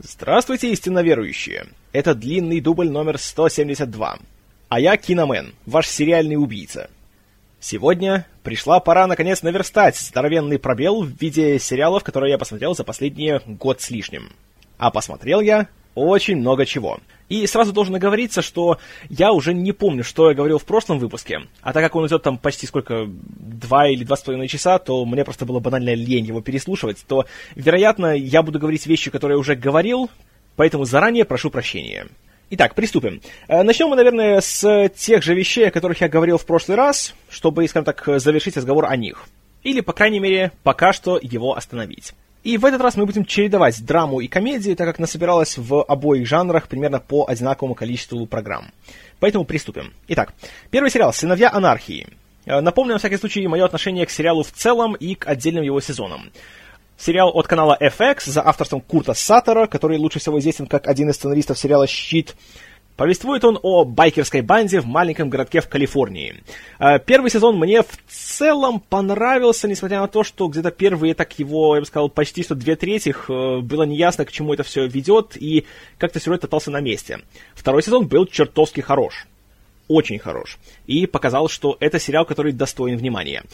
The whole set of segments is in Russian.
Здравствуйте, истинно верующие! Это длинный дубль номер 172. А я Киномен, ваш сериальный убийца. Сегодня пришла пора наконец наверстать здоровенный пробел в виде сериалов, которые я посмотрел за последние год с лишним. А посмотрел я очень много чего. И сразу должен оговориться, что я уже не помню, что я говорил в прошлом выпуске. А так как он идет там почти сколько, два или два с половиной часа, то мне просто было банально лень его переслушивать, то, вероятно, я буду говорить вещи, которые я уже говорил, поэтому заранее прошу прощения. Итак, приступим. Э, начнем мы, наверное, с тех же вещей, о которых я говорил в прошлый раз, чтобы, скажем так, завершить разговор о них. Или, по крайней мере, пока что его остановить. И в этот раз мы будем чередовать драму и комедию, так как насобиралось в обоих жанрах примерно по одинаковому количеству программ. Поэтому приступим. Итак, первый сериал «Сыновья анархии». Э, напомню, на всякий случай, мое отношение к сериалу в целом и к отдельным его сезонам. Сериал от канала FX за авторством Курта Саттера, который лучше всего известен как один из сценаристов сериала «Щит», Повествует он о байкерской банде в маленьком городке в Калифорнии. Э, первый сезон мне в целом понравился, несмотря на то, что где-то первые, так его, я бы сказал, почти что две трети э, было неясно, к чему это все ведет, и как-то сюжет остался на месте. Второй сезон был чертовски хорош. Очень хорош. И показал, что это сериал, который достоин внимания.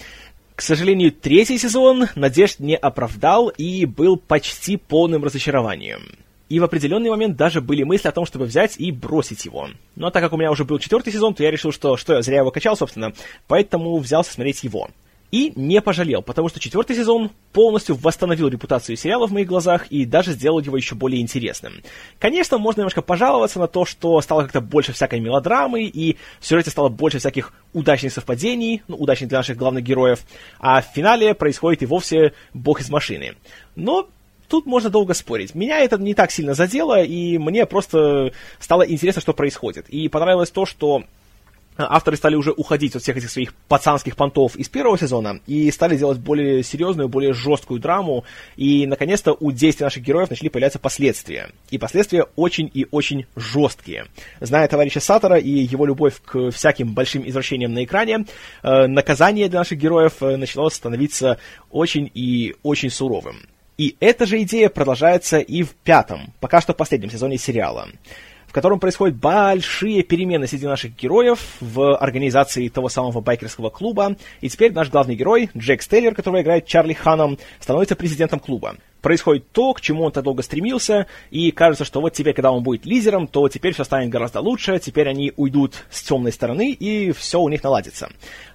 К сожалению, третий сезон надежд не оправдал и был почти полным разочарованием. И в определенный момент даже были мысли о том, чтобы взять и бросить его. Но так как у меня уже был четвертый сезон, то я решил, что, что я зря его качал, собственно, поэтому взялся смотреть его. И не пожалел, потому что четвертый сезон полностью восстановил репутацию сериала в моих глазах и даже сделал его еще более интересным. Конечно, можно немножко пожаловаться на то, что стало как-то больше всякой мелодрамы, и в сюжете стало больше всяких удачных совпадений, ну, удачных для наших главных героев, а в финале происходит и вовсе бог из машины. Но тут можно долго спорить. Меня это не так сильно задело, и мне просто стало интересно, что происходит. И понравилось то, что авторы стали уже уходить от всех этих своих пацанских понтов из первого сезона и стали делать более серьезную, более жесткую драму, и, наконец-то, у действий наших героев начали появляться последствия. И последствия очень и очень жесткие. Зная товарища Саттера и его любовь к всяким большим извращениям на экране, э, наказание для наших героев э, начало становиться очень и очень суровым. И эта же идея продолжается и в пятом, пока что последнем сезоне сериала, в котором происходят большие перемены среди наших героев в организации того самого байкерского клуба, и теперь наш главный герой, Джек Стеллер, которого играет Чарли Ханом, становится президентом клуба происходит то, к чему он так долго стремился, и кажется, что вот теперь, когда он будет лидером, то теперь все станет гораздо лучше, теперь они уйдут с темной стороны, и все у них наладится.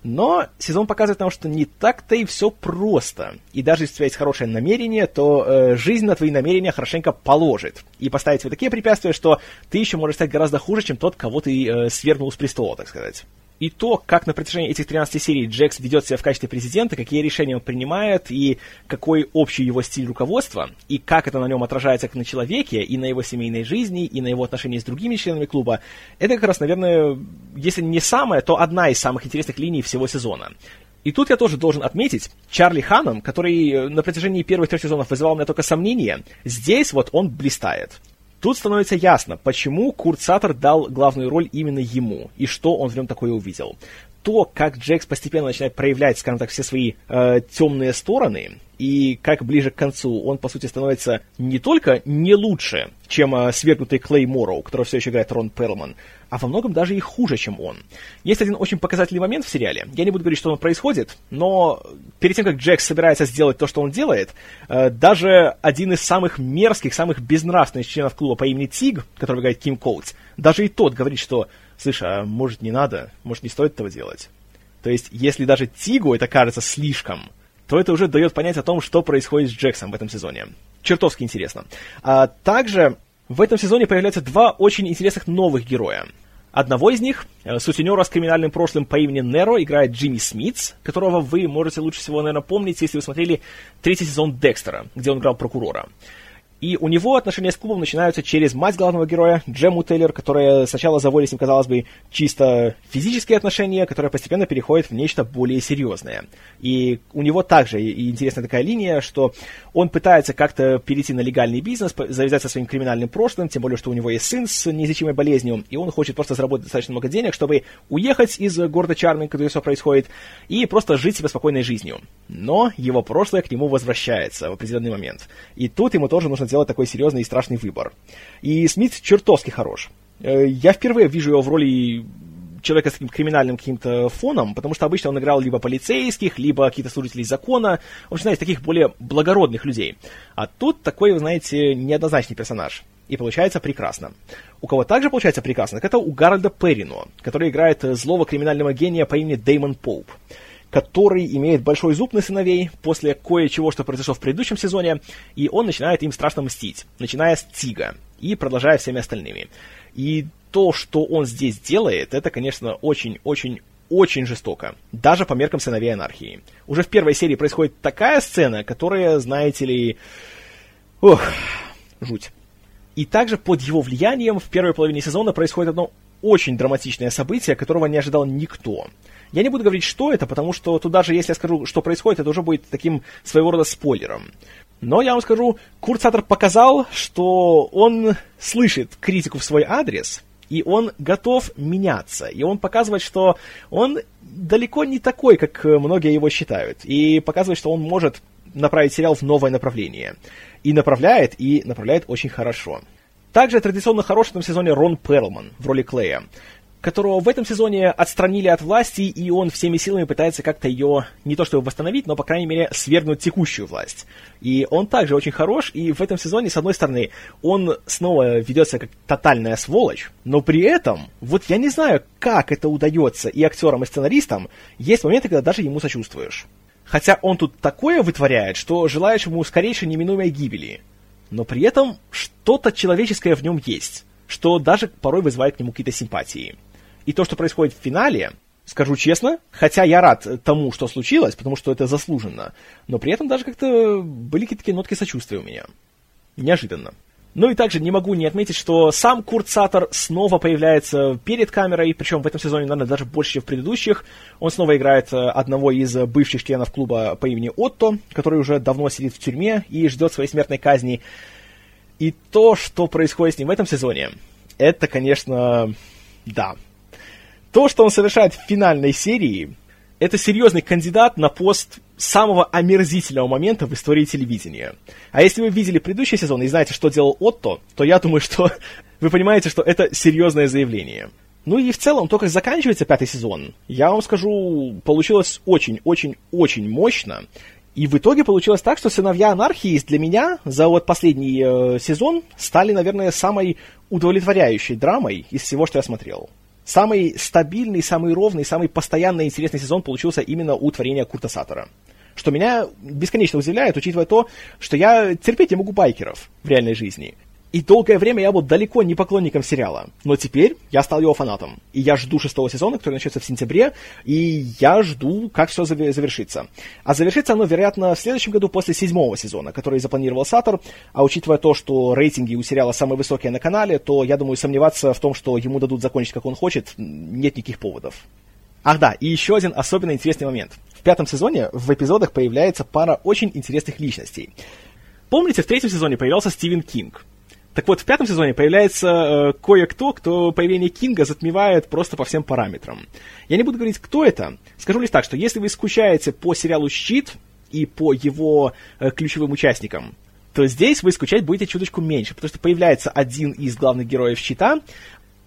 Но сезон показывает нам, что не так-то и все просто. И даже если у тебя есть хорошее намерение, то э, жизнь на твои намерения хорошенько положит. И поставить тебе такие препятствия, что ты еще можешь стать гораздо хуже, чем тот, кого ты э, свергнул с престола, так сказать и то, как на протяжении этих 13 серий Джекс ведет себя в качестве президента, какие решения он принимает, и какой общий его стиль руководства, и как это на нем отражается как на человеке, и на его семейной жизни, и на его отношении с другими членами клуба, это как раз, наверное, если не самая, то одна из самых интересных линий всего сезона. И тут я тоже должен отметить Чарли Ханом, который на протяжении первых трех сезонов вызывал у меня только сомнения, здесь вот он блистает. Тут становится ясно, почему Курт Саттер дал главную роль именно ему, и что он в нем такое увидел. То, как Джекс постепенно начинает проявлять, скажем так, все свои э, темные стороны, и как ближе к концу он, по сути, становится не только не лучше, чем э, свергнутый Клей Морроу, который все еще играет Рон Перлман, а во многом даже и хуже, чем он. Есть один очень показательный момент в сериале. Я не буду говорить, что он происходит, но перед тем, как Джек собирается сделать то, что он делает, э, даже один из самых мерзких, самых безнравственных членов клуба по имени Тиг, который играет Ким Коутс, даже и тот говорит, что «Слышь, а может не надо, может не стоит этого делать?» То есть, если даже Тигу это кажется слишком, то это уже дает понять о том, что происходит с Джексом в этом сезоне. Чертовски интересно. А также в этом сезоне появляются два очень интересных новых героя. Одного из них, э, сутенера с криминальным прошлым по имени Неро, играет Джимми Смитс, которого вы можете лучше всего, наверное, помнить, если вы смотрели третий сезон Декстера, где он играл прокурора. И у него отношения с клубом начинаются через мать главного героя, Джему Тейлор, которая сначала заводит с ним, казалось бы, чисто физические отношения, которые постепенно переходят в нечто более серьезное. И у него также интересная такая линия, что он пытается как-то перейти на легальный бизнес, завязать со своим криминальным прошлым, тем более, что у него есть сын с неизлечимой болезнью, и он хочет просто заработать достаточно много денег, чтобы уехать из города Чарминг, где все происходит, и просто жить себе спокойной жизнью. Но его прошлое к нему возвращается в определенный момент. И тут ему тоже нужно делать такой серьезный и страшный выбор. И Смит чертовски хорош. Э, я впервые вижу его в роли человека с таким криминальным каким-то фоном, потому что обычно он играл либо полицейских, либо каких-то служителей закона, в общем, знаете, таких более благородных людей. А тут такой, вы знаете, неоднозначный персонаж. И получается прекрасно. У кого также получается прекрасно, так это у Гарольда Перрино, который играет злого криминального гения по имени Дэймон Поуп который имеет большой зуб на сыновей после кое-чего, что произошло в предыдущем сезоне, и он начинает им страшно мстить, начиная с Тига и продолжая всеми остальными. И то, что он здесь делает, это, конечно, очень-очень очень жестоко, даже по меркам сыновей анархии. Уже в первой серии происходит такая сцена, которая, знаете ли, ох, жуть. И также под его влиянием в первой половине сезона происходит одно очень драматичное событие, которого не ожидал никто. Я не буду говорить, что это, потому что тут даже если я скажу, что происходит, это уже будет таким своего рода спойлером. Но я вам скажу, Курт показал, что он слышит критику в свой адрес, и он готов меняться. И он показывает, что он далеко не такой, как многие его считают. И показывает, что он может направить сериал в новое направление. И направляет, и направляет очень хорошо. Также традиционно хорош в этом сезоне Рон Перлман в роли Клея которого в этом сезоне отстранили от власти, и он всеми силами пытается как-то ее не то чтобы восстановить, но, по крайней мере, свергнуть текущую власть. И он также очень хорош, и в этом сезоне, с одной стороны, он снова ведется как тотальная сволочь, но при этом, вот я не знаю, как это удается и актерам, и сценаристам, есть моменты, когда даже ему сочувствуешь. Хотя он тут такое вытворяет, что желаешь ему скорейшей неминуемой гибели. Но при этом что-то человеческое в нем есть, что даже порой вызывает к нему какие-то симпатии. И то, что происходит в финале, скажу честно, хотя я рад тому, что случилось, потому что это заслуженно, но при этом даже как-то были какие-то такие нотки сочувствия у меня. Неожиданно. Ну и также не могу не отметить, что сам Курт Саттер снова появляется перед камерой, причем в этом сезоне, наверное, даже больше, чем в предыдущих. Он снова играет э, одного из бывших членов клуба по имени Отто, который уже давно сидит в тюрьме и ждет своей смертной казни. И то, что происходит с ним в этом сезоне, это, конечно, да, то, что он совершает в финальной серии, это серьезный кандидат на пост самого омерзительного момента в истории телевидения. А если вы видели предыдущий сезон и знаете, что делал Отто, то я думаю, что вы понимаете, что это серьезное заявление. Ну и в целом, только заканчивается пятый сезон, я вам скажу, получилось очень-очень-очень мощно. И в итоге получилось так, что «Сыновья анархии» для меня за вот последний э, сезон стали, наверное, самой удовлетворяющей драмой из всего, что я смотрел самый стабильный, самый ровный, самый постоянно интересный сезон получился именно у творения Курта Саттера. Что меня бесконечно удивляет, учитывая то, что я терпеть не могу байкеров в реальной жизни. И долгое время я был далеко не поклонником сериала. Но теперь я стал его фанатом. И я жду шестого сезона, который начнется в сентябре, и я жду, как все завершится. А завершится оно, вероятно, в следующем году после седьмого сезона, который запланировал Саттер. А учитывая то, что рейтинги у сериала самые высокие на канале, то я думаю, сомневаться в том, что ему дадут закончить, как он хочет, нет никаких поводов. Ах да, и еще один особенно интересный момент. В пятом сезоне в эпизодах появляется пара очень интересных личностей. Помните, в третьем сезоне появился Стивен Кинг. Так вот, в пятом сезоне появляется э, кое-кто, кто появление Кинга затмевает просто по всем параметрам. Я не буду говорить, кто это. Скажу лишь так, что если вы скучаете по сериалу «Щит» и по его э, ключевым участникам, то здесь вы скучать будете чуточку меньше, потому что появляется один из главных героев «Щита»,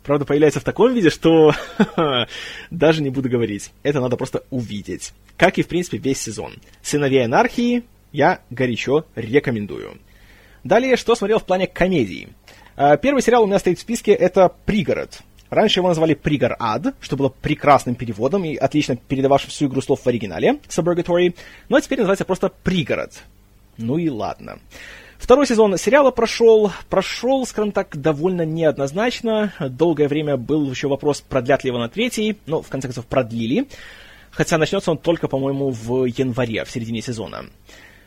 Правда, появляется в таком виде, что даже не буду говорить. Это надо просто увидеть. Как и, в принципе, весь сезон. «Сыновья анархии» я горячо рекомендую. Далее, что смотрел в плане комедии? А, первый сериал у меня стоит в списке, это «Пригород». Раньше его назвали «Пригор Ад», что было прекрасным переводом и отлично передававшим всю игру слов в оригинале, «Suburgatory», но теперь называется просто «Пригород». Ну и ладно. Второй сезон сериала прошел, прошел, скажем так, довольно неоднозначно. Долгое время был еще вопрос, продлят ли его на третий, но в конце концов продлили. Хотя начнется он только, по-моему, в январе, в середине сезона.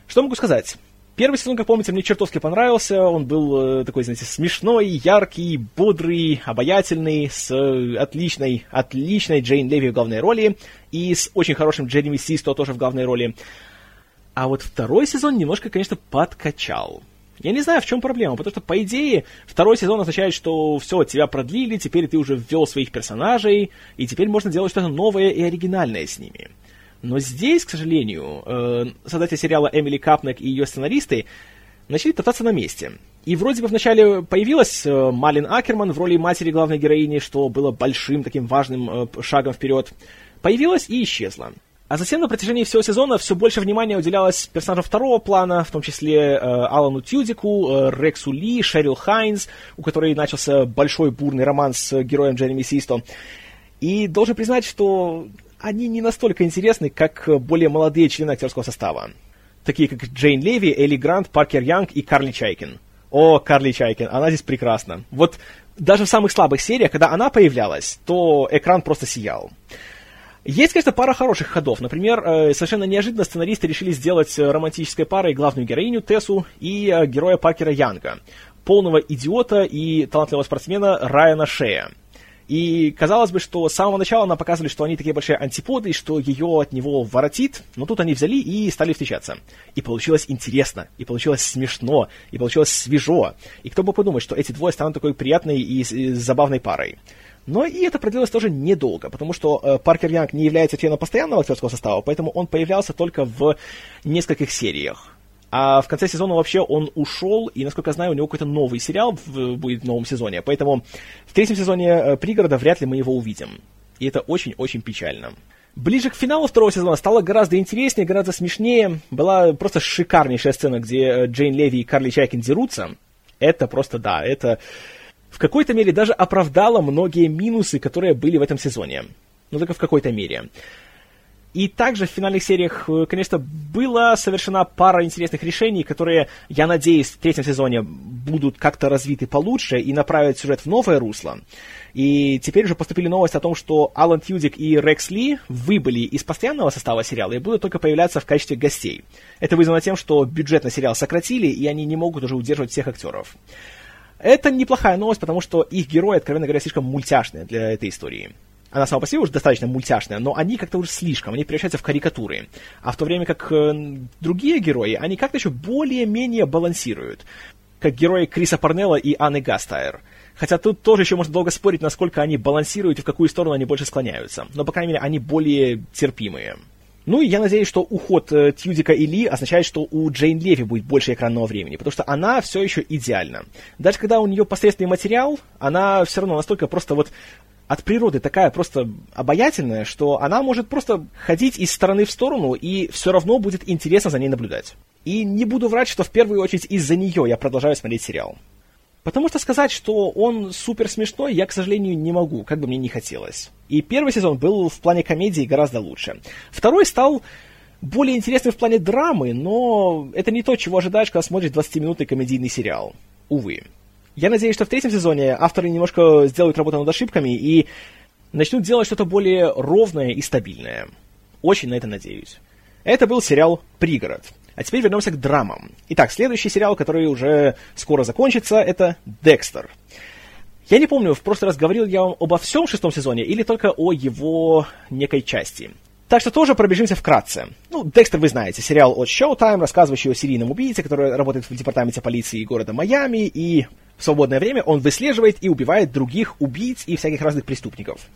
Что могу сказать? Первый сезон, как помните, мне чертовски понравился. Он был э, такой, знаете, смешной, яркий, бодрый, обаятельный, с э, отличной, отличной Джейн Леви в главной роли и с очень хорошим Джереми Систо тоже в главной роли. А вот второй сезон немножко, конечно, подкачал. Я не знаю, в чем проблема, потому что, по идее, второй сезон означает, что все, тебя продлили, теперь ты уже ввел своих персонажей, и теперь можно делать что-то новое и оригинальное с ними. Но здесь, к сожалению, э, создатели сериала Эмили Капнек и ее сценаристы начали топтаться на месте. И вроде бы вначале появилась э, Малин Акерман в роли матери главной героини, что было большим таким важным э, шагом вперед. Появилась и исчезла. А затем на протяжении всего сезона все больше внимания уделялось персонажам второго плана, в том числе э, Алану Тюдику, э, Рексу Ли, Шерил Хайнс, у которой начался большой бурный роман с героем Джереми Систо. И должен признать, что они не настолько интересны, как более молодые члены актерского состава. Такие как Джейн Леви, Элли Грант, Паркер Янг и Карли Чайкин. О, Карли Чайкин, она здесь прекрасна. Вот даже в самых слабых сериях, когда она появлялась, то экран просто сиял. Есть, конечно, пара хороших ходов. Например, э, совершенно неожиданно сценаристы решили сделать э, романтической парой главную героиню Тессу и э, героя Паркера Янга, полного идиота и талантливого спортсмена Райана Шея. И казалось бы, что с самого начала нам показывали, что они такие большие антиподы, что ее от него воротит, но тут они взяли и стали встречаться. И получилось интересно, и получилось смешно, и получилось свежо. И кто бы подумал, что эти двое станут такой приятной и, и забавной парой. Но и это продлилось тоже недолго, потому что э, Паркер Янг не является членом постоянного актерского состава, поэтому он появлялся только в нескольких сериях. А в конце сезона вообще он ушел, и, насколько я знаю, у него какой-то новый сериал в, будет в новом сезоне. Поэтому в третьем сезоне э, «Пригорода» вряд ли мы его увидим. И это очень-очень печально. Ближе к финалу второго сезона стало гораздо интереснее, гораздо смешнее. Была просто шикарнейшая сцена, где э, Джейн Леви и Карли Чайкин дерутся. Это просто, да, это в какой-то мере даже оправдало многие минусы, которые были в этом сезоне. Но только в какой-то мере. И также в финальных сериях, э, конечно, была совершена пара интересных решений, которые, я надеюсь, в третьем сезоне будут как-то развиты получше и направят сюжет в новое русло. И теперь уже поступили новости о том, что Алан Тьюдик и Рекс Ли выбыли из постоянного состава сериала и будут только появляться в качестве гостей. Это вызвано тем, что бюджет на сериал сократили, и они не могут уже удерживать всех актеров. Это неплохая новость, потому что их герои, откровенно говоря, слишком мультяшные для этой истории она сама по себе уже достаточно мультяшная, но они как-то уже слишком, они превращаются в карикатуры. А в то время как э, другие герои, они как-то еще более-менее балансируют. Как герои Криса Парнелла и Анны Гастайр. Хотя тут тоже еще можно долго спорить, насколько они балансируют и в какую сторону они больше склоняются. Но, по крайней мере, они более терпимые. Ну и я надеюсь, что уход э, Тьюдика и Ли означает, что у Джейн Леви будет больше экранного времени, потому что она все еще идеальна. Даже когда у нее посредственный материал, она все равно настолько просто вот от природы такая просто обаятельная, что она может просто ходить из стороны в сторону, и все равно будет интересно за ней наблюдать. И не буду врать, что в первую очередь из-за нее я продолжаю смотреть сериал. Потому что сказать, что он супер смешной, я, к сожалению, не могу, как бы мне не хотелось. И первый сезон был в плане комедии гораздо лучше. Второй стал более интересным в плане драмы, но это не то, чего ожидаешь, когда смотришь 20-минутный комедийный сериал. Увы. Я надеюсь, что в третьем сезоне авторы немножко сделают работу над ошибками и начнут делать что-то более ровное и стабильное. Очень на это надеюсь. Это был сериал «Пригород». А теперь вернемся к драмам. Итак, следующий сериал, который уже скоро закончится, это «Декстер». Я не помню, в прошлый раз говорил я вам обо всем шестом сезоне или только о его некой части. Так что тоже пробежимся вкратце. Ну, Декстер вы знаете, сериал от Showtime, рассказывающий о серийном убийце, который работает в департаменте полиции города Майами и в свободное время он выслеживает и убивает других убийц и всяких разных преступников.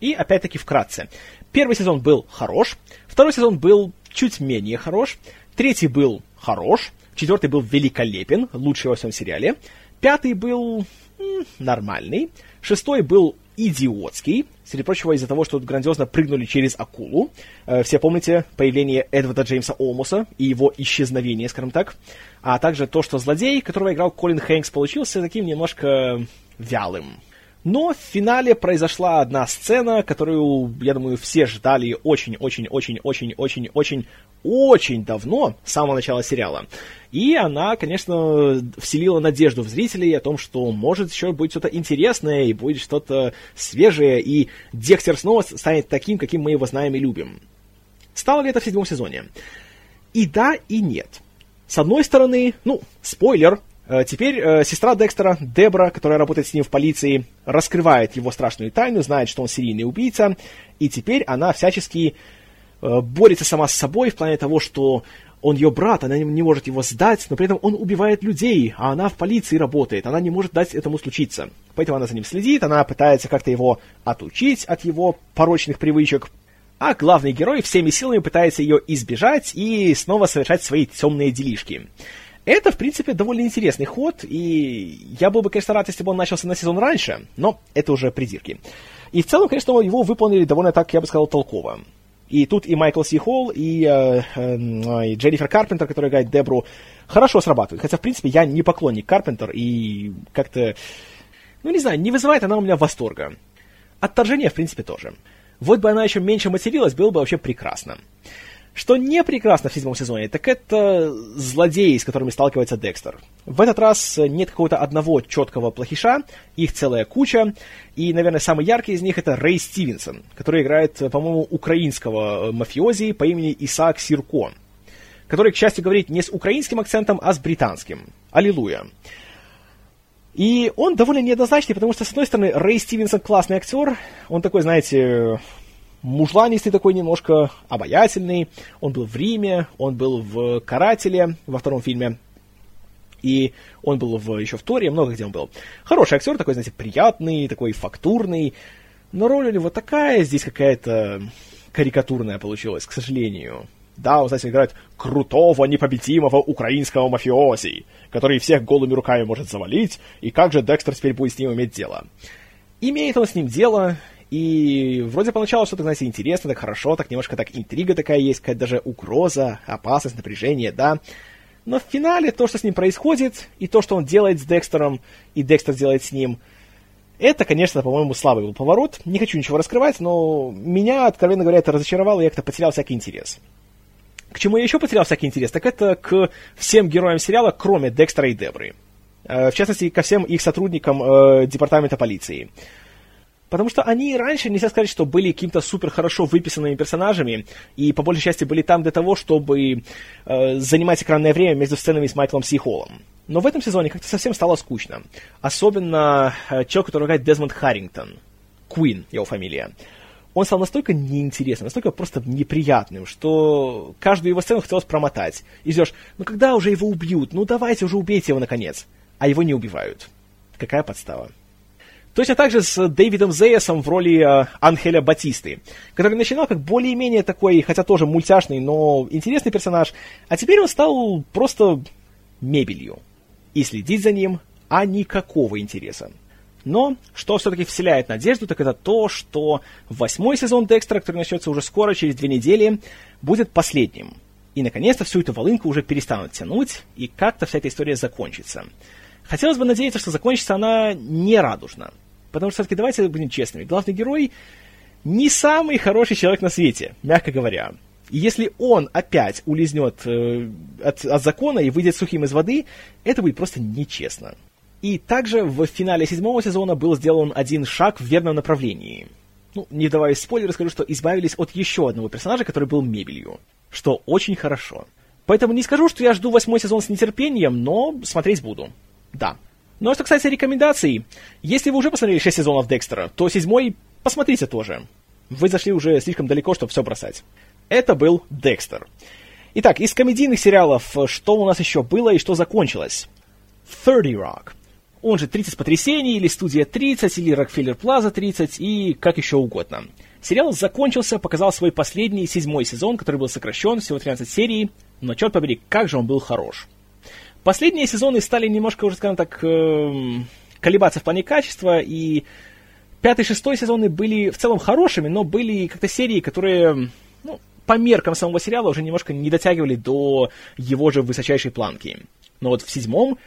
И опять-таки вкратце. Первый сезон был хорош, второй сезон был чуть менее хорош, третий был хорош, четвертый был великолепен, лучший во всем сериале, пятый был м, нормальный, шестой был идиотский, среди прочего из-за того, что тут грандиозно прыгнули через акулу. Э, все помните появление Эдварда Джеймса Олмуса и его исчезновение, скажем так. А также то, что злодей, которого играл Колин Хэнкс, получился таким немножко вялым. Но в финале произошла одна сцена, которую, я думаю, все ждали очень-очень-очень-очень-очень-очень очень давно, с самого начала сериала. И она, конечно, вселила надежду в зрителей о том, что может еще быть что-то интересное, и будет что-то свежее, и Декстер снова станет таким, каким мы его знаем и любим. Стало ли это в седьмом сезоне? И да, и нет. С одной стороны, ну, спойлер, Теперь э, сестра Декстера, Дебра, которая работает с ним в полиции, раскрывает его страшную тайну, знает, что он серийный убийца, и теперь она всячески э, борется сама с собой в плане того, что он ее брат, она не может его сдать, но при этом он убивает людей, а она в полиции работает, она не может дать этому случиться. Поэтому она за ним следит, она пытается как-то его отучить от его порочных привычек, а главный герой всеми силами пытается ее избежать и снова совершать свои темные делишки. Это, в принципе, довольно интересный ход, и я был бы, конечно, рад, если бы он начался на сезон раньше, но это уже придирки. И в целом, конечно, его выполнили довольно так, я бы сказал, толково. И тут и Майкл Си Холл, и, э, э, и Дженнифер Карпентер, которая играет Дебру, хорошо срабатывают. Хотя, в принципе, я не поклонник Карпентер, и как-то, ну, не знаю, не вызывает она у меня восторга. Отторжение, в принципе, тоже. Вот бы она еще меньше материлась, было бы вообще прекрасно. Что не прекрасно в седьмом сезоне, так это злодеи, с которыми сталкивается Декстер. В этот раз нет какого-то одного четкого плохиша, их целая куча, и, наверное, самый яркий из них это Рэй Стивенсон, который играет, по-моему, украинского э, мафиози по имени Исаак Сирко, который, к счастью, говорит не с украинским акцентом, а с британским. Аллилуйя. И он довольно неоднозначный, потому что, с одной стороны, Рэй Стивенсон классный актер, он такой, знаете, мужланистый такой немножко, обаятельный. Он был в Риме, он был в «Карателе» во втором фильме. И он был в, еще в Торе, много где он был. Хороший актер, такой, знаете, приятный, такой фактурный. Но роль у него такая здесь какая-то карикатурная получилась, к сожалению. Да, он, знаете, играет крутого, непобедимого украинского мафиози, который всех голыми руками может завалить, и как же Декстер теперь будет с ним иметь дело? Имеет он с ним дело, и вроде поначалу что-то, знаете, интересно, так хорошо, так немножко так интрига такая есть, какая-то даже угроза, опасность, напряжение, да. Но в финале то, что с ним происходит, и то, что он делает с Декстером, и Декстер делает с ним, это, конечно, по-моему, слабый был поворот. Не хочу ничего раскрывать, но меня, откровенно говоря, это разочаровало, и я как-то потерял всякий интерес. К чему я еще потерял всякий интерес, так это к всем героям сериала, кроме Декстера и Дебры. Э, в частности, ко всем их сотрудникам э, департамента полиции. Потому что они раньше, нельзя сказать, что были каким-то супер хорошо выписанными персонажами, и по большей части были там для того, чтобы э, занимать экранное время между сценами с Майклом Си. Но в этом сезоне как-то совсем стало скучно. Особенно э, человек, который играет Дезмонд Харрингтон. Куин, его фамилия. Он стал настолько неинтересным, настолько просто неприятным, что каждую его сцену хотелось промотать. И ждешь, ну когда уже его убьют? Ну давайте уже убейте его наконец. А его не убивают. Какая подстава. Точно так же с Дэвидом Зейсом в роли э, Анхеля Батисты, который начинал как более-менее такой, хотя тоже мультяшный, но интересный персонаж, а теперь он стал просто мебелью. И следить за ним, а никакого интереса. Но что все-таки вселяет надежду, так это то, что восьмой сезон Декстера, который начнется уже скоро, через две недели, будет последним. И, наконец-то, всю эту волынку уже перестанут тянуть, и как-то вся эта история закончится. Хотелось бы надеяться, что закончится она не радужно. Потому что, все-таки, давайте будем честными, главный герой не самый хороший человек на свете, мягко говоря. И если он опять улизнет э, от, от закона и выйдет сухим из воды, это будет просто нечестно. И также в финале седьмого сезона был сделан один шаг в верном направлении. Ну, не давая спойлеры, скажу, что избавились от еще одного персонажа, который был мебелью. Что очень хорошо. Поэтому не скажу, что я жду восьмой сезон с нетерпением, но смотреть буду. Да. Ну а что касается рекомендаций, если вы уже посмотрели 6 сезонов Декстера, то седьмой посмотрите тоже. Вы зашли уже слишком далеко, чтобы все бросать. Это был Декстер. Итак, из комедийных сериалов, что у нас еще было и что закончилось? 30 Rock. Он же 30 потрясений, или Студия 30, или Рокфеллер Плаза 30, и как еще угодно. Сериал закончился, показал свой последний, седьмой сезон, который был сокращен, всего 13 серий, но, черт побери, как же он был хорош. Последние сезоны стали немножко уже, скажем так, э, колебаться в плане качества, и пятый, шестой сезоны были в целом хорошими, но были как-то серии, которые, ну, по меркам самого сериала уже немножко не дотягивали до его же высочайшей планки. Но вот в седьмом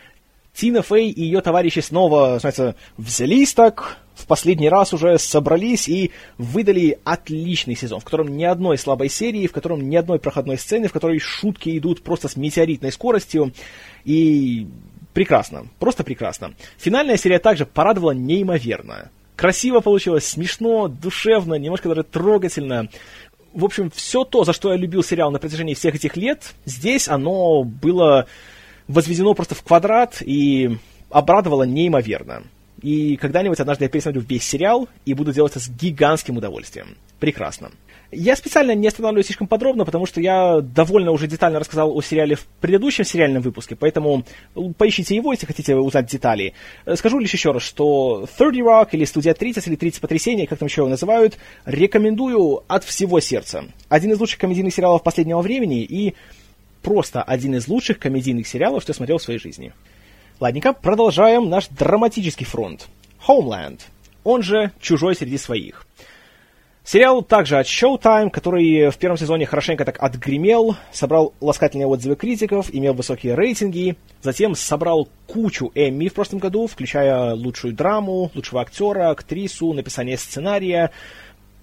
Тина Фей и ее товарищи снова, знаете, взялись так, в последний раз уже собрались и выдали отличный сезон, в котором ни одной слабой серии, в котором ни одной проходной сцены, в которой шутки идут просто с метеоритной скоростью, и прекрасно, просто прекрасно. Финальная серия также порадовала неимоверно. Красиво получилось, смешно, душевно, немножко даже трогательно. В общем, все то, за что я любил сериал на протяжении всех этих лет, здесь оно было возведено просто в квадрат и обрадовало неимоверно. И когда-нибудь однажды я пересмотрю весь сериал и буду делать это с гигантским удовольствием. Прекрасно. Я специально не останавливаюсь слишком подробно, потому что я довольно уже детально рассказал о сериале в предыдущем сериальном выпуске, поэтому поищите его, если хотите узнать детали. Скажу лишь еще раз, что 30 Rock или Студия 30 или 30 потрясений, как там еще его называют, рекомендую от всего сердца. Один из лучших комедийных сериалов последнего времени, и просто один из лучших комедийных сериалов, что я смотрел в своей жизни. Ладненько, продолжаем наш драматический фронт. Homeland, он же «Чужой среди своих». Сериал также от Showtime, который в первом сезоне хорошенько так отгремел, собрал ласкательные отзывы критиков, имел высокие рейтинги, затем собрал кучу Эмми в прошлом году, включая лучшую драму, лучшего актера, актрису, написание сценария.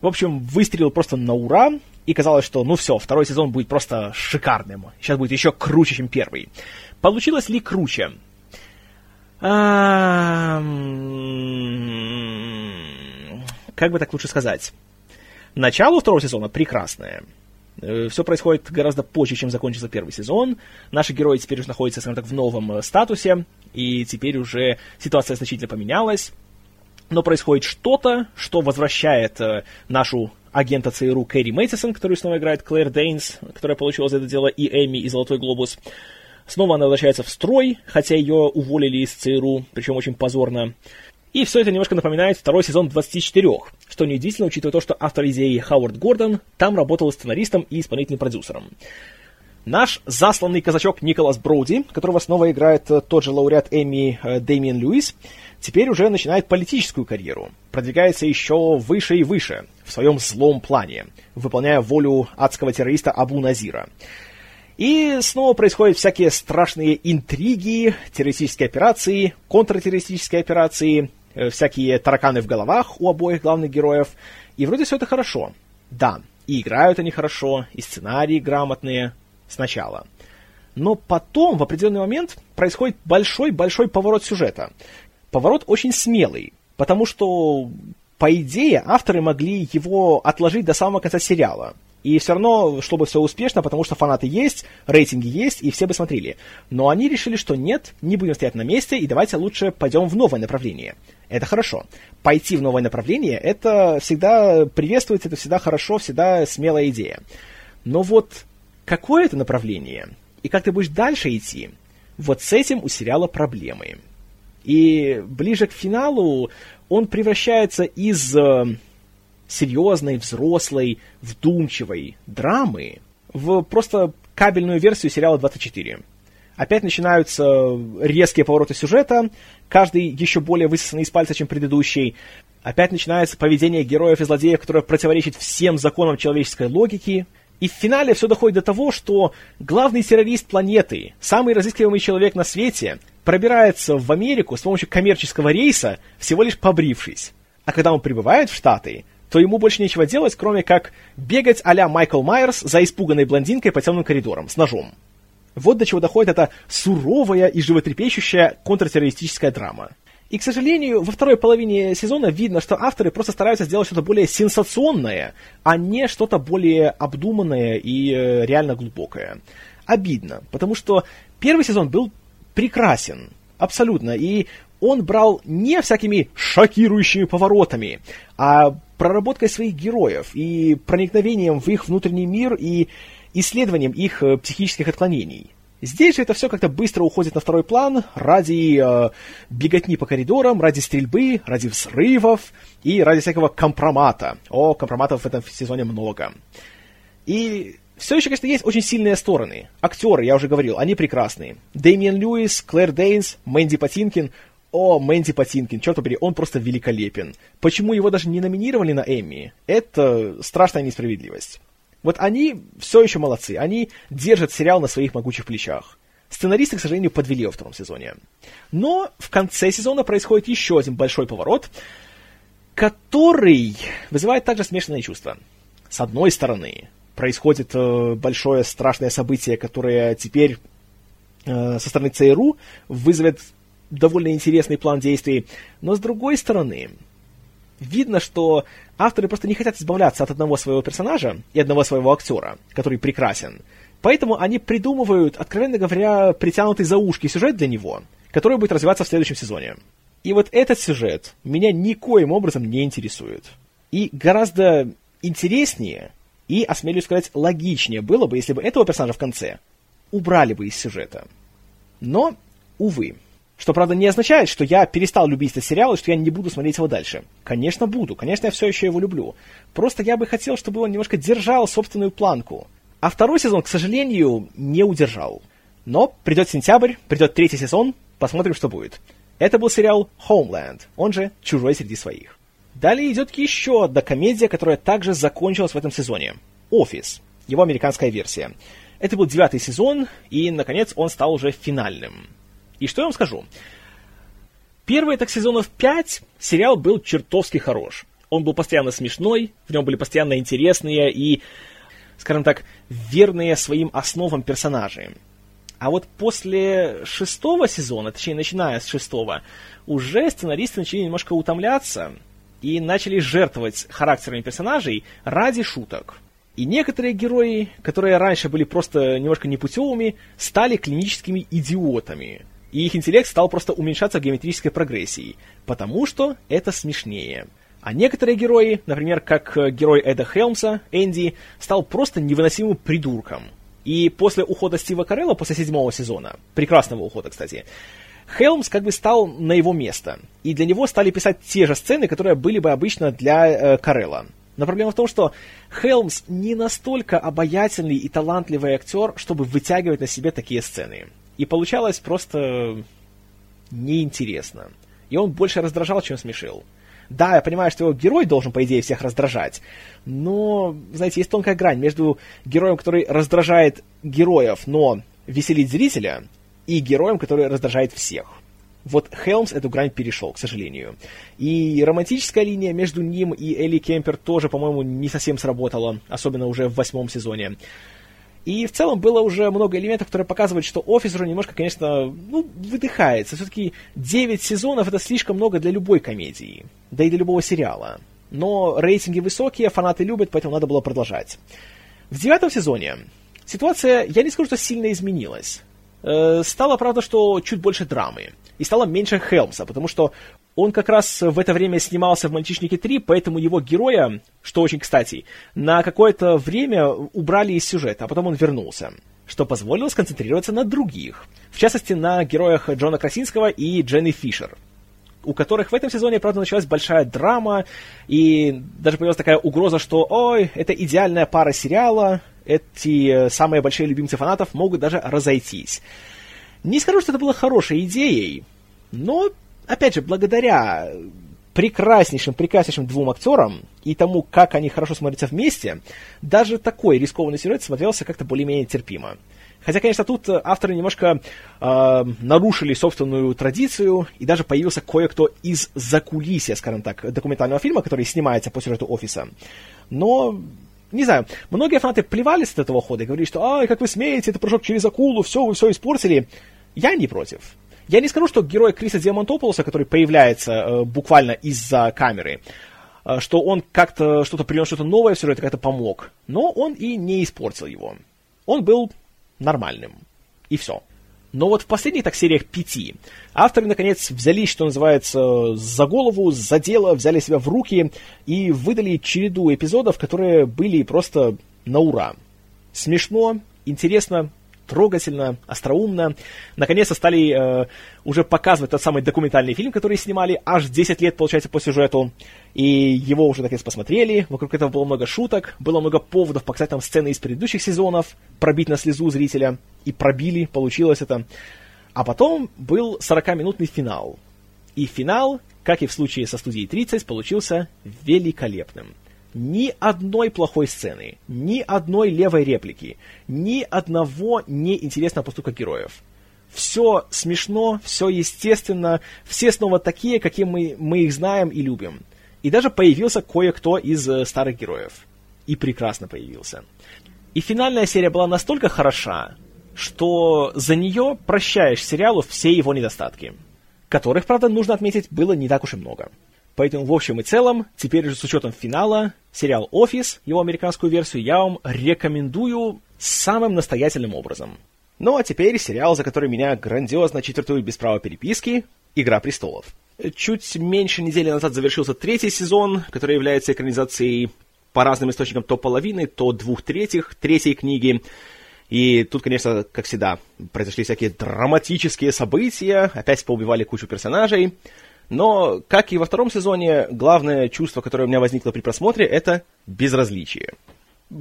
В общем, выстрелил просто на ура, и казалось, что ну все, второй сезон будет просто шикарным. Сейчас будет еще круче, чем первый. Получилось ли круче? Как бы так лучше сказать? Начало второго сезона прекрасное. Э, Все происходит гораздо позже, чем закончился первый сезон. Наши герои теперь уже находятся, скажем так, в новом э, статусе, и теперь уже ситуация значительно поменялась. Но происходит что-то, что возвращает э, нашу агента ЦРУ Кэрри Мэйтисон, которую снова играет Клэр Дейнс, которая получила за это дело и Эми, и Золотой Глобус. Снова она возвращается в строй, хотя ее уволили из ЦРУ, причем очень позорно. И все это немножко напоминает второй сезон 24, что неудивительно, учитывая то, что автор идеи Хауард Гордон там работал сценаристом и исполнительным продюсером. Наш засланный казачок Николас Броуди, которого снова играет э, тот же лауреат Эмми э, Дэмиен Льюис, теперь уже начинает политическую карьеру, продвигается еще выше и выше в своем злом плане, выполняя волю адского террориста Абу Назира. И снова происходят всякие страшные интриги, террористические операции, контртеррористические операции, Э, всякие тараканы в головах у обоих главных героев, и вроде все это хорошо. Да, и играют они хорошо, и сценарии грамотные сначала. Но потом, в определенный момент, происходит большой-большой поворот сюжета. Поворот очень смелый, потому что, по идее, авторы могли его отложить до самого конца сериала. И все равно, чтобы все успешно, потому что фанаты есть, рейтинги есть, и все бы смотрели. Но они решили, что нет, не будем стоять на месте, и давайте лучше пойдем в новое направление. Это хорошо. Пойти в новое направление, это всегда приветствуется, это всегда хорошо, всегда смелая идея. Но вот какое это направление, и как ты будешь дальше идти, вот с этим у сериала проблемы. И ближе к финалу он превращается из э, серьезной, взрослой, вдумчивой драмы в просто кабельную версию сериала 24. Опять начинаются резкие повороты сюжета, каждый еще более высосанный из пальца, чем предыдущий. Опять начинается поведение героев и злодеев, которое противоречит всем законам человеческой логики. И в финале все доходит до того, что главный террорист планеты, самый разыскиваемый человек на свете, пробирается в Америку с помощью коммерческого рейса, всего лишь побрившись. А когда он прибывает в Штаты, то ему больше нечего делать, кроме как бегать а-ля Майкл Майерс за испуганной блондинкой по темным коридорам с ножом. Вот до чего доходит эта суровая и животрепещущая контртеррористическая драма. И, к сожалению, во второй половине сезона видно, что авторы просто стараются сделать что-то более сенсационное, а не что-то более обдуманное и э, реально глубокое. Обидно, потому что первый сезон был прекрасен, абсолютно, и он брал не всякими шокирующими поворотами, а проработкой своих героев и проникновением в их внутренний мир и исследованием их э, психических отклонений. Здесь же это все как-то быстро уходит на второй план ради э, беготни по коридорам, ради стрельбы, ради взрывов и ради всякого компромата. О, компроматов в этом сезоне много. И все еще, конечно, есть очень сильные стороны. Актеры, я уже говорил, они прекрасные. Дэмиен Льюис, Клэр Дейнс, Мэнди Патинкин. О, Мэнди Патинкин, черт побери, он просто великолепен. Почему его даже не номинировали на Эмми? Это страшная несправедливость. Вот они все еще молодцы, они держат сериал на своих могучих плечах. Сценаристы, к сожалению, подвели во втором сезоне. Но в конце сезона происходит еще один большой поворот, который вызывает также смешанные чувства. С одной стороны, происходит э, большое страшное событие, которое теперь э, со стороны ЦРУ вызовет довольно интересный план действий, но с другой стороны, видно, что авторы просто не хотят избавляться от одного своего персонажа и одного своего актера, который прекрасен. Поэтому они придумывают, откровенно говоря, притянутый за ушки сюжет для него, который будет развиваться в следующем сезоне. И вот этот сюжет меня никоим образом не интересует. И гораздо интереснее и, осмелюсь сказать, логичнее было бы, если бы этого персонажа в конце убрали бы из сюжета. Но, увы. Что, правда, не означает, что я перестал любить этот сериал и что я не буду смотреть его дальше. Конечно, буду. Конечно, я все еще его люблю. Просто я бы хотел, чтобы он немножко держал собственную планку. А второй сезон, к сожалению, не удержал. Но придет сентябрь, придет третий сезон, посмотрим, что будет. Это был сериал Homeland, он же «Чужой среди своих». Далее идет еще одна комедия, которая также закончилась в этом сезоне. «Офис», его американская версия. Это был девятый сезон, и, наконец, он стал уже финальным. И что я вам скажу? Первые так сезонов пять сериал был чертовски хорош. Он был постоянно смешной, в нем были постоянно интересные и, скажем так, верные своим основам персонажи. А вот после шестого сезона, точнее, начиная с шестого, уже сценаристы начали немножко утомляться и начали жертвовать характерами персонажей ради шуток. И некоторые герои, которые раньше были просто немножко непутевыми, стали клиническими идиотами. И их интеллект стал просто уменьшаться в геометрической прогрессии, потому что это смешнее. А некоторые герои, например, как э, герой Эда Хелмса, Энди, стал просто невыносимым придурком. И после ухода Стива Карелла, после седьмого сезона, прекрасного ухода, кстати, Хелмс как бы стал на его место. И для него стали писать те же сцены, которые были бы обычно для э, Карелла. Но проблема в том, что Хелмс не настолько обаятельный и талантливый актер, чтобы вытягивать на себе такие сцены. И получалось просто неинтересно. И он больше раздражал, чем смешил. Да, я понимаю, что его герой должен, по идее, всех раздражать, но, знаете, есть тонкая грань между героем, который раздражает героев, но веселит зрителя, и героем, который раздражает всех. Вот Хелмс эту грань перешел, к сожалению. И романтическая линия между ним и Элли Кемпер тоже, по-моему, не совсем сработала, особенно уже в восьмом сезоне. И в целом было уже много элементов, которые показывают, что офис уже немножко, конечно, ну, выдыхается. Все-таки 9 сезонов это слишком много для любой комедии, да и для любого сериала. Но рейтинги высокие, фанаты любят, поэтому надо было продолжать. В девятом сезоне ситуация, я не скажу, что сильно изменилась. Э, стало, правда, что чуть больше драмы. И стало меньше Хелмса, потому что он как раз в это время снимался в «Мальчишнике 3», поэтому его героя, что очень кстати, на какое-то время убрали из сюжета, а потом он вернулся, что позволило сконцентрироваться на других, в частности, на героях Джона Красинского и Дженни Фишер, у которых в этом сезоне, правда, началась большая драма, и даже появилась такая угроза, что, ой, это идеальная пара сериала, эти э, самые большие любимцы фанатов могут даже разойтись. Не скажу, что это было хорошей идеей, но опять же, благодаря прекраснейшим, прекраснейшим двум актерам и тому, как они хорошо смотрятся вместе, даже такой рискованный сюжет смотрелся как-то более-менее терпимо. Хотя, конечно, тут авторы немножко э, нарушили собственную традицию, и даже появился кое-кто из закулисья, скажем так, документального фильма, который снимается по сюжету офиса. Но, не знаю, многие фанаты плевались от этого хода и говорили, что «Ай, как вы смеете, это прыжок через акулу, все, вы все испортили». Я не против. Я не скажу, что герой Криса Диамантополоса, который появляется э, буквально из-за камеры, э, что он как-то что-то принес что-то новое в сюжет, как-то помог. Но он и не испортил его. Он был нормальным. И все. Но вот в последних так сериях пяти авторы, наконец, взялись, что называется, за голову, за дело, взяли себя в руки и выдали череду эпизодов, которые были просто на ура. Смешно, интересно, трогательно, остроумно. Наконец-то стали э, уже показывать тот самый документальный фильм, который снимали аж 10 лет, получается, по сюжету. И его уже наконец посмотрели. Вокруг этого было много шуток, было много поводов показать там сцены из предыдущих сезонов, пробить на слезу зрителя. И пробили, получилось это. А потом был 40-минутный финал. И финал, как и в случае со студией 30, получился великолепным ни одной плохой сцены, ни одной левой реплики, ни одного неинтересного поступка героев. Все смешно, все естественно, все снова такие, какие мы, мы их знаем и любим. И даже появился кое-кто из э, старых героев. И прекрасно появился. И финальная серия была настолько хороша, что за нее прощаешь сериалу все его недостатки, которых, правда, нужно отметить, было не так уж и много. Поэтому, в общем и целом, теперь же с учетом финала, сериал «Офис», его американскую версию, я вам рекомендую самым настоятельным образом. Ну а теперь сериал, за который меня грандиозно четвертуют без права переписки «Игра престолов». Чуть меньше недели назад завершился третий сезон, который является экранизацией по разным источникам то половины, то двух третьих третьей книги. И тут, конечно, как всегда, произошли всякие драматические события, опять поубивали кучу персонажей. Но, как и во втором сезоне, главное чувство, которое у меня возникло при просмотре, это безразличие.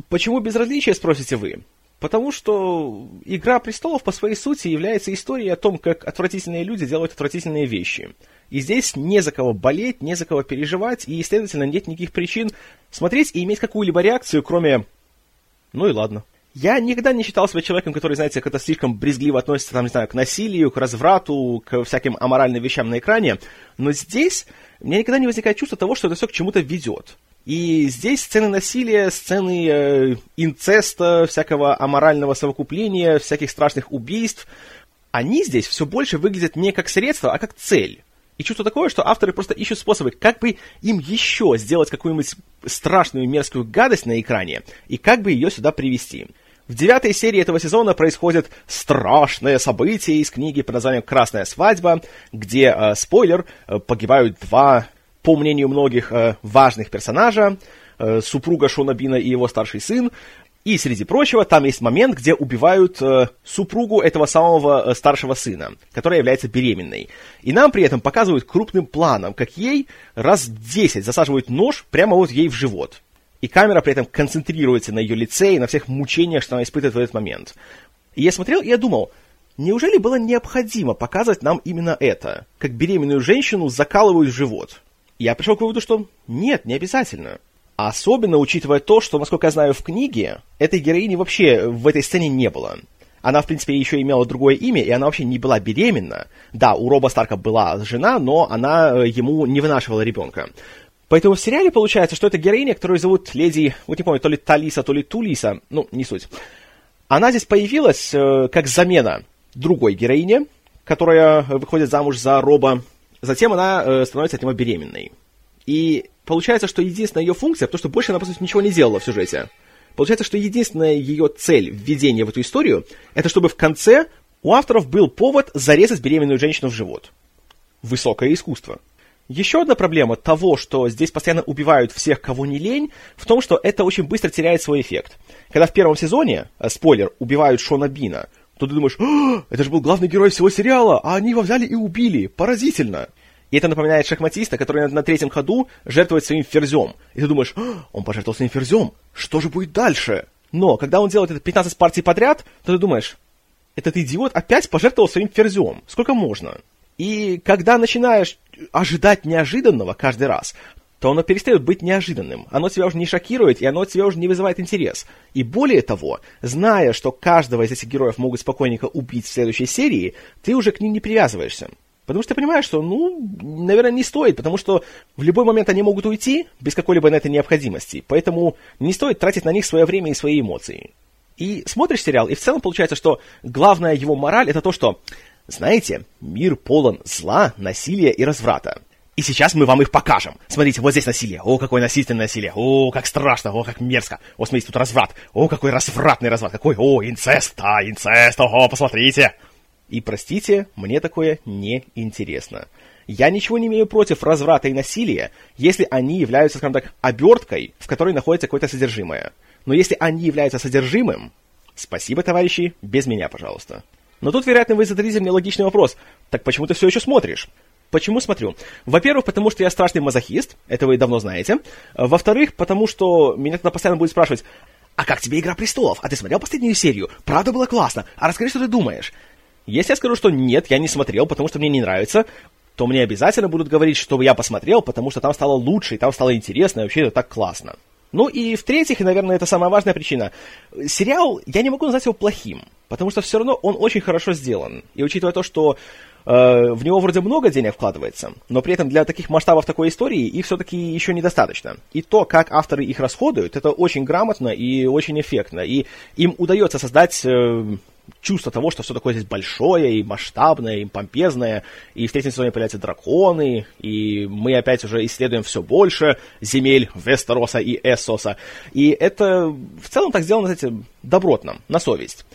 Почему безразличие, спросите вы? Потому что «Игра престолов» по своей сути является историей о том, как отвратительные люди делают отвратительные вещи. И здесь не за кого болеть, не за кого переживать, и, следовательно, нет никаких причин смотреть и иметь какую-либо реакцию, кроме «ну и ладно». Я никогда не считал себя человеком, который, знаете, как-то слишком брезгливо относится, там, не знаю, к насилию, к разврату, к всяким аморальным вещам на экране, но здесь у меня никогда не возникает чувство того, что это все к чему-то ведет. И здесь сцены насилия, сцены э, инцеста, всякого аморального совокупления, всяких страшных убийств, они здесь все больше выглядят не как средство, а как цель. И чувство такое, что авторы просто ищут способы, как бы им еще сделать какую-нибудь страшную мерзкую гадость на экране, и как бы ее сюда привести. В девятой серии этого сезона происходит страшное событие из книги под названием «Красная свадьба», где, э, спойлер, э, погибают два, по мнению многих, э, важных персонажа, э, супруга Шона Бина и его старший сын, и, среди прочего, там есть момент, где убивают э, супругу этого самого э, старшего сына, которая является беременной. И нам при этом показывают крупным планом, как ей раз 10 засаживают нож прямо вот ей в живот. И камера при этом концентрируется на ее лице и на всех мучениях, что она испытывает в этот момент. И я смотрел, и я думал, неужели было необходимо показывать нам именно это? Как беременную женщину закалывают в живот? Я пришел к выводу, что нет, не обязательно. Особенно учитывая то, что, насколько я знаю, в книге этой героини вообще в этой сцене не было. Она, в принципе, еще имела другое имя, и она вообще не была беременна. Да, у Роба Старка была жена, но она э, ему не вынашивала ребенка. Поэтому в сериале получается, что это героиня, которую зовут леди, вот не помню, то ли Талиса, то ли Тулиса, ну, не суть. Она здесь появилась э, как замена другой героине, которая выходит замуж за Роба. Затем она э, становится от него беременной. И получается, что единственная ее функция, потому что больше она, по сути, ничего не делала в сюжете. Получается, что единственная ее цель введения в эту историю, это чтобы в конце у авторов был повод зарезать беременную женщину в живот. Высокое искусство. Еще одна проблема того, что здесь постоянно убивают всех, кого не лень, в том, что это очень быстро теряет свой эффект. Когда в первом сезоне, э, спойлер, убивают Шона Бина, то ты думаешь, это же был главный герой всего сериала, а они его взяли и убили. Поразительно. И это напоминает шахматиста, который на, третьем ходу жертвует своим ферзем. И ты думаешь, он пожертвовал своим ферзем, что же будет дальше? Но когда он делает это 15 партий подряд, то ты думаешь, этот идиот опять пожертвовал своим ферзем. Сколько можно? И когда начинаешь ожидать неожиданного каждый раз, то оно перестает быть неожиданным. Оно тебя уже не шокирует, и оно тебя уже не вызывает интерес. И более того, зная, что каждого из этих героев могут спокойненько убить в следующей серии, ты уже к ним не привязываешься. Потому что ты понимаешь, что, ну, наверное, не стоит, потому что в любой момент они могут уйти без какой-либо на это необходимости. Поэтому не стоит тратить на них свое время и свои эмоции. И смотришь сериал, и в целом получается, что главная его мораль это то, что, знаете, мир полон зла, насилия и разврата. И сейчас мы вам их покажем. Смотрите, вот здесь насилие. О, какое насильственное насилие. О, как страшно. О, как мерзко. О, смотрите, тут разврат. О, какой развратный разврат. Какой, о, инцест. Да, инцест. Ого, посмотрите. И простите, мне такое не интересно. Я ничего не имею против разврата и насилия, если они являются, скажем так, оберткой, в которой находится какое-то содержимое. Но если они являются содержимым, спасибо, товарищи, без меня, пожалуйста. Но тут, вероятно, вы зададите мне логичный вопрос. Так почему ты все еще смотришь? Почему смотрю? Во-первых, потому что я страшный мазохист, это вы давно знаете. Во-вторых, потому что меня тогда постоянно будет спрашивать, а как тебе «Игра престолов»? А ты смотрел последнюю серию? Правда было классно? А расскажи, что ты думаешь? Если я скажу, что нет, я не смотрел, потому что мне не нравится, то мне обязательно будут говорить, чтобы я посмотрел, потому что там стало лучше, и там стало интересно, и вообще это так классно. Ну и в-третьих, и, наверное, это самая важная причина. Сериал, я не могу назвать его плохим, потому что все равно он очень хорошо сделан. И учитывая то, что в него вроде много денег вкладывается, но при этом для таких масштабов такой истории их все-таки еще недостаточно. И то, как авторы их расходуют, это очень грамотно и очень эффектно. И им удается создать... Э, чувство того, что все такое здесь большое и масштабное, и помпезное, и в третьем сезоне появляются драконы, и мы опять уже исследуем все больше земель Вестероса и Эссоса. И это в целом так сделано, знаете, добротно, на совесть.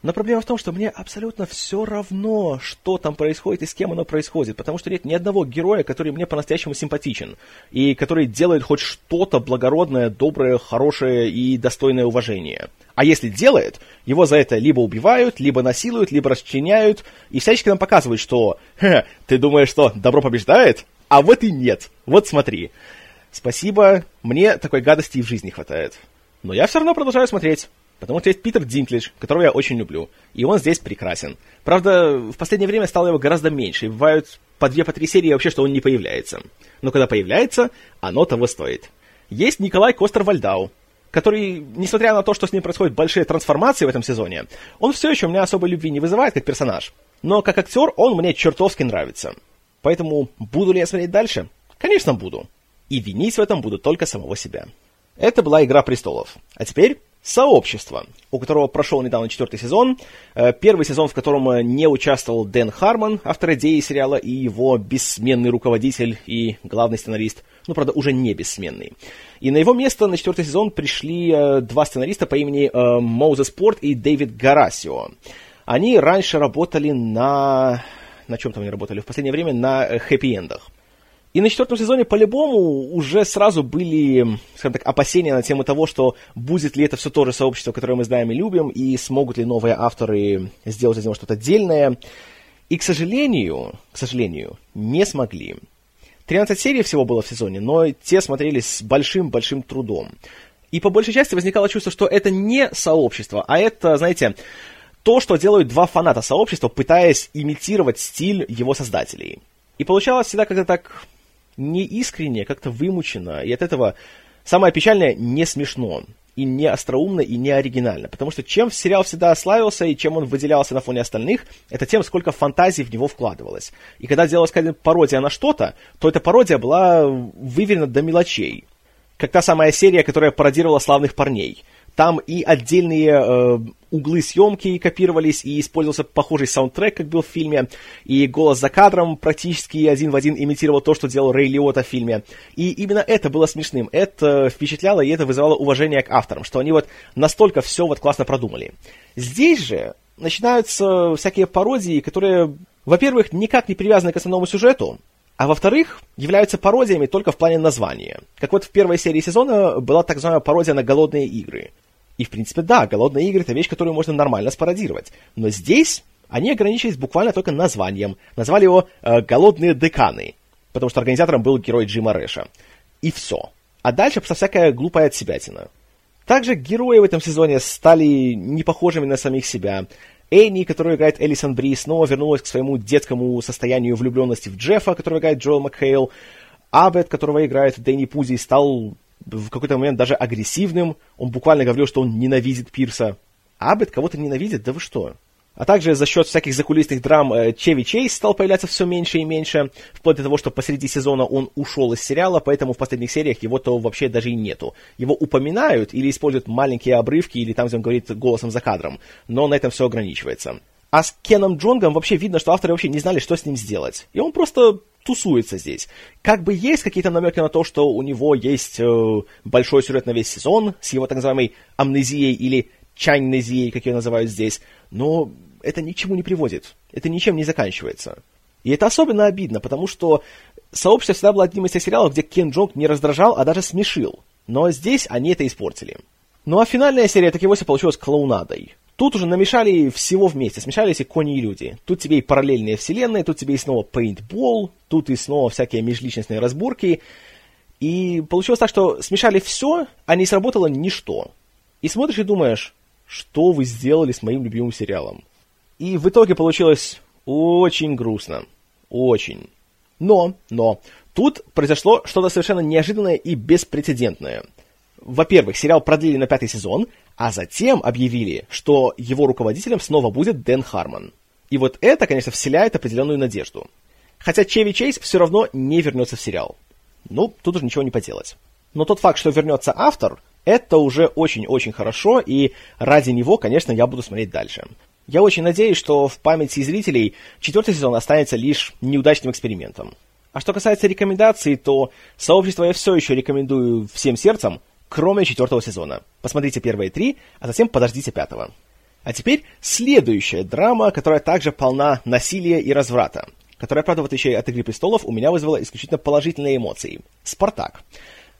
Но проблема в том, что мне абсолютно все равно, что там происходит и с кем оно происходит, потому что нет ни одного героя, который мне по-настоящему симпатичен, и который делает хоть что-то благородное, доброе, хорошее и достойное уважения. А если делает, его за это либо убивают, либо насилуют, либо расчленяют, и всячески нам показывают, что ты думаешь, что добро побеждает? А вот и нет. Вот смотри. Спасибо, мне такой гадости и в жизни хватает. Но я все равно продолжаю смотреть. Потому что есть Питер Динклидж, которого я очень люблю. И он здесь прекрасен. Правда, в последнее время стало его гораздо меньше. И бывают по две, по три серии вообще, что он не появляется. Но когда появляется, оно того стоит. Есть Николай Костер-Вальдау, который, несмотря на то, что с ним происходят большие трансформации в этом сезоне, он все еще у меня особой любви не вызывает как персонаж. Но как актер он мне чертовски нравится. Поэтому буду ли я смотреть дальше? Конечно, буду. И винить в этом буду только самого себя. Это была «Игра престолов». А теперь «Сообщество», у которого прошел недавно четвертый сезон. Э, первый сезон, в котором э, не участвовал Дэн Хармон, автор идеи сериала, и его бессменный руководитель и главный сценарист, ну, правда, уже не бессменный. И на его место на четвертый сезон пришли э, два сценариста по имени Моузес Порт и Дэвид Гуарасио. Они раньше работали на... На чем там они работали? В последнее время на хэппи-эндах. И на четвертом сезоне по-любому уже сразу были, скажем так, опасения на тему того, что будет ли это все то же сообщество, которое мы знаем и любим, и смогут ли новые авторы сделать из него что-то отдельное. И, к сожалению, к сожалению, не смогли. 13 серий всего было в сезоне, но те смотрелись с большим-большим трудом. И по большей части возникало чувство, что это не сообщество, а это, знаете, то, что делают два фаната сообщества, пытаясь имитировать стиль его создателей. И получалось всегда как-то так не искренне, как-то вымучено, и от этого самое печальное не смешно, и не остроумно, и не оригинально. Потому что чем сериал всегда славился, и чем он выделялся на фоне остальных, это тем, сколько фантазий в него вкладывалось. И когда делалась какая-то пародия на что-то, то эта пародия была выверена до мелочей. Как та самая серия, которая пародировала славных парней – там и отдельные э, углы съемки копировались, и использовался похожий саундтрек, как был в фильме, и голос за кадром практически один в один имитировал то, что делал Рэй Лиота в фильме. И именно это было смешным, это впечатляло, и это вызывало уважение к авторам, что они вот настолько все вот классно продумали. Здесь же начинаются всякие пародии, которые, во-первых, никак не привязаны к основному сюжету, а во-вторых, являются пародиями только в плане названия. Как вот в первой серии сезона была так называемая пародия на «Голодные игры». И, в принципе, да, голодные игры — это вещь, которую можно нормально спародировать. Но здесь они ограничились буквально только названием. Назвали его э, «Голодные деканы», потому что организатором был герой Джима Рэша. И все. А дальше просто всякая глупая отсебятина. Также герои в этом сезоне стали не похожими на самих себя. Энни, которую играет Элисон Бри, снова вернулась к своему детскому состоянию влюбленности в Джеффа, которого играет Джоэл Макхейл. Абет, которого играет Дэнни Пузи, стал в какой-то момент даже агрессивным. Он буквально говорил, что он ненавидит Пирса. Абет кого-то ненавидит? Да вы что? А также за счет всяких закулисных драм э, Чеви Чейз стал появляться все меньше и меньше, вплоть до того, что посреди сезона он ушел из сериала, поэтому в последних сериях его-то вообще даже и нету. Его упоминают или используют маленькие обрывки, или там, где он говорит голосом за кадром, но на этом все ограничивается. А с Кеном Джонгом вообще видно, что авторы вообще не знали, что с ним сделать. И он просто тусуется здесь. Как бы есть какие-то намеки на то, что у него есть э, большой сюжет на весь сезон с его так называемой амнезией или чайнезией, как ее называют здесь, но это ни к чему не приводит. Это ничем не заканчивается. И это особенно обидно, потому что «Сообщество» всегда было одним из тех сериалов, где Кен Джонг не раздражал, а даже смешил. Но здесь они это испортили. Ну а финальная серия так и вовсе получилась клоунадой. Тут уже намешали всего вместе, смешались и кони и люди. Тут тебе и параллельные вселенные, тут тебе и снова пейнтбол, тут и снова всякие межличностные разборки. И получилось так, что смешали все, а не сработало ничто. И смотришь и думаешь, что вы сделали с моим любимым сериалом. И в итоге получилось очень грустно. Очень. Но, но, тут произошло что-то совершенно неожиданное и беспрецедентное. Во-первых, сериал продлили на пятый сезон, а затем объявили, что его руководителем снова будет Дэн Хармон. И вот это, конечно, вселяет определенную надежду. Хотя Чеви Чейз все равно не вернется в сериал. Ну, тут уже ничего не поделать. Но тот факт, что вернется автор, это уже очень-очень хорошо, и ради него, конечно, я буду смотреть дальше. Я очень надеюсь, что в памяти зрителей четвертый сезон останется лишь неудачным экспериментом. А что касается рекомендаций, то сообщество я все еще рекомендую всем сердцем, кроме четвертого сезона. Посмотрите первые три, а затем подождите пятого. А теперь следующая драма, которая также полна насилия и разврата, которая, правда, в отличие от «Игры престолов», у меня вызвала исключительно положительные эмоции. «Спартак».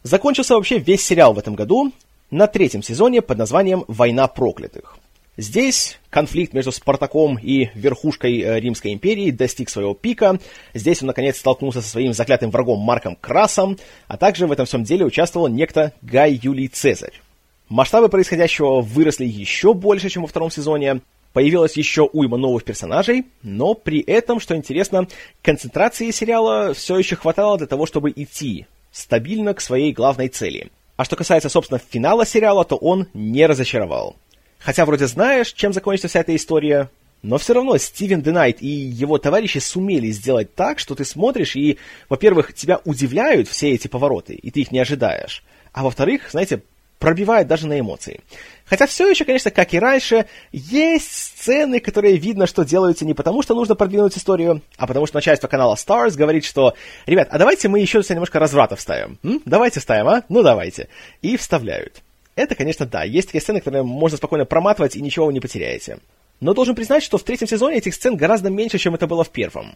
Закончился вообще весь сериал в этом году на третьем сезоне под названием «Война проклятых». Здесь конфликт между Спартаком и верхушкой э, Римской империи достиг своего пика. Здесь он, наконец, столкнулся со своим заклятым врагом Марком Красом, а также в этом всем деле участвовал некто Гай Юлий Цезарь. Масштабы происходящего выросли еще больше, чем во втором сезоне. Появилась еще уйма новых персонажей, но при этом, что интересно, концентрации сериала все еще хватало для того, чтобы идти стабильно к своей главной цели. А что касается, собственно, финала сериала, то он не разочаровал. Хотя вроде знаешь, чем закончится вся эта история, но все равно Стивен Денайт и его товарищи сумели сделать так, что ты смотришь и, во-первых, тебя удивляют все эти повороты, и ты их не ожидаешь. А во-вторых, знаете, пробивает даже на эмоции. Хотя все еще, конечно, как и раньше, есть сцены, которые видно, что делаются не потому, что нужно продвинуть историю, а потому что начальство канала Stars говорит, что, ребят, а давайте мы еще немножко разврата вставим. М? Давайте вставим, а? Ну давайте. И вставляют. Это, конечно, да, есть такие сцены, которые можно спокойно проматывать и ничего вы не потеряете. Но должен признать, что в третьем сезоне этих сцен гораздо меньше, чем это было в первом.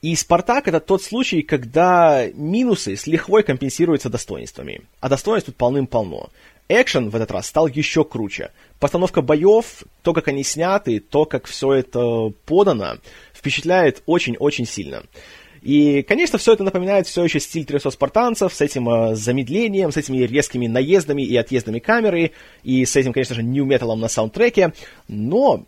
И «Спартак» — это тот случай, когда минусы с лихвой компенсируются достоинствами. А достоинств тут полным-полно. Экшен в этот раз стал еще круче. Постановка боев, то, как они сняты, то, как все это подано, впечатляет очень-очень сильно. И, конечно, все это напоминает все еще стиль 300 спартанцев с этим э, замедлением, с этими резкими наездами и отъездами камеры, и с этим, конечно же, нью-металом на саундтреке, но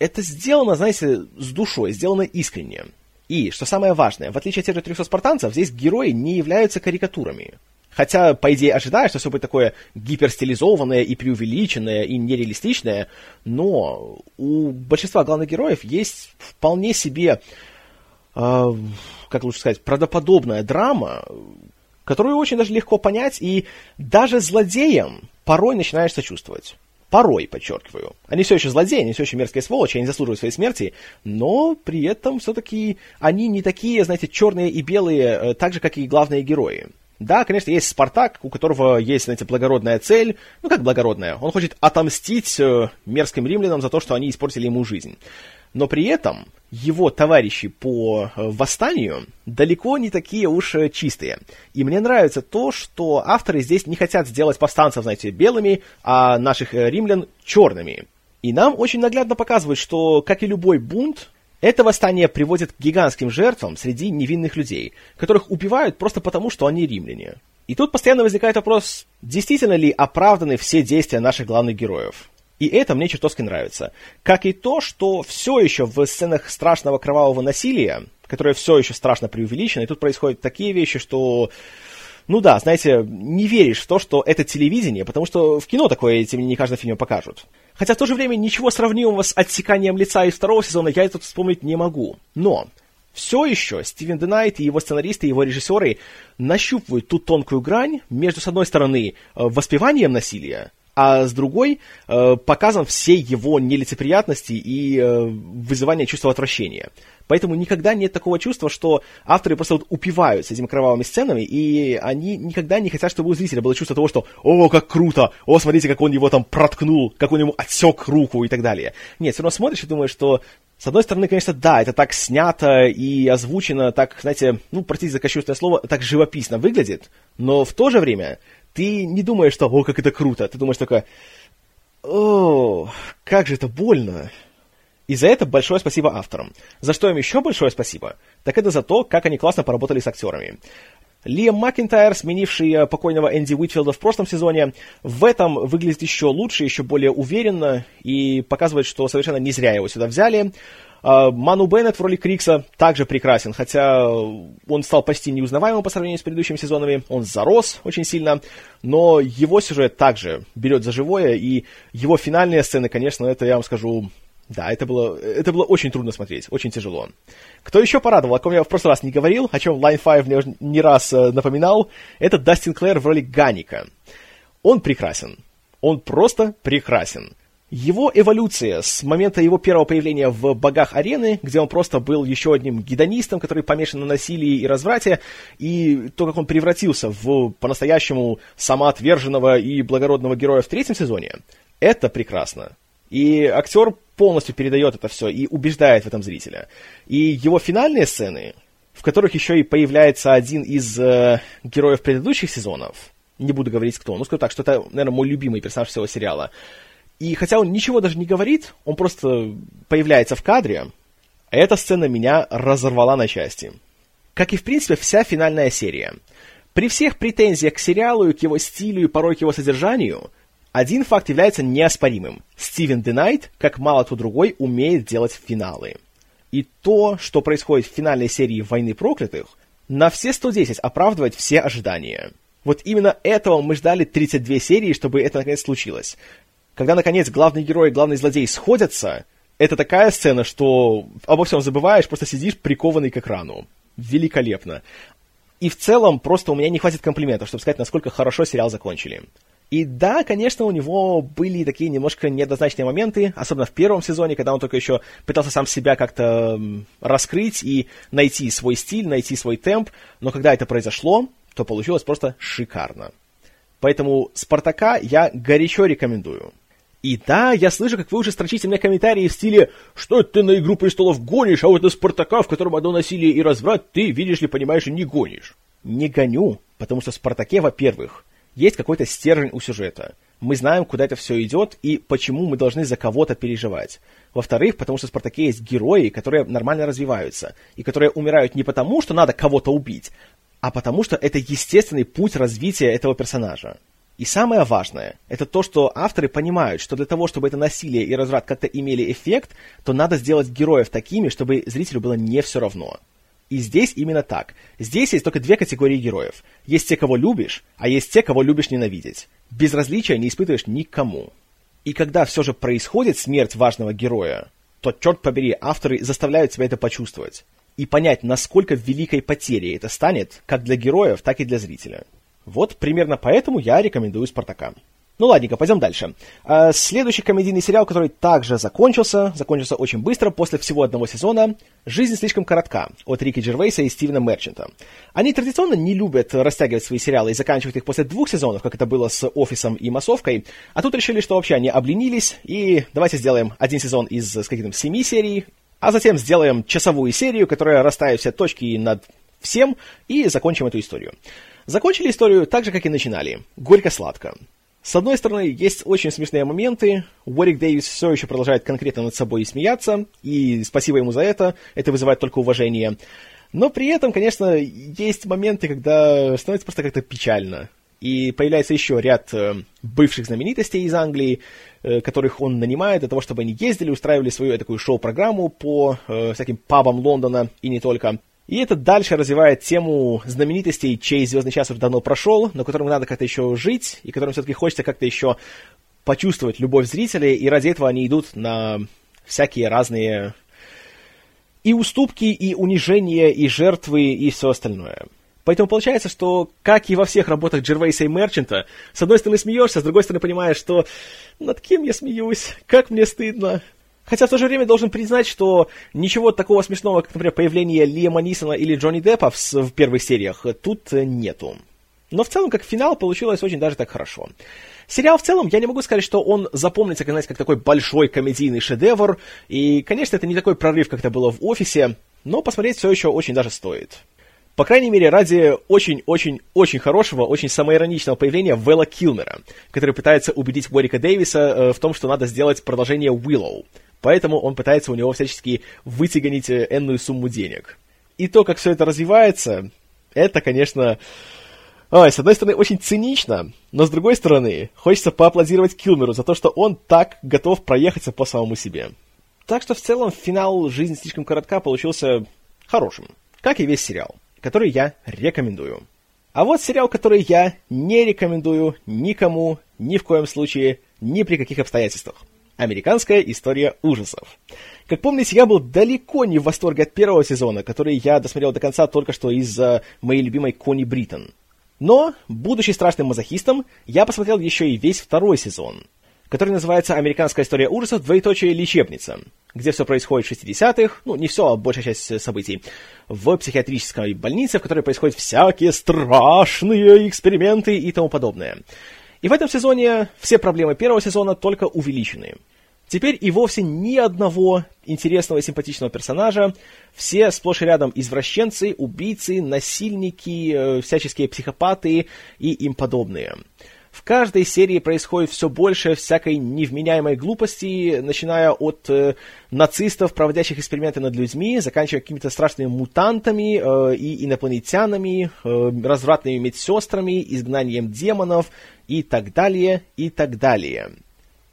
это сделано, знаете, с душой, сделано искренне. И, что самое важное, в отличие от тех же 300 спартанцев, здесь герои не являются карикатурами. Хотя, по идее, ожидаешь, что все будет такое гиперстилизованное и преувеличенное, и нереалистичное, но у большинства главных героев есть вполне себе, как лучше сказать, правдоподобная драма, которую очень даже легко понять, и даже злодеям порой начинаешь сочувствовать. Порой, подчеркиваю. Они все еще злодеи, они все еще мерзкие сволочи, они заслуживают своей смерти, но при этом все-таки они не такие, знаете, черные и белые, э, так же, как и главные герои. Да, конечно, есть Спартак, у которого есть, знаете, благородная цель. Ну, как благородная? Он хочет отомстить э, мерзким римлянам за то, что они испортили ему жизнь. Но при этом его товарищи по э, восстанию далеко не такие уж э, чистые. И мне нравится то, что авторы здесь не хотят сделать повстанцев, знаете, белыми, а наших римлян черными. И нам очень наглядно показывают, что, как и любой бунт, это восстание приводит к гигантским жертвам среди невинных людей, которых убивают просто потому, что они римляне. И тут постоянно возникает вопрос, действительно ли оправданы все действия наших главных героев. И это мне чертовски нравится. Как и то, что все еще в сценах страшного кровавого насилия, которое все еще страшно преувеличено, и тут происходят такие вещи, что ну да, знаете, не веришь в то, что это телевидение, потому что в кино такое тебе не каждый фильм покажут. Хотя в то же время ничего сравнимого с отсеканием лица из второго сезона я тут вспомнить не могу. Но все еще Стивен Денайт и его сценаристы, и его режиссеры нащупывают ту тонкую грань между, с одной стороны, э, воспеванием насилия, а с другой э, показан все его нелицеприятности и э, вызывание чувства отвращения. Поэтому никогда нет такого чувства, что авторы просто вот упиваются этими кровавыми сценами, и они никогда не хотят, чтобы у зрителя было чувство того, что «О, как круто! О, смотрите, как он его там проткнул, как он ему отсек руку» и так далее. Нет, все равно смотришь и думаешь, что с одной стороны, конечно, да, это так снято и озвучено, так, знаете, ну, простите за кощунственное слово, так живописно выглядит, но в то же время ты не думаешь, что «О, как это круто!» Ты думаешь только «О, как же это больно!» И за это большое спасибо авторам. За что им еще большое спасибо? Так это за то, как они классно поработали с актерами. Лиам Макинтайр, сменивший э, покойного Энди Уитфилда в прошлом сезоне, в этом выглядит еще лучше, еще более уверенно и показывает, что совершенно не зря его сюда взяли. А, Ману Беннет в роли Крикса также прекрасен, хотя он стал почти неузнаваемым по сравнению с предыдущими сезонами, он зарос очень сильно, но его сюжет также берет за живое, и его финальные сцены, конечно, это, я вам скажу, да, это было, это было очень трудно смотреть, очень тяжело. Кто еще порадовал, о ком я в прошлый раз не говорил, о чем Line 5 мне уже не раз э, напоминал, это Дастин Клэр в роли Ганика. Он прекрасен. Он просто прекрасен. Его эволюция с момента его первого появления в богах арены, где он просто был еще одним гедонистом, который помешан на насилии и разврате, и то, как он превратился в по-настоящему самоотверженного и благородного героя в третьем сезоне, это прекрасно. И актер полностью передает это все и убеждает в этом зрителя. И его финальные сцены, в которых еще и появляется один из э, героев предыдущих сезонов, не буду говорить кто, но скажу так, что это, наверное, мой любимый персонаж всего сериала, и хотя он ничего даже не говорит, он просто появляется в кадре, эта сцена меня разорвала на части. Как и, в принципе, вся финальная серия. При всех претензиях к сериалу и к его стилю и порой к его содержанию, Один факт является неоспоримым. Стивен Денайт, как мало кто другой, умеет делать финалы. И то, что происходит в финальной серии «Войны проклятых», на все 110 оправдывает все ожидания. Вот именно этого мы ждали 32 серии, чтобы это наконец случилось. Когда, наконец, главный герой и главный злодей сходятся, это такая сцена, что обо всем забываешь, просто сидишь прикованный к экрану. Великолепно. И в целом просто у меня не хватит комплиментов, чтобы сказать, насколько хорошо сериал закончили. И да, конечно, у него были такие немножко неоднозначные моменты, особенно в первом сезоне, когда он только еще пытался сам себя как-то раскрыть и найти свой стиль, найти свой темп, но когда это произошло, то получилось просто шикарно. Поэтому «Спартака» я горячо рекомендую. И да, я слышу, как вы уже строчите мне комментарии в стиле «Что ты на «Игру престолов» гонишь, а вот на «Спартака», в котором одно насилие и разврат, ты, видишь ли, понимаешь, не гонишь». Не гоню, потому что в «Спартаке», во-первых, есть какой-то стержень у сюжета. Мы знаем, куда это все идет и почему мы должны за кого-то переживать. Во-вторых, потому что в «Спартаке» есть герои, которые нормально развиваются, и которые умирают не потому, что надо кого-то убить, а потому что это естественный путь развития этого персонажа. И самое важное, это то, что авторы понимают, что для того, чтобы это насилие и разврат как-то имели эффект, то надо сделать героев такими, чтобы зрителю было не все равно. И здесь именно так. Здесь есть только две категории героев. Есть те, кого любишь, а есть те, кого любишь ненавидеть. Безразличия не испытываешь никому. И когда все же происходит смерть важного героя, то, черт побери, авторы заставляют себя это почувствовать. И понять, насколько великой потерей это станет, как для героев, так и для зрителя. Вот примерно поэтому я рекомендую «Спартака». Ну ладненько, пойдем дальше. А, следующий комедийный сериал, который также закончился, закончился очень быстро, после всего одного сезона, «Жизнь слишком коротка» от Рики Джервейса и Стивена Мерчента. Они традиционно не любят растягивать свои сериалы и заканчивать их после двух сезонов, как это было с «Офисом» и «Массовкой», а тут решили, что вообще они обленились, и давайте сделаем один сезон из с каких-то семи серий, а затем сделаем часовую серию, которая расставит все точки над всем, и закончим эту историю. Закончили историю так же, как и начинали. Горько-сладко. С одной стороны, есть очень смешные моменты. Уорик Дэвис все еще продолжает конкретно над собой смеяться, и спасибо ему за это, это вызывает только уважение. Но при этом, конечно, есть моменты, когда становится просто как-то печально. И появляется еще ряд э, бывших знаменитостей из Англии, э, которых он нанимает для того, чтобы они ездили, устраивали свою такую шоу-программу по э, всяким пабам Лондона и не только. И это дальше развивает тему знаменитостей, чей звездный час уже давно прошел, но которым надо как-то еще жить, и которым все-таки хочется как-то еще почувствовать любовь зрителей, и ради этого они идут на всякие разные и уступки, и унижения, и жертвы, и все остальное. Поэтому получается, что, как и во всех работах Джервейса и Мерчанта, с одной стороны смеешься, с другой стороны понимаешь, что над кем я смеюсь, как мне стыдно, Хотя в то же время должен признать, что ничего такого смешного, как, например, появление Лиама Нисона или Джонни Деппа в, в первых сериях, тут нету. Но в целом, как финал, получилось очень даже так хорошо. Сериал в целом, я не могу сказать, что он запомнится, как, знаете, как такой большой комедийный шедевр, и, конечно, это не такой прорыв, как это было в «Офисе», но посмотреть все еще очень даже стоит. По крайней мере, ради очень-очень-очень хорошего, очень самоироничного появления Вэлла Килмера, который пытается убедить Уорика Дэвиса э, в том, что надо сделать продолжение Уиллоу. Поэтому он пытается у него всячески вытягонить э, энную сумму денег. И то, как все это развивается, это, конечно... Ой, с одной стороны, очень цинично, но с другой стороны, хочется поаплодировать Килмеру за то, что он так готов проехаться по самому себе. Так что в целом финал «Жизнь слишком коротка» получился хорошим, как и весь сериал, который я рекомендую. А вот сериал, который я не рекомендую никому, ни в коем случае, ни при каких обстоятельствах. Американская история ужасов. Как помните, я был далеко не в восторге от первого сезона, который я досмотрел до конца только что из-за моей любимой Кони Бриттон. Но, будучи страшным мазохистом, я посмотрел еще и весь второй сезон, который называется «Американская история ужасов. Двоеточие лечебница», где все происходит в 60-х, ну, не все, а большая часть событий, в психиатрической больнице, в которой происходят всякие страшные эксперименты и тому подобное. И в этом сезоне все проблемы первого сезона только увеличены. Теперь и вовсе ни одного интересного и симпатичного персонажа. Все сплошь и рядом извращенцы, убийцы, насильники, э, всяческие психопаты и им подобные. В каждой серии происходит все больше всякой невменяемой глупости, начиная от э, нацистов, проводящих эксперименты над людьми, заканчивая какими-то страшными мутантами э, и инопланетянами, э, развратными медсестрами, изгнанием демонов и так далее, и так далее.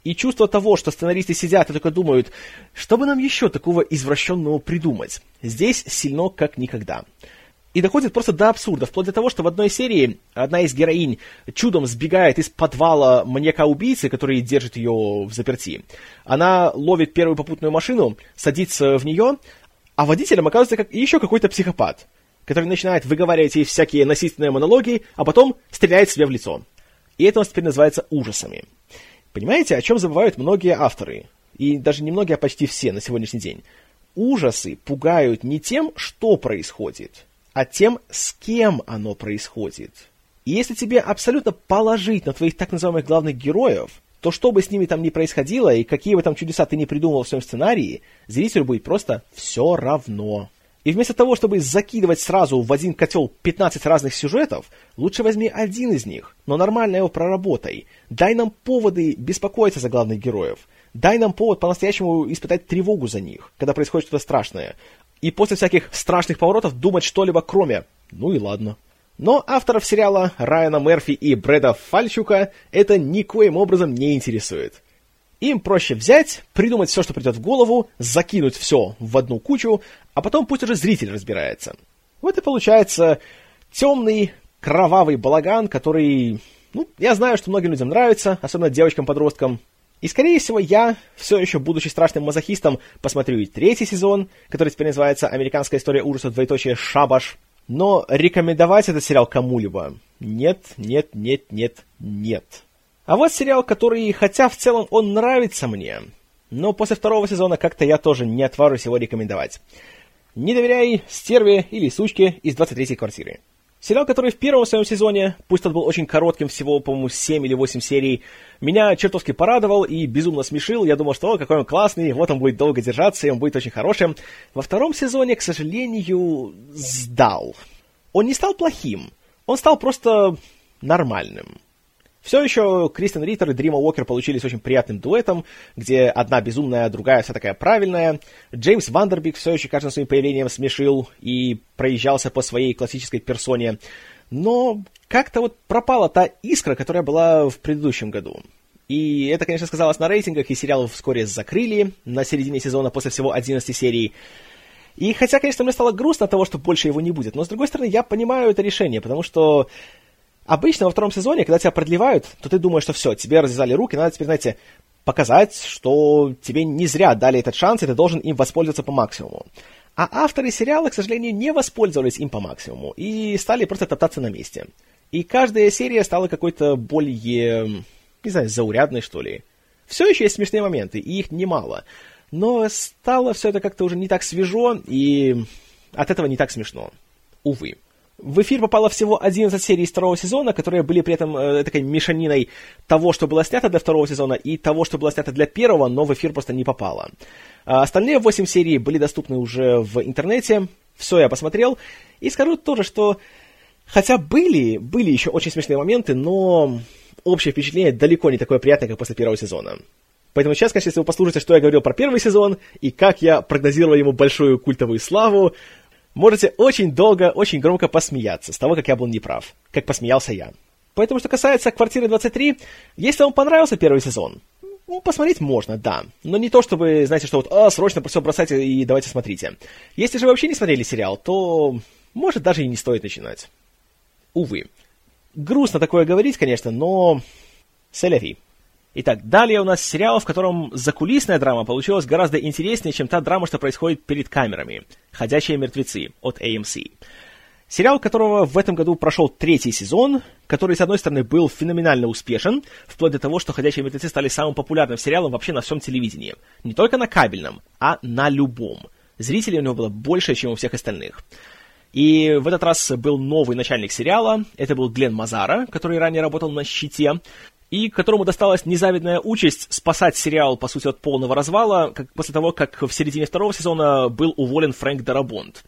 И чувство того, что сценаристы сидят и только думают, что бы нам еще такого извращенного придумать, здесь сильно как никогда. И доходит просто до абсурда, вплоть до того, что в одной серии одна из героинь чудом сбегает из подвала маньяка-убийцы, который держит ее в заперти. Она ловит первую попутную машину, садится в нее, а водителем оказывается как еще какой-то психопат, который начинает выговаривать ей всякие насильственные монологи, а потом стреляет себе в лицо. И это у нас теперь называется ужасами. Понимаете, о чем забывают многие авторы? И даже не многие, а почти все на сегодняшний день. Ужасы пугают не тем, что происходит, а тем, с кем оно происходит. И если тебе абсолютно положить на твоих так называемых главных героев, то что бы с ними там ни происходило, и какие бы там чудеса ты ни придумал в своем сценарии, зрителю будет просто все равно. И вместо того, чтобы закидывать сразу в один котел 15 разных сюжетов, лучше возьми один из них, но нормально его проработай. Дай нам поводы беспокоиться за главных героев. Дай нам повод по-настоящему испытать тревогу за них, когда происходит что-то страшное. И после всяких страшных поворотов думать что-либо кроме «ну и ладно». Но авторов сериала Райана Мерфи и Брэда Фальчука это никоим образом не интересует. Им проще взять, придумать все, что придет в голову, закинуть все в одну кучу, а потом пусть уже зритель разбирается. Вот и получается темный, кровавый балаган, который, ну, я знаю, что многим людям нравится, особенно девочкам-подросткам. И, скорее всего, я, все еще будучи страшным мазохистом, посмотрю и третий сезон, который теперь называется «Американская история ужасов, двоеточие Шабаш». Но рекомендовать этот сериал кому-либо нет, нет, нет, нет, нет. А вот сериал, который, хотя в целом он нравится мне, но после второго сезона как-то я тоже не отважусь его рекомендовать. Не доверяй стерве или сучке из 23-й квартиры. Сериал, который в первом своем сезоне, пусть тот был очень коротким, всего, по-моему, 7 или 8 серий, меня чертовски порадовал и безумно смешил. Я думал, что о, какой он классный, вот он будет долго держаться, и он будет очень хорошим. Во втором сезоне, к сожалению, сдал. Он не стал плохим, он стал просто нормальным. Все еще Кристен Риттер и Дрима Уокер получились очень приятным дуэтом, где одна безумная, другая вся такая правильная. Джеймс Вандербик все еще каждым своим появлением смешил и проезжался по своей классической персоне. Но как-то вот пропала та искра, которая была в предыдущем году. И это, конечно, сказалось на рейтингах, и сериал вскоре закрыли на середине сезона после всего 11 серий. И хотя, конечно, мне стало грустно от того, что больше его не будет, но, с другой стороны, я понимаю это решение, потому что Обычно во втором сезоне, когда тебя продлевают, то ты думаешь, что все, тебе развязали руки, надо теперь, знаете, показать, что тебе не зря дали этот шанс, и ты должен им воспользоваться по максимуму. А авторы сериала, к сожалению, не воспользовались им по максимуму и стали просто топтаться на месте. И каждая серия стала какой-то более, не знаю, заурядной, что ли. Все еще есть смешные моменты, и их немало. Но стало все это как-то уже не так свежо, и от этого не так смешно. Увы. В эфир попало всего 11 серий из второго сезона, которые были при этом э, такой мешаниной того, что было снято для второго сезона, и того, что было снято для первого, но в эфир просто не попало. А остальные 8 серий были доступны уже в интернете. Все я посмотрел. И скажу тоже, что хотя были, были еще очень смешные моменты, но общее впечатление далеко не такое приятное, как после первого сезона. Поэтому сейчас, конечно, если вы послушаете, что я говорил про первый сезон, и как я прогнозировал ему большую культовую славу, можете очень долго, очень громко посмеяться с того, как я был неправ, как посмеялся я. Поэтому, что касается «Квартиры 23», если вам понравился первый сезон, ну, посмотреть можно, да. Но не то, чтобы, знаете, что вот, а, срочно все бросайте и давайте смотрите. Если же вы вообще не смотрели сериал, то, может, даже и не стоит начинать. Увы. Грустно такое говорить, конечно, но... Селяви. Итак, далее у нас сериал, в котором закулисная драма получилась гораздо интереснее, чем та драма, что происходит перед камерами. «Ходячие мертвецы» от AMC. Сериал, которого в этом году прошел третий сезон, который, с одной стороны, был феноменально успешен, вплоть до того, что «Ходячие мертвецы» стали самым популярным сериалом вообще на всем телевидении. Не только на кабельном, а на любом. Зрителей у него было больше, чем у всех остальных. И в этот раз был новый начальник сериала. Это был Глен Мазара, который ранее работал на «Щите» и которому досталась незавидная участь спасать сериал, по сути, от полного развала, как, после того, как в середине второго сезона был уволен Фрэнк Дарабонд.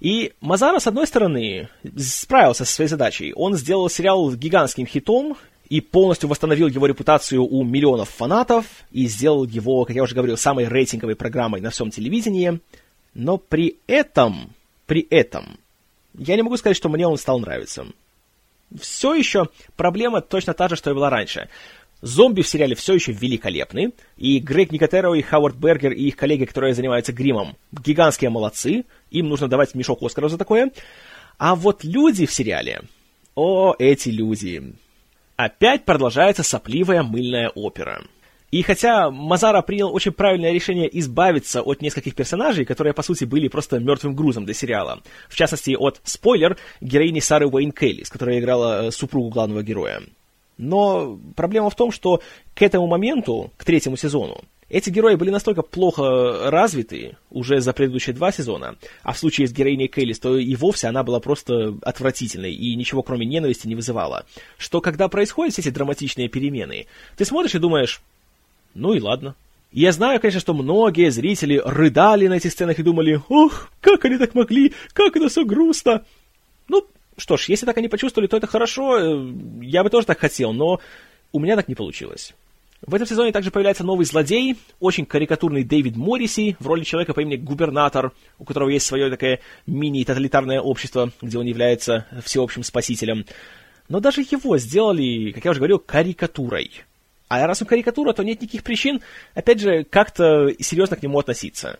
И Мазара, с одной стороны, справился со своей задачей. Он сделал сериал гигантским хитом и полностью восстановил его репутацию у миллионов фанатов и сделал его, как я уже говорил, самой рейтинговой программой на всем телевидении. Но при этом, при этом, я не могу сказать, что мне он стал нравиться. Все еще проблема точно та же, что и была раньше. Зомби в сериале все еще великолепны, и Грег Никотеро, и Ховард Бергер, и их коллеги, которые занимаются гримом, гигантские молодцы, им нужно давать мешок Оскара за такое. А вот люди в сериале, о, эти люди. Опять продолжается сопливая мыльная опера. И хотя Мазара принял очень правильное решение избавиться от нескольких персонажей, которые, по сути, были просто мертвым грузом для сериала, в частности, от, спойлер, героини Сары Уэйн Келлис, которая играла э, супругу главного героя. Но проблема в том, что к этому моменту, к третьему сезону, эти герои были настолько плохо развиты уже за предыдущие два сезона, а в случае с героиней Кейлис, то и вовсе она была просто отвратительной и ничего кроме ненависти не вызывала, что когда происходят эти драматичные перемены, ты смотришь и думаешь, ну и ладно. Я знаю, конечно, что многие зрители рыдали на этих сценах и думали, ох, как они так могли, как это все грустно. Ну, что ж, если так они почувствовали, то это хорошо, э, я бы тоже так хотел, но у меня так не получилось. В этом сезоне также появляется новый злодей, очень карикатурный Дэвид Морриси в роли человека по имени Губернатор, у которого есть свое такое мини-тоталитарное общество, где он является всеобщим спасителем. Но даже его сделали, как я уже говорил, карикатурой. А раз он карикатура, то нет никаких причин, опять же, как-то серьезно к нему относиться.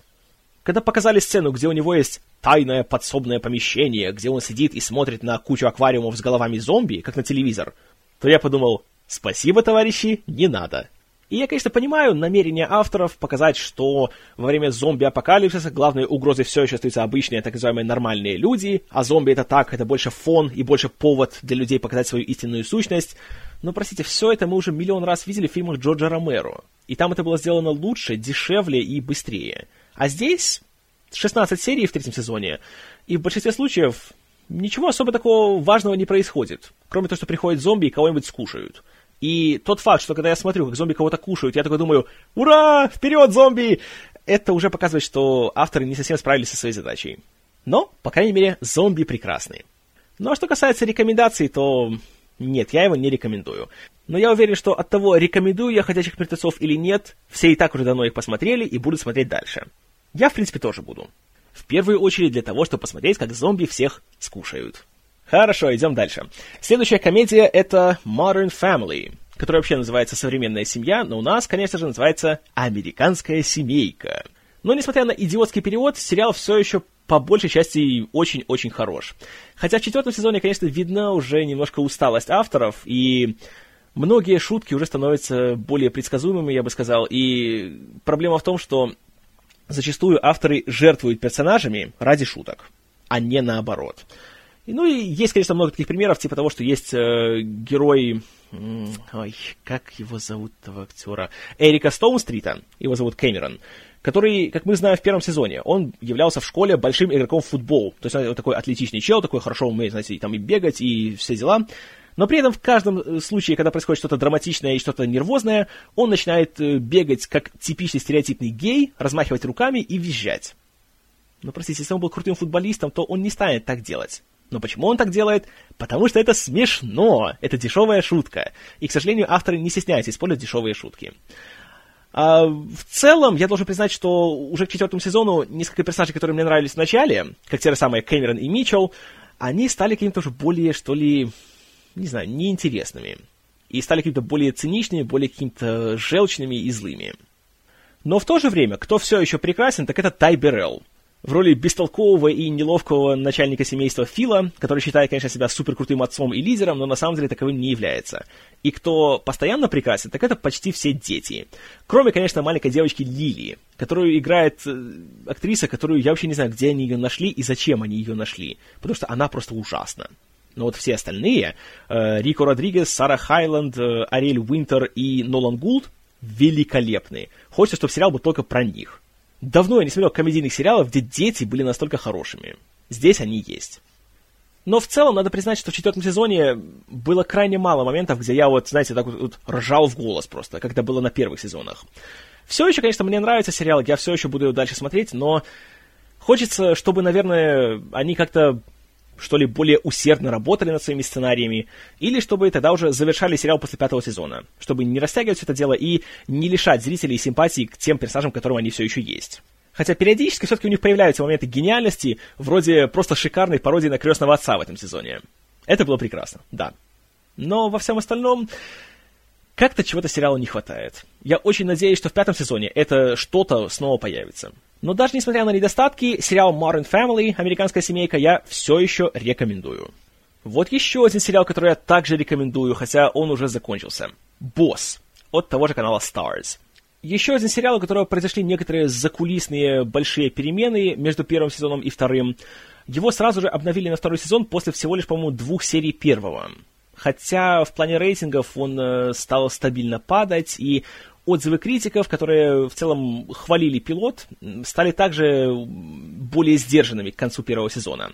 Когда показали сцену, где у него есть тайное подсобное помещение, где он сидит и смотрит на кучу аквариумов с головами зомби, как на телевизор, то я подумал, спасибо, товарищи, не надо. И я, конечно, понимаю намерение авторов показать, что во время зомби-апокалипсиса главной угрозой все еще остаются обычные, так называемые нормальные люди, а зомби это так, это больше фон и больше повод для людей показать свою истинную сущность. Но, простите, все это мы уже миллион раз видели в фильмах Джорджа Ромеро. И там это было сделано лучше, дешевле и быстрее. А здесь 16 серий в третьем сезоне, и в большинстве случаев ничего особо такого важного не происходит, кроме того, что приходят зомби и кого-нибудь скушают. И тот факт, что когда я смотрю, как зомби кого-то кушают, я такой думаю, ура, вперед, зомби! Это уже показывает, что авторы не совсем справились со своей задачей. Но, по крайней мере, зомби прекрасны. Ну а что касается рекомендаций, то нет, я его не рекомендую. Но я уверен, что от того, рекомендую я «Ходячих мертвецов» или нет, все и так уже давно их посмотрели и будут смотреть дальше. Я, в принципе, тоже буду. В первую очередь для того, чтобы посмотреть, как зомби всех скушают. Хорошо, идем дальше. Следующая комедия — это Modern Family, которая вообще называется «Современная семья», но у нас, конечно же, называется «Американская семейка». Но, несмотря на идиотский перевод, сериал все еще по большей части очень-очень хорош. Хотя в четвертом сезоне, конечно, видна уже немножко усталость авторов, и многие шутки уже становятся более предсказуемыми, я бы сказал, и проблема в том, что зачастую авторы жертвуют персонажами ради шуток, а не наоборот. Ну и есть, конечно, много таких примеров, типа того, что есть э, герой... Ой, как его зовут, этого актера? Эрика Стоунстрита, его зовут Кэмерон, который, как мы знаем в первом сезоне, он являлся в школе большим игроком в футбол. То есть он такой атлетичный чел, такой хорошо умеет, знаете, там и бегать, и все дела. Но при этом в каждом э, случае, когда происходит что-то драматичное и что-то нервозное, он начинает э, бегать как типичный стереотипный гей, размахивать руками и визжать. Но, простите, если он был крутым футболистом, то он не станет так делать. Но почему он так делает? Потому что это смешно. Это дешевая шутка. И, к сожалению, авторы не стесняются использовать дешевые шутки. А, в целом, я должен признать, что уже к четвертому сезону несколько персонажей, которые мне нравились в начале, как те же самые Кэмерон и Митчелл, они стали каким-то уже более, что ли, не знаю, неинтересными. И стали какими-то более циничными, более какими-то желчными и злыми. Но в то же время, кто все еще прекрасен, так это Тай Берелл. В роли бестолкового и неловкого начальника семейства Фила, который считает, конечно, себя суперкрутым отцом и лидером, но на самом деле таковым не является. И кто постоянно прекрасен, так это почти все дети. Кроме, конечно, маленькой девочки Лили, которую играет э, актриса, которую я вообще не знаю, где они ее нашли и зачем они ее нашли. Потому что она просто ужасна. Но вот все остальные, э, Рико Родригес, Сара Хайланд, э, Ариэль Уинтер и Нолан Гулд, великолепные. Хочется, чтобы сериал был только про них. Давно я не смотрел комедийных сериалов, где дети были настолько хорошими. Здесь они есть. Но в целом надо признать, что в четвертом сезоне было крайне мало моментов, где я вот, знаете, так вот, вот ржал в голос просто, это было на первых сезонах. Все еще, конечно, мне нравится сериал, я все еще буду его дальше смотреть, но хочется, чтобы, наверное, они как-то что ли, более усердно работали над своими сценариями, или чтобы тогда уже завершали сериал после пятого сезона, чтобы не растягивать все это дело и не лишать зрителей симпатии к тем персонажам, которым они все еще есть. Хотя периодически все-таки у них появляются моменты гениальности, вроде просто шикарной пародии на крестного отца в этом сезоне. Это было прекрасно, да. Но во всем остальном как-то чего-то сериалу не хватает. Я очень надеюсь, что в пятом сезоне это что-то снова появится. Но даже несмотря на недостатки, сериал Modern Family, американская семейка, я все еще рекомендую. Вот еще один сериал, который я также рекомендую, хотя он уже закончился. «Босс» от того же канала Stars. Еще один сериал, у которого произошли некоторые закулисные большие перемены между первым сезоном и вторым. Его сразу же обновили на второй сезон после всего лишь, по-моему, двух серий первого. Хотя в плане рейтингов он э, стал стабильно падать, и отзывы критиков, которые в целом хвалили пилот, стали также более сдержанными к концу первого сезона.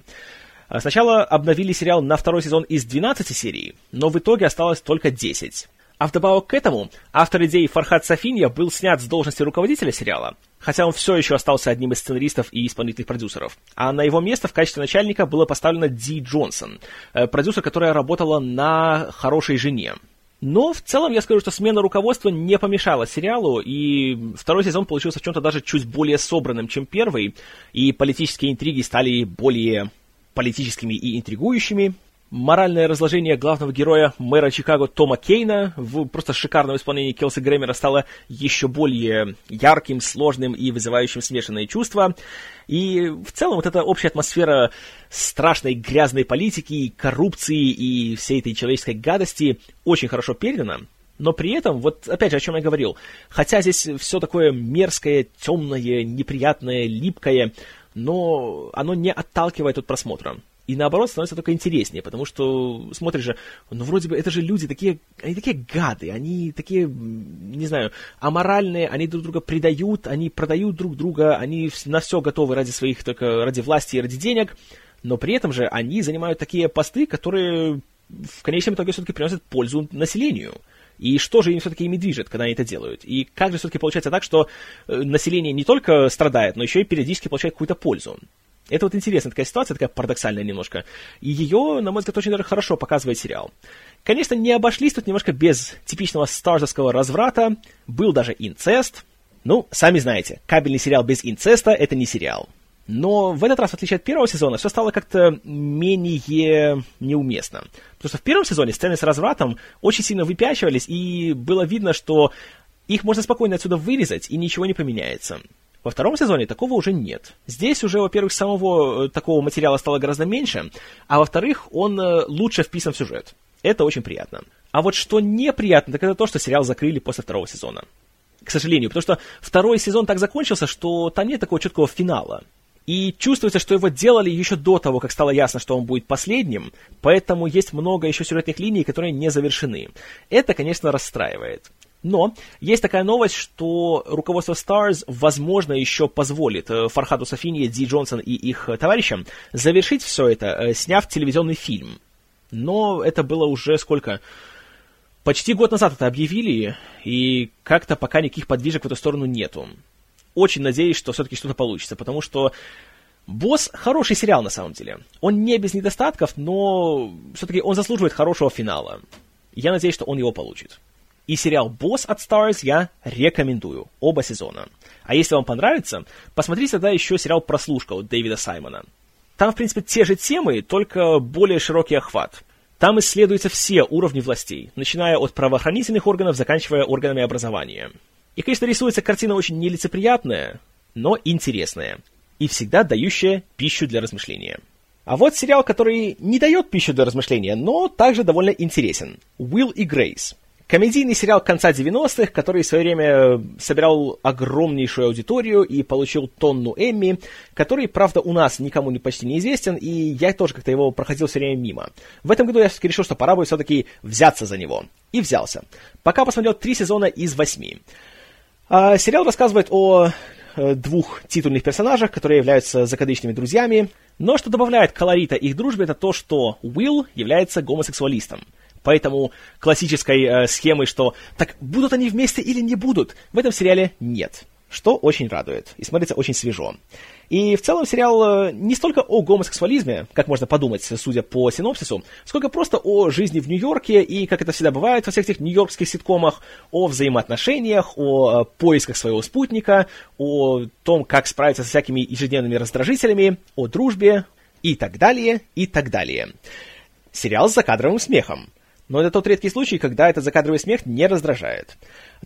А сначала обновили сериал на второй сезон из 12 серий, но в итоге осталось только 10. А вдобавок к этому, автор идеи Фархад Сафинья был снят с должности руководителя сериала, хотя он все еще остался одним из сценаристов и исполнительных продюсеров. А на его место в качестве начальника было поставлено Ди Джонсон, э, продюсер, которая работала на «Хорошей жене». Но в целом я скажу, что смена руководства не помешала сериалу, и второй сезон получился в чем-то даже чуть более собранным, чем первый, и политические интриги стали более политическими и интригующими, моральное разложение главного героя мэра Чикаго Тома Кейна в просто шикарном исполнении Келси Грэмера стало еще более ярким, сложным и вызывающим смешанные чувства. И в целом вот эта общая атмосфера страшной грязной политики, коррупции и всей этой человеческой гадости очень хорошо передана. Но при этом, вот опять же, о чем я говорил, хотя здесь все такое мерзкое, темное, неприятное, липкое, но оно не отталкивает от просмотра. И наоборот, становится только интереснее, потому что смотришь же, ну вроде бы это же люди такие, они такие гады, они такие, не знаю, аморальные, они друг друга предают, они продают друг друга, они на все готовы ради своих, только ради власти и ради денег, но при этом же они занимают такие посты, которые в конечном итоге все-таки приносят пользу населению. И что же им все-таки ими движет, когда они это делают? И как же все-таки получается так, что э, население не только страдает, но еще и периодически получает какую-то пользу? Это вот интересная такая ситуация, такая парадоксальная немножко. И ее, на мой взгляд, очень хорошо показывает сериал. Конечно, не обошлись тут немножко без типичного старзовского разврата. Был даже инцест. Ну, сами знаете, кабельный сериал без инцеста — это не сериал. Но в этот раз, в отличие от первого сезона, все стало как-то менее неуместно. Потому что в первом сезоне сцены с развратом очень сильно выпячивались, и было видно, что их можно спокойно отсюда вырезать, и ничего не поменяется. Во втором сезоне такого уже нет. Здесь уже, во-первых, самого э, такого материала стало гораздо меньше, а во-вторых, он э, лучше вписан в сюжет. Это очень приятно. А вот что неприятно, так это то, что сериал закрыли после второго сезона. К сожалению, потому что второй сезон так закончился, что там нет такого четкого финала. И чувствуется, что его делали еще до того, как стало ясно, что он будет последним, поэтому есть много еще сюжетных линий, которые не завершены. Это, конечно, расстраивает. Но есть такая новость, что руководство Stars, возможно, еще позволит э, Фархаду Софинье, Ди Джонсон и их товарищам завершить все это, э, сняв телевизионный фильм. Но это было уже сколько? Почти год назад это объявили, и как-то пока никаких подвижек в эту сторону нету. Очень надеюсь, что все-таки что-то получится, потому что Босс хороший сериал на самом деле. Он не без недостатков, но все-таки он заслуживает хорошего финала. Я надеюсь, что он его получит. И сериал «Босс» от Stars я рекомендую. Оба сезона. А если вам понравится, посмотрите тогда еще сериал «Прослушка» от Дэвида Саймона. Там, в принципе, те же темы, только более широкий охват. Там исследуются все уровни властей, начиная от правоохранительных органов, заканчивая органами образования. И, конечно, рисуется картина очень нелицеприятная, но интересная. И всегда дающая пищу для размышления. А вот сериал, который не дает пищу для размышления, но также довольно интересен. «Уилл и Грейс». Комедийный сериал конца 90-х, который в свое время собирал огромнейшую аудиторию и получил тонну Эмми, который, правда, у нас никому не почти не известен, и я тоже как-то его проходил все время мимо. В этом году я все-таки решил, что пора бы все-таки взяться за него. И взялся. Пока посмотрел три сезона из восьми. А, сериал рассказывает о э, двух титульных персонажах, которые являются закадычными друзьями, но что добавляет колорита их дружбе, это то, что Уилл является гомосексуалистом. Поэтому классической э, схемы, что так будут они вместе или не будут, в этом сериале нет. Что очень радует и смотрится очень свежо. И в целом сериал э, не столько о гомосексуализме, как можно подумать, судя по синопсису, сколько просто о жизни в Нью-Йорке и, как это всегда бывает во всех этих нью-йоркских ситкомах, о взаимоотношениях, о э, поисках своего спутника, о том, как справиться со всякими ежедневными раздражителями, о дружбе и так далее, и так далее. сериал с закадровым смехом. Но это тот редкий случай, когда этот закадровый смех не раздражает.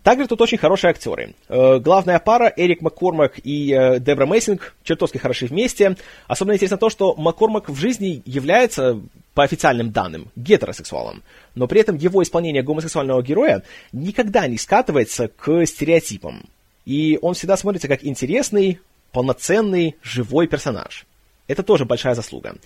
Также тут очень хорошие актеры. Э, главная пара Эрик Маккормак и э, Дебра Мейсинг чертовски хороши вместе. Особенно интересно то, что Маккормак в жизни является, по официальным данным, гетеросексуалом. Но при этом его исполнение гомосексуального героя никогда не скатывается к стереотипам. И он всегда смотрится как интересный, полноценный, живой персонаж. Это тоже большая заслуга.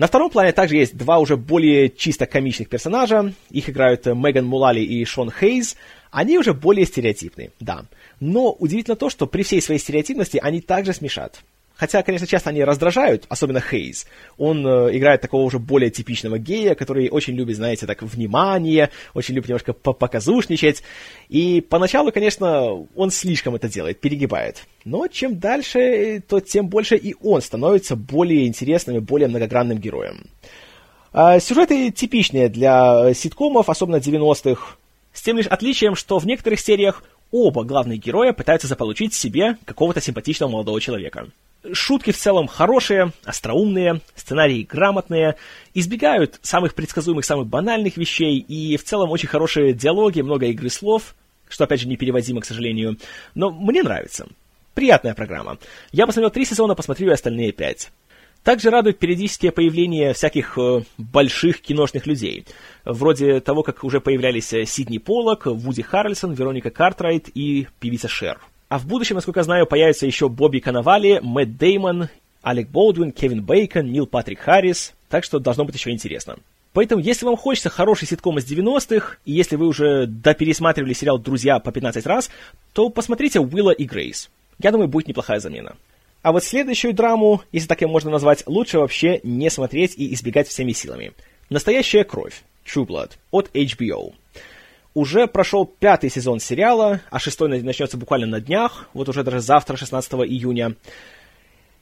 На втором плане также есть два уже более чисто комичных персонажа. Их играют Меган Мулали и Шон Хейз. Они уже более стереотипны, да. Но удивительно то, что при всей своей стереотипности они также смешат. Хотя, конечно, часто они раздражают, особенно Хейз. Он э, играет такого уже более типичного гея, который очень любит, знаете, так, внимание, очень любит немножко показушничать. И поначалу, конечно, он слишком это делает, перегибает. Но чем дальше, то тем больше и он становится более интересным и более многогранным героем. А сюжеты типичные для ситкомов, особенно 90-х, с тем лишь отличием, что в некоторых сериях оба главных героя пытаются заполучить себе какого-то симпатичного молодого человека. Шутки в целом хорошие, остроумные, сценарии грамотные, избегают самых предсказуемых, самых банальных вещей, и в целом очень хорошие диалоги, много игры слов, что, опять же, не переводимо, к сожалению, но мне нравится. Приятная программа. Я посмотрел три сезона, посмотрю и остальные пять. Также радует периодические появления всяких э, больших киношных людей, вроде того, как уже появлялись э, Сидни Поллок, Вуди Харрельсон, Вероника Картрайт и певица Шер. А в будущем, насколько я знаю, появятся еще Бобби Канавали, Мэтт Деймон, Алек Болдуин, Кевин Бейкон, Нил Патрик Харрис, так что должно быть еще интересно. Поэтому, если вам хочется хороший ситком из 90-х, и если вы уже допересматривали сериал «Друзья» по 15 раз, то посмотрите «Уилла и Грейс». Я думаю, будет неплохая замена. А вот следующую драму, если так ее можно назвать, лучше вообще не смотреть и избегать всеми силами. «Настоящая кровь» True Blood от HBO. Уже прошел пятый сезон сериала, а шестой начнется буквально на днях, вот уже даже завтра, 16 июня.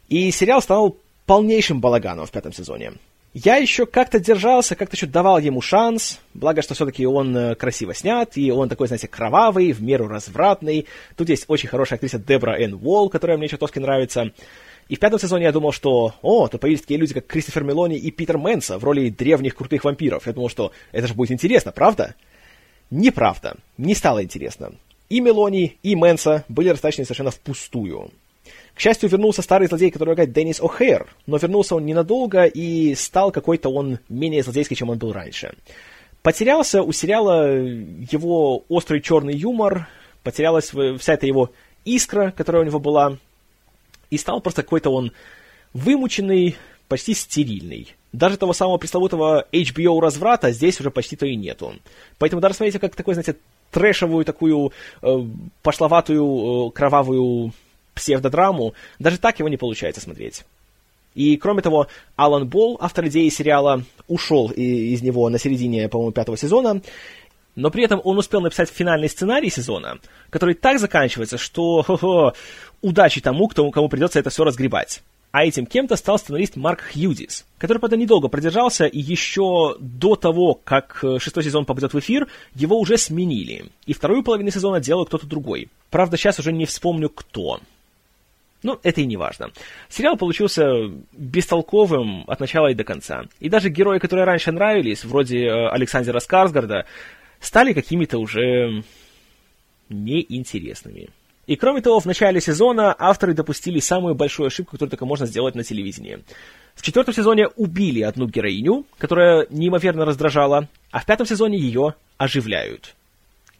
И сериал стал полнейшим балаганом в пятом сезоне. Я еще как-то держался, как-то еще давал ему шанс, благо, что все-таки он э, красиво снят, и он такой, знаете, кровавый, в меру развратный. Тут есть очень хорошая актриса Дебра Энн Уолл, которая мне чертовски нравится. И в пятом сезоне я думал, что, о, тут появились такие люди, как Кристофер Мелони и Питер Мэнса в роли древних крутых вампиров. Я думал, что это же будет интересно, правда? Неправда. Не стало интересно. И Мелони, и Мэнса были растрачены совершенно впустую. К счастью, вернулся старый злодей, который играет Деннис О'Хейр, но вернулся он ненадолго и стал какой-то он менее злодейский, чем он был раньше. Потерялся у сериала его острый черный юмор, потерялась вся эта его искра, которая у него была, и стал просто какой-то он вымученный, почти стерильный. Даже того самого пресловутого HBO разврата здесь уже почти-то и нету. Поэтому даже смотрите, как такой, знаете, трэшевую такую э, пошловатую, э, кровавую псевдодраму, даже так его не получается смотреть. И, кроме того, Алан Болл, автор идеи сериала, ушел из него на середине, по-моему, пятого сезона, но при этом он успел написать финальный сценарий сезона, который так заканчивается, что хо-хо, удачи тому, кто, кому придется это все разгребать. А этим кем-то стал сценарист Марк Хьюдис, который, правда, недолго продержался, и еще до того, как э, шестой сезон попадет в эфир, его уже сменили. И вторую половину сезона делал кто-то другой. Правда, сейчас уже не вспомню, кто. Ну, это и не важно. Сериал получился бестолковым от начала и до конца. И даже герои, которые раньше нравились, вроде э, Александра Скарсгарда, стали какими-то уже неинтересными. И кроме того, в начале сезона авторы допустили самую большую ошибку, которую только можно сделать на телевидении. В четвертом сезоне убили одну героиню, которая неимоверно раздражала, а в пятом сезоне ее оживляют.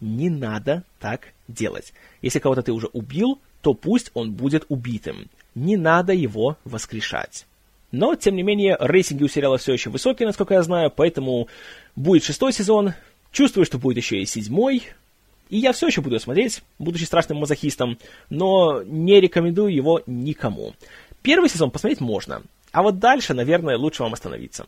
Не надо так делать. Если кого-то ты уже убил, то пусть он будет убитым. Не надо его воскрешать. Но, тем не менее, рейтинги у сериала все еще высокие, насколько я знаю, поэтому будет шестой сезон. Чувствую, что будет еще и седьмой. И я все еще буду смотреть, будучи страшным мазохистом, но не рекомендую его никому. Первый сезон посмотреть можно, а вот дальше, наверное, лучше вам остановиться.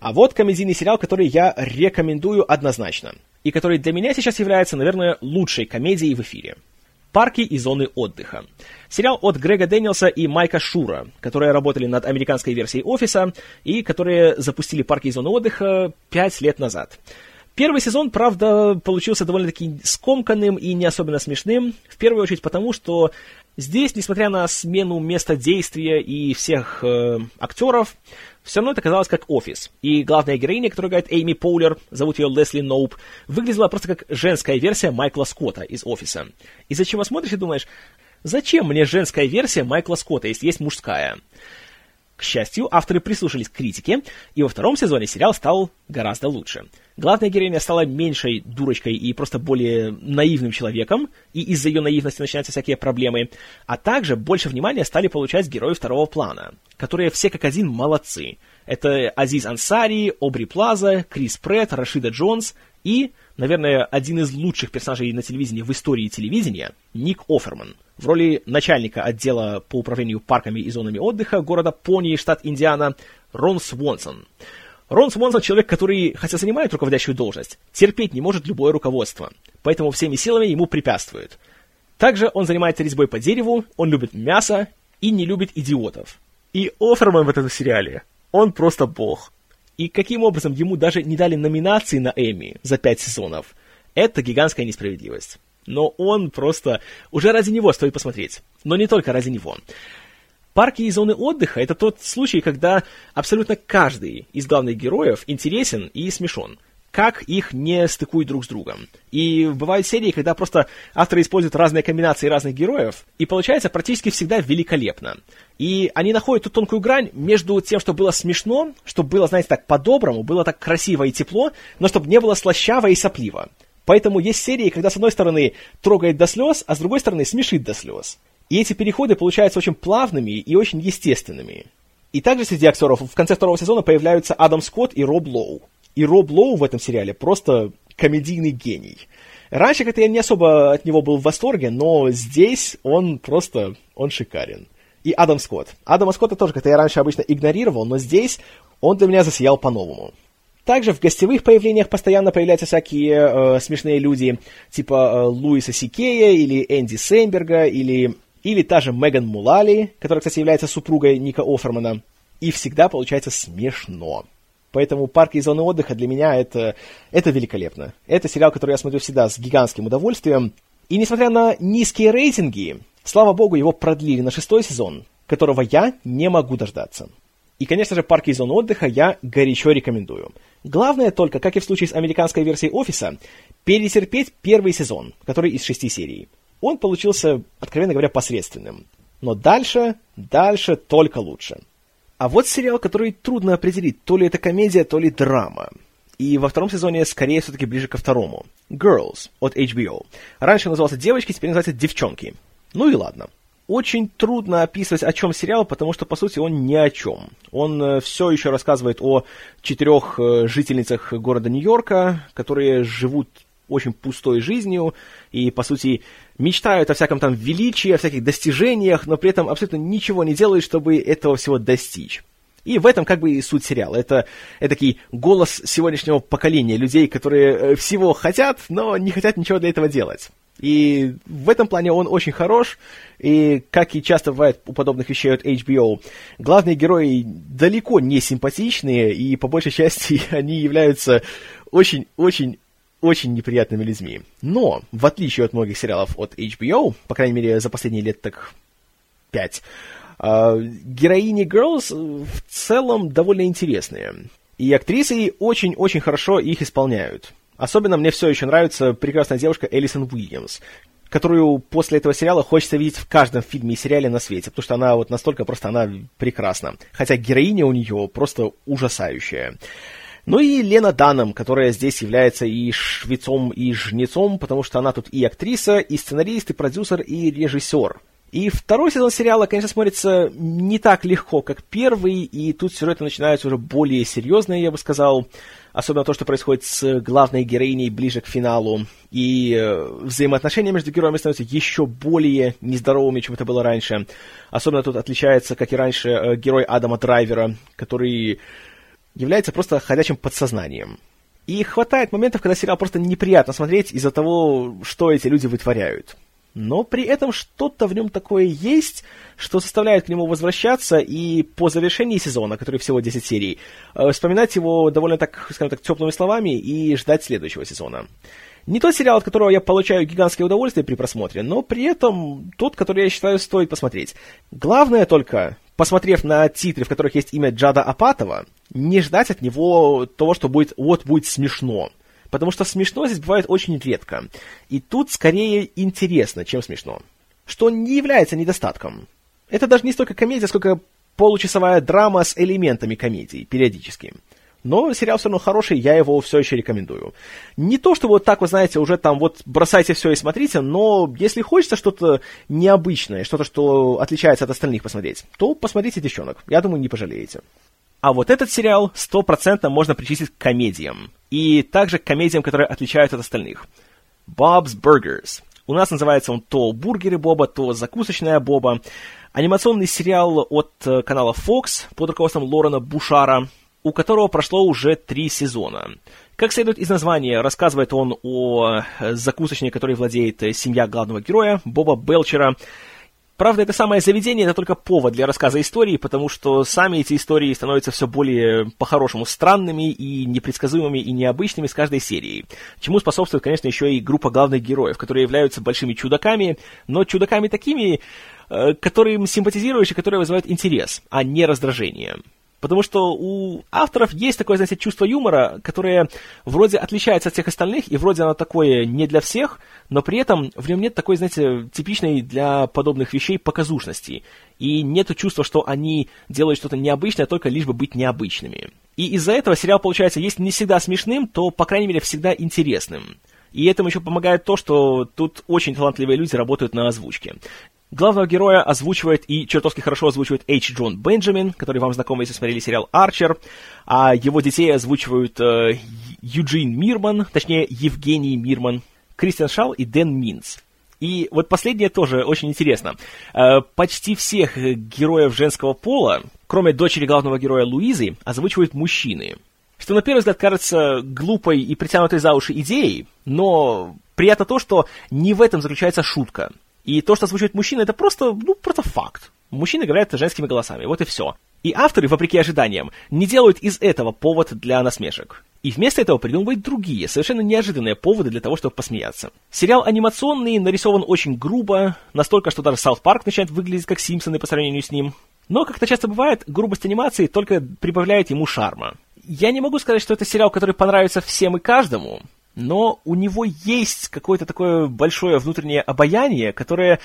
А вот комедийный сериал, который я рекомендую однозначно, и который для меня сейчас является, наверное, лучшей комедией в эфире. «Парки и зоны отдыха». Сериал от Грега Дэниелса и Майка Шура, которые работали над американской версией «Офиса» и которые запустили «Парки и зоны отдыха» пять лет назад. Первый сезон, правда, получился довольно-таки скомканным и не особенно смешным, в первую очередь потому, что Здесь, несмотря на смену места действия и всех э, актеров, все равно это казалось как офис. И главная героиня, которая играет Эйми Поулер, зовут ее Лесли Ноуп, выглядела просто как женская версия Майкла Скотта из офиса. Из-за чего смотришь и думаешь, зачем мне женская версия Майкла Скотта, если есть мужская? К счастью, авторы прислушались к критике, и во втором сезоне сериал стал гораздо лучше. Главная героиня стала меньшей дурочкой и просто более наивным человеком, и из-за ее наивности начинаются всякие проблемы, а также больше внимания стали получать герои второго плана, которые все как один молодцы. Это Азиз Ансари, Обри Плаза, Крис Прэтт, Рашида Джонс и, наверное, один из лучших персонажей на телевидении в истории телевидения, Ник Оферман – в роли начальника отдела по управлению парками и зонами отдыха города Пони, штат Индиана, Рон Свонсон. Рон Свонсон — человек, который, хотя занимает руководящую должность, терпеть не может любое руководство, поэтому всеми силами ему препятствует. Также он занимается резьбой по дереву, он любит мясо и не любит идиотов. И Оферман в этом сериале, он просто бог. И каким образом ему даже не дали номинации на Эмми за пять сезонов, это гигантская несправедливость но он просто... Уже ради него стоит посмотреть. Но не только ради него. Парки и зоны отдыха — это тот случай, когда абсолютно каждый из главных героев интересен и смешон. Как их не стыкуют друг с другом. И бывают серии, когда просто авторы используют разные комбинации разных героев, и получается практически всегда великолепно. И они находят ту тонкую грань между тем, что было смешно, чтобы было, знаете, так по-доброму, было так красиво и тепло, но чтобы не было слащаво и сопливо. Поэтому есть серии, когда с одной стороны трогает до слез, а с другой стороны смешит до слез. И эти переходы получаются очень плавными и очень естественными. И также среди актеров в конце второго сезона появляются Адам Скотт и Роб Лоу. И Роб Лоу в этом сериале просто комедийный гений. Раньше как-то я не особо от него был в восторге, но здесь он просто, он шикарен. И Адам Скотт. Адама Скотта тоже как-то я раньше обычно игнорировал, но здесь он для меня засиял по-новому. Также в гостевых появлениях постоянно появляются всякие э, смешные люди, типа э, Луиса Сикея или Энди Сейнберга, или, или та же Меган Мулали, которая, кстати, является супругой Ника Офермана. И всегда получается смешно. Поэтому парки и зоны отдыха для меня это, это великолепно. Это сериал, который я смотрю всегда с гигантским удовольствием. И несмотря на низкие рейтинги, слава богу, его продлили на шестой сезон, которого я не могу дождаться. И, конечно же, парки и зоны отдыха я горячо рекомендую. Главное только, как и в случае с американской версией «Офиса», перетерпеть первый сезон, который из шести серий. Он получился, откровенно говоря, посредственным. Но дальше, дальше только лучше. А вот сериал, который трудно определить, то ли это комедия, то ли драма. И во втором сезоне скорее все-таки ближе ко второму. Girls от HBO. Раньше назывался «Девочки», теперь называется «Девчонки». Ну и ладно очень трудно описывать, о чем сериал, потому что, по сути, он ни о чем. Он э, все еще рассказывает о четырех э, жительницах города Нью-Йорка, которые живут очень пустой жизнью и, по сути, мечтают о всяком там величии, о всяких достижениях, но при этом абсолютно ничего не делают, чтобы этого всего достичь. И в этом как бы и суть сериала. Это, такой голос сегодняшнего поколения людей, которые э, всего хотят, но не хотят ничего для этого делать. И в этом плане он очень хорош, и, как и часто бывает у подобных вещей от HBO, главные герои далеко не симпатичные, и по большей части они являются очень-очень очень неприятными людьми. Но, в отличие от многих сериалов от HBO, по крайней мере, за последние лет так пять, э, героини Girls в целом довольно интересные. И актрисы очень-очень хорошо их исполняют. Особенно мне все еще нравится прекрасная девушка Элисон Уильямс, которую после этого сериала хочется видеть в каждом фильме и сериале на свете, потому что она вот настолько просто, она прекрасна. Хотя героиня у нее просто ужасающая. Ну и Лена Даном, которая здесь является и швецом, и жнецом, потому что она тут и актриса, и сценарист, и продюсер, и режиссер. И второй сезон сериала, конечно, смотрится не так легко, как первый, и тут сюжеты начинаются уже более серьезные, я бы сказал. Особенно то, что происходит с главной героиней ближе к финалу. И э, взаимоотношения между героями становятся еще более нездоровыми, чем это было раньше. Особенно тут отличается, как и раньше, э, герой Адама Драйвера, который является просто ходячим подсознанием. И хватает моментов, когда сериал просто неприятно смотреть из-за того, что эти люди вытворяют но при этом что-то в нем такое есть, что заставляет к нему возвращаться, и по завершении сезона, который всего 10 серий, э, вспоминать его довольно так, скажем так, теплыми словами и ждать следующего сезона. Не тот сериал, от которого я получаю гигантское удовольствие при просмотре, но при этом тот, который я считаю стоит посмотреть. Главное только, посмотрев на титры, в которых есть имя Джада Апатова, не ждать от него того, что будет вот будет смешно. Потому что смешно здесь бывает очень редко. И тут скорее интересно, чем смешно. Что не является недостатком. Это даже не столько комедия, сколько получасовая драма с элементами комедии, периодически. Но сериал все равно хороший, я его все еще рекомендую. Не то, что вот так, вы знаете, уже там вот бросайте все и смотрите, но если хочется что-то необычное, что-то, что отличается от остальных посмотреть, то посмотрите «Девчонок». Я думаю, не пожалеете. А вот этот сериал стопроцентно можно причислить к комедиям. И также к комедиям, которые отличаются от остальных. Bob's Burgers. У нас называется он то «Бургеры Боба», то «Закусочная Боба». Анимационный сериал от э, канала Fox под руководством Лорена Бушара, у которого прошло уже три сезона. Как следует из названия, рассказывает он о э, закусочной, которой владеет э, семья главного героя, Боба Белчера, Правда, это самое заведение, это только повод для рассказа истории, потому что сами эти истории становятся все более, по-хорошему, странными и непредсказуемыми и необычными с каждой серией. Чему способствует, конечно, еще и группа главных героев, которые являются большими чудаками, но чудаками такими, э, которым симпатизируешь и которые вызывают интерес, а не раздражение. Потому что у авторов есть такое, знаете, чувство юмора, которое вроде отличается от всех остальных, и вроде оно такое не для всех, но при этом в нем нет такой, знаете, типичной для подобных вещей показушности. И нет чувства, что они делают что-то необычное, только лишь бы быть необычными. И из-за этого сериал, получается, есть не всегда смешным, то, по крайней мере, всегда интересным. И этому еще помогает то, что тут очень талантливые люди работают на озвучке. Главного героя озвучивает и чертовски хорошо озвучивает Эйч Джон Бенджамин, который вам знаком, если смотрели сериал «Арчер», а его детей озвучивают э, Юджин Мирман, точнее, Евгений Мирман, Кристиан Шал и Дэн Минц. И вот последнее тоже очень интересно. Э, почти всех героев женского пола, кроме дочери главного героя Луизы, озвучивают мужчины. Что на первый взгляд кажется глупой и притянутой за уши идеей, но приятно то, что не в этом заключается шутка – и то, что озвучивает мужчина, это просто, ну, просто факт. Мужчины говорят женскими голосами, вот и все. И авторы, вопреки ожиданиям, не делают из этого повод для насмешек. И вместо этого придумывают другие, совершенно неожиданные поводы для того, чтобы посмеяться. Сериал анимационный, нарисован очень грубо, настолько, что даже Саут Парк начинает выглядеть как Симпсоны по сравнению с ним. Но, как это часто бывает, грубость анимации только прибавляет ему шарма. Я не могу сказать, что это сериал, который понравится всем и каждому, но у него есть какое-то такое большое внутреннее обаяние, которое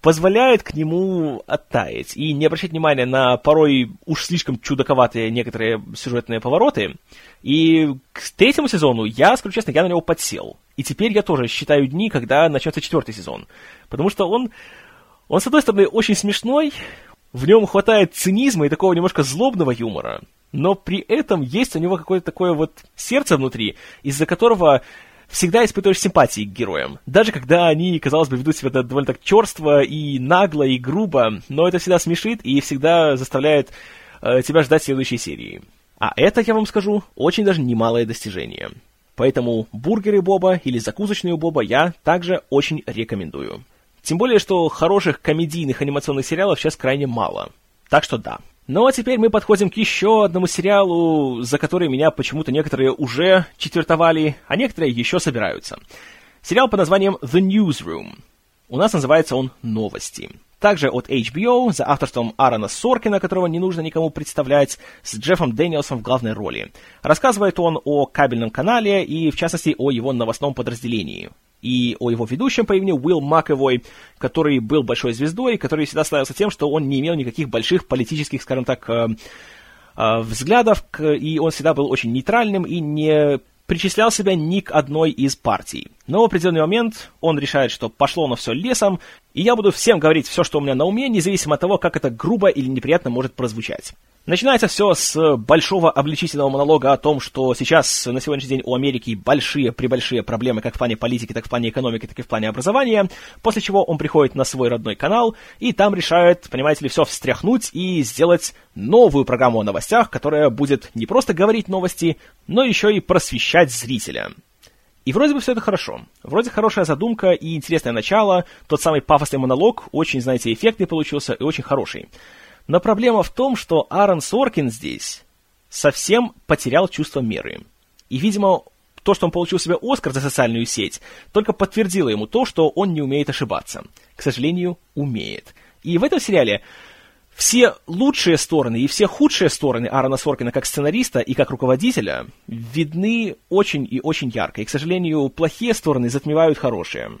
позволяет к нему оттаять и не обращать внимания на порой уж слишком чудаковатые некоторые сюжетные повороты. И к третьему сезону я, скажу честно, я на него подсел. И теперь я тоже считаю дни, когда начнется четвертый сезон. Потому что он, он, с одной стороны, очень смешной, в нем хватает цинизма и такого немножко злобного юмора, но при этом есть у него какое-то такое вот сердце внутри, из-за которого всегда испытываешь симпатии к героям. Даже когда они, казалось бы, ведут себя довольно так черство и нагло, и грубо, но это всегда смешит и всегда заставляет э, тебя ждать следующей серии. А это, я вам скажу, очень даже немалое достижение. Поэтому бургеры Боба или закусочные Боба я также очень рекомендую. Тем более, что хороших комедийных анимационных сериалов сейчас крайне мало. Так что да. Ну а теперь мы подходим к еще одному сериалу, за который меня почему-то некоторые уже четвертовали, а некоторые еще собираются. Сериал под названием The Newsroom. У нас называется он «Новости». Также от HBO, за авторством Аарона Соркина, которого не нужно никому представлять, с Джеффом Дэниелсом в главной роли. Рассказывает он о кабельном канале и, в частности, о его новостном подразделении и о его ведущем по имени Уилл Маковой, который был большой звездой, который всегда славился тем, что он не имел никаких больших политических, скажем так, э, э, взглядов, и он всегда был очень нейтральным и не причислял себя ни к одной из партий. Но в определенный момент он решает, что пошло на все лесом, и я буду всем говорить все, что у меня на уме, независимо от того, как это грубо или неприятно может прозвучать. Начинается все с большого обличительного монолога о том, что сейчас на сегодняшний день у Америки большие-пребольшие проблемы как в плане политики, так в плане экономики, так и в плане образования, после чего он приходит на свой родной канал и там решает, понимаете ли, все встряхнуть и сделать новую программу о новостях, которая будет не просто говорить новости, но еще и просвещать зрителя. И вроде бы все это хорошо. Вроде хорошая задумка и интересное начало, тот самый пафосный монолог, очень, знаете, эффектный получился и очень хороший. Но проблема в том, что Аарон Соркин здесь совсем потерял чувство меры. И, видимо, то, что он получил себе Оскар за социальную сеть, только подтвердило ему то, что он не умеет ошибаться. К сожалению, умеет. И в этом сериале все лучшие стороны и все худшие стороны Аарона Соркина как сценариста и как руководителя видны очень и очень ярко. И, к сожалению, плохие стороны затмевают хорошие.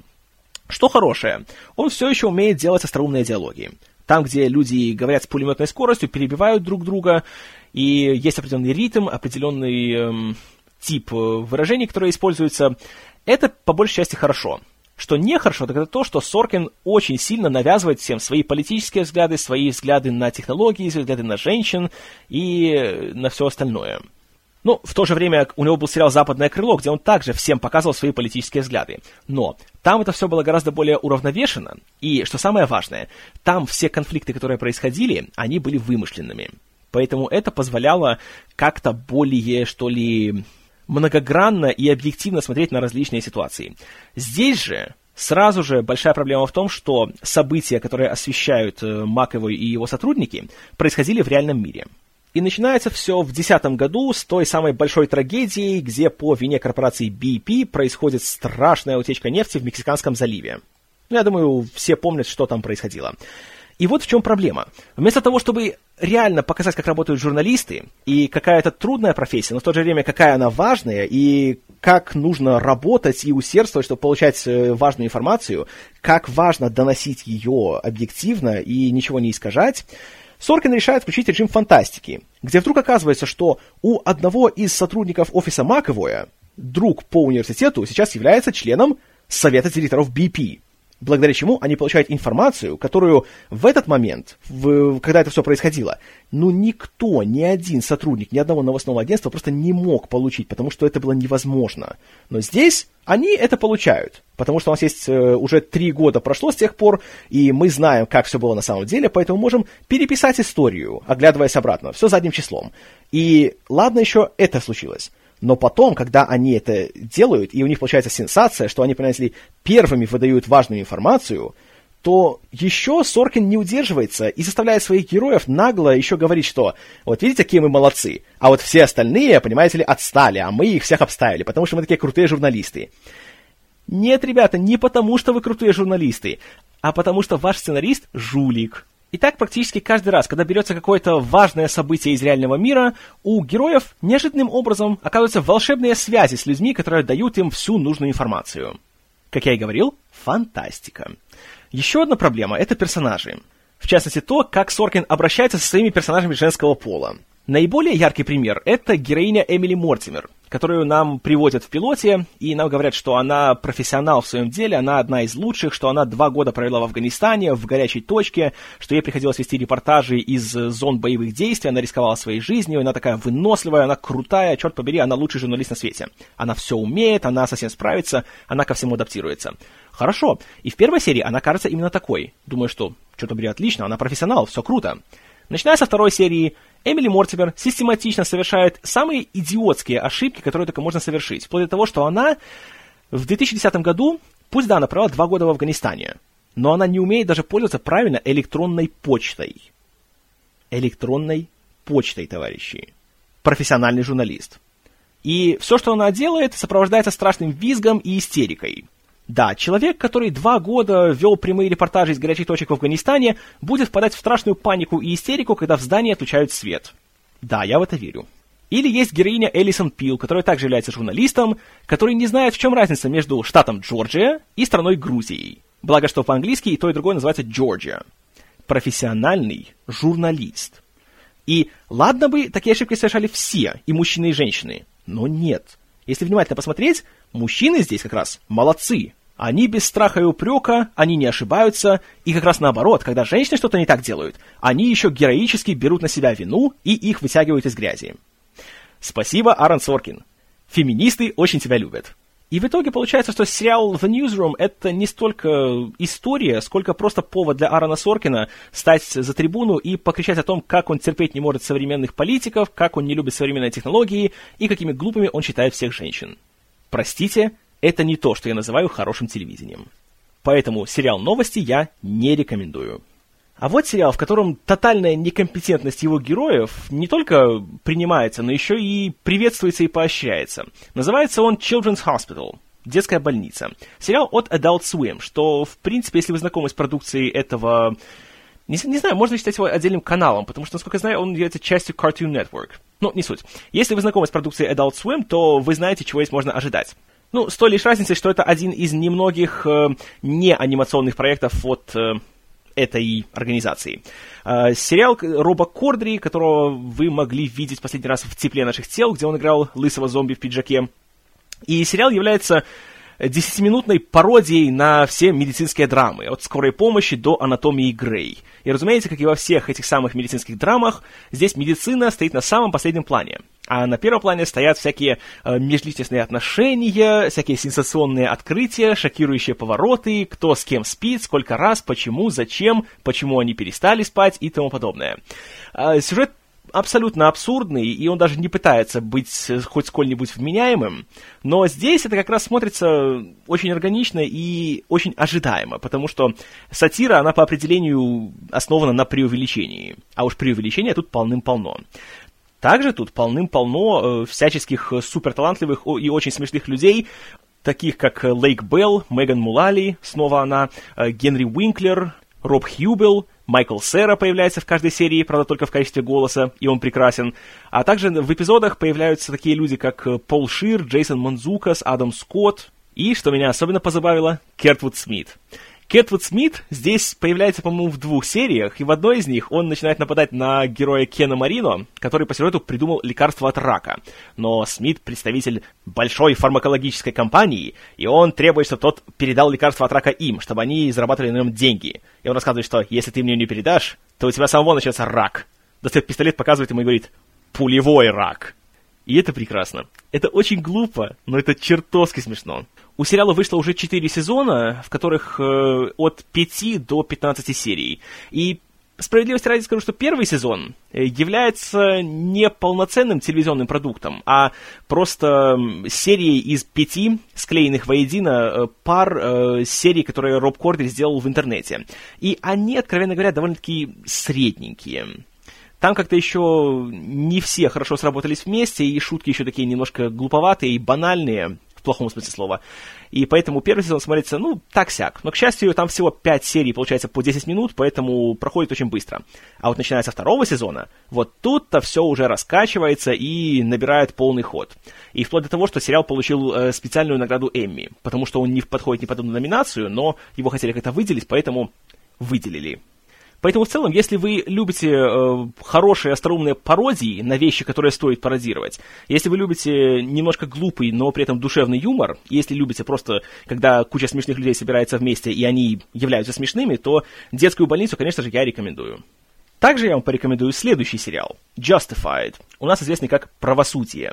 Что хорошее? Он все еще умеет делать остроумные диалоги. Там, где люди говорят с пулеметной скоростью, перебивают друг друга, и есть определенный ритм, определенный эм, тип э, выражений, которые используются, это по большей части хорошо. Что нехорошо, так это то, что Соркин очень сильно навязывает всем свои политические взгляды, свои взгляды на технологии, взгляды на женщин и на все остальное. Ну, в то же время у него был сериал «Западное крыло», где он также всем показывал свои политические взгляды. Но там это все было гораздо более уравновешено. И, что самое важное, там все конфликты, которые происходили, они были вымышленными. Поэтому это позволяло как-то более, что ли, многогранно и объективно смотреть на различные ситуации. Здесь же Сразу же большая проблема в том, что события, которые освещают э, Маковой и его сотрудники, происходили в реальном мире. И начинается все в 2010 году с той самой большой трагедии, где по вине корпорации BP происходит страшная утечка нефти в Мексиканском заливе. Ну, я думаю, все помнят, что там происходило. И вот в чем проблема. Вместо того, чтобы реально показать, как работают журналисты, и какая это трудная профессия, но в то же время какая она важная, и как нужно работать и усердствовать, чтобы получать э, важную информацию, как важно доносить ее объективно и ничего не искажать, Соркин решает включить режим фантастики, где вдруг оказывается, что у одного из сотрудников офиса Маковоя, друг по университету, сейчас является членом Совета директоров BP благодаря чему они получают информацию, которую в этот момент, в, когда это все происходило, ну никто, ни один сотрудник, ни одного новостного агентства просто не мог получить, потому что это было невозможно. Но здесь они это получают, потому что у нас есть э, уже три года прошло с тех пор, и мы знаем, как все было на самом деле, поэтому можем переписать историю, оглядываясь обратно, все задним числом. И ладно еще это случилось. Но потом, когда они это делают, и у них получается сенсация, что они, понимаете ли, первыми выдают важную информацию, то еще Соркин не удерживается и заставляет своих героев нагло еще говорить, что вот видите, какие мы молодцы, а вот все остальные, понимаете ли, отстали, а мы их всех обставили, потому что мы такие крутые журналисты. Нет, ребята, не потому что вы крутые журналисты, а потому что ваш сценарист – жулик. И так практически каждый раз, когда берется какое-то важное событие из реального мира, у героев неожиданным образом оказываются волшебные связи с людьми, которые дают им всю нужную информацию. Как я и говорил, фантастика. Еще одна проблема – это персонажи. В частности, то, как Соркин обращается со своими персонажами женского пола. Наиболее яркий пример – это героиня Эмили Мортимер, которую нам приводят в пилоте, и нам говорят, что она профессионал в своем деле, она одна из лучших, что она два года провела в Афганистане, в горячей точке, что ей приходилось вести репортажи из зон боевых действий, она рисковала своей жизнью, она такая выносливая, она крутая, черт побери, она лучший журналист на свете. Она все умеет, она совсем справится, она ко всему адаптируется. Хорошо, и в первой серии она кажется именно такой. Думаю, что, черт побери, отлично, она профессионал, все круто. Начиная со второй серии, Эмили Мортимер систематично совершает самые идиотские ошибки, которые только можно совершить. Вплоть до того, что она в 2010 году, пусть да, она провела два года в Афганистане, но она не умеет даже пользоваться правильно электронной почтой. Электронной почтой, товарищи. Профессиональный журналист. И все, что она делает, сопровождается страшным визгом и истерикой. Да, человек, который два года вел прямые репортажи из горячих точек в Афганистане, будет впадать в страшную панику и истерику, когда в здании отключают свет. Да, я в это верю. Или есть героиня Элисон Пил, которая также является журналистом, который не знает, в чем разница между штатом Джорджия и страной Грузией. Благо, что по-английски и то, и другое называется Джорджия. Профессиональный журналист. И ладно бы такие ошибки совершали все, и мужчины, и женщины, но нет. Если внимательно посмотреть, Мужчины здесь как раз молодцы. Они без страха и упрека, они не ошибаются, и как раз наоборот, когда женщины что-то не так делают, они еще героически берут на себя вину и их вытягивают из грязи. Спасибо, Аарон Соркин. Феминисты очень тебя любят. И в итоге получается, что сериал The Newsroom — это не столько история, сколько просто повод для Аарона Соркина стать за трибуну и покричать о том, как он терпеть не может современных политиков, как он не любит современные технологии и какими глупыми он считает всех женщин. Простите, это не то, что я называю хорошим телевидением. Поэтому сериал «Новости» я не рекомендую. А вот сериал, в котором тотальная некомпетентность его героев не только принимается, но еще и приветствуется и поощряется. Называется он Children's Hospital. Детская больница. Сериал от Adult Swim, что, в принципе, если вы знакомы с продукцией этого... Не, не знаю, можно считать его отдельным каналом, потому что, насколько я знаю, он является частью Cartoon Network. Ну, не суть. Если вы знакомы с продукцией Adult Swim, то вы знаете, чего здесь можно ожидать. Ну, с той лишь разницей, что это один из немногих э, не проектов от э, этой организации. Э, сериал Роба Кордри, которого вы могли видеть последний раз в «Тепле наших тел», где он играл лысого зомби в пиджаке. И сериал является десятиминутной пародией на все медицинские драмы, от скорой помощи до анатомии Грей. И, разумеется, как и во всех этих самых медицинских драмах, здесь медицина стоит на самом последнем плане. А на первом плане стоят всякие э, межличностные отношения, всякие сенсационные открытия, шокирующие повороты, кто с кем спит, сколько раз, почему, зачем, почему они перестали спать и тому подобное. Э, сюжет абсолютно абсурдный, и он даже не пытается быть хоть сколь-нибудь вменяемым, но здесь это как раз смотрится очень органично и очень ожидаемо, потому что сатира, она по определению основана на преувеличении, а уж преувеличения тут полным-полно. Также тут полным-полно э, всяческих суперталантливых и очень смешных людей, таких как Лейк Белл, Меган Мулали, снова она, э, Генри Уинклер, Роб Хьюбел, Майкл Сера появляется в каждой серии, правда, только в качестве голоса, и он прекрасен. А также в эпизодах появляются такие люди, как э, Пол Шир, Джейсон Манзукас, Адам Скотт и, что меня особенно позабавило, Кертвуд Смит. Кэтвуд Смит здесь появляется, по-моему, в двух сериях, и в одной из них он начинает нападать на героя Кена Марино, который по сюжету придумал лекарство от рака. Но Смит представитель большой фармакологической компании, и он требует, чтобы тот передал лекарство от рака им, чтобы они зарабатывали на нем деньги. И он рассказывает, что если ты мне не передашь, то у тебя самого начнется рак. Достает пистолет, показывает ему и говорит «пулевой рак». И это прекрасно. Это очень глупо, но это чертовски смешно. У сериала вышло уже 4 сезона, в которых э, от 5 до 15 серий. И справедливости ради скажу, что первый сезон э, является не полноценным телевизионным продуктом, а просто серией из пяти склеенных воедино э, пар э, серий, которые Роб Кордри сделал в интернете. И они, откровенно говоря, довольно-таки средненькие. Там как-то еще не все хорошо сработались вместе, и шутки еще такие немножко глуповатые и банальные, плохом смысле слова. И поэтому первый сезон смотрится, ну, так-сяк. Но, к счастью, там всего 5 серий, получается, по 10 минут, поэтому проходит очень быстро. А вот начиная со второго сезона, вот тут-то все уже раскачивается и набирает полный ход. И вплоть до того, что сериал получил э, специальную награду Эмми, потому что он не подходит ни под одну номинацию, но его хотели как-то выделить, поэтому выделили. Поэтому в целом, если вы любите э, хорошие остроумные пародии на вещи, которые стоит пародировать, если вы любите немножко глупый, но при этом душевный юмор, если любите просто, когда куча смешных людей собирается вместе и они являются смешными, то детскую больницу, конечно же, я рекомендую. Также я вам порекомендую следующий сериал Justified, у нас известный как «Правосудие».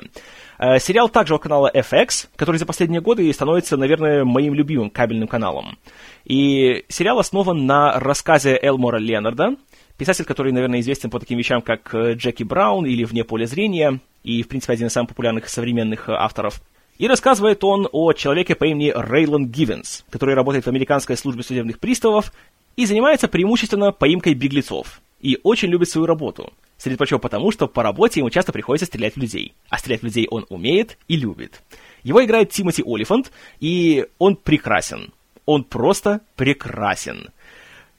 Э, сериал также от канала FX, который за последние годы становится, наверное, моим любимым кабельным каналом. И сериал основан на рассказе Элмора Ленарда, писатель, который, наверное, известен по таким вещам, как э, Джеки Браун или «Вне поля зрения», и, в принципе, один из самых популярных современных э, авторов. И рассказывает он о человеке по имени Рейланд Гивенс, который работает в американской службе судебных приставов и занимается преимущественно поимкой беглецов и очень любит свою работу. Среди прочего потому, что по работе ему часто приходится стрелять в людей. А стрелять в людей он умеет и любит. Его играет Тимоти Олифант, и он прекрасен. Он просто прекрасен.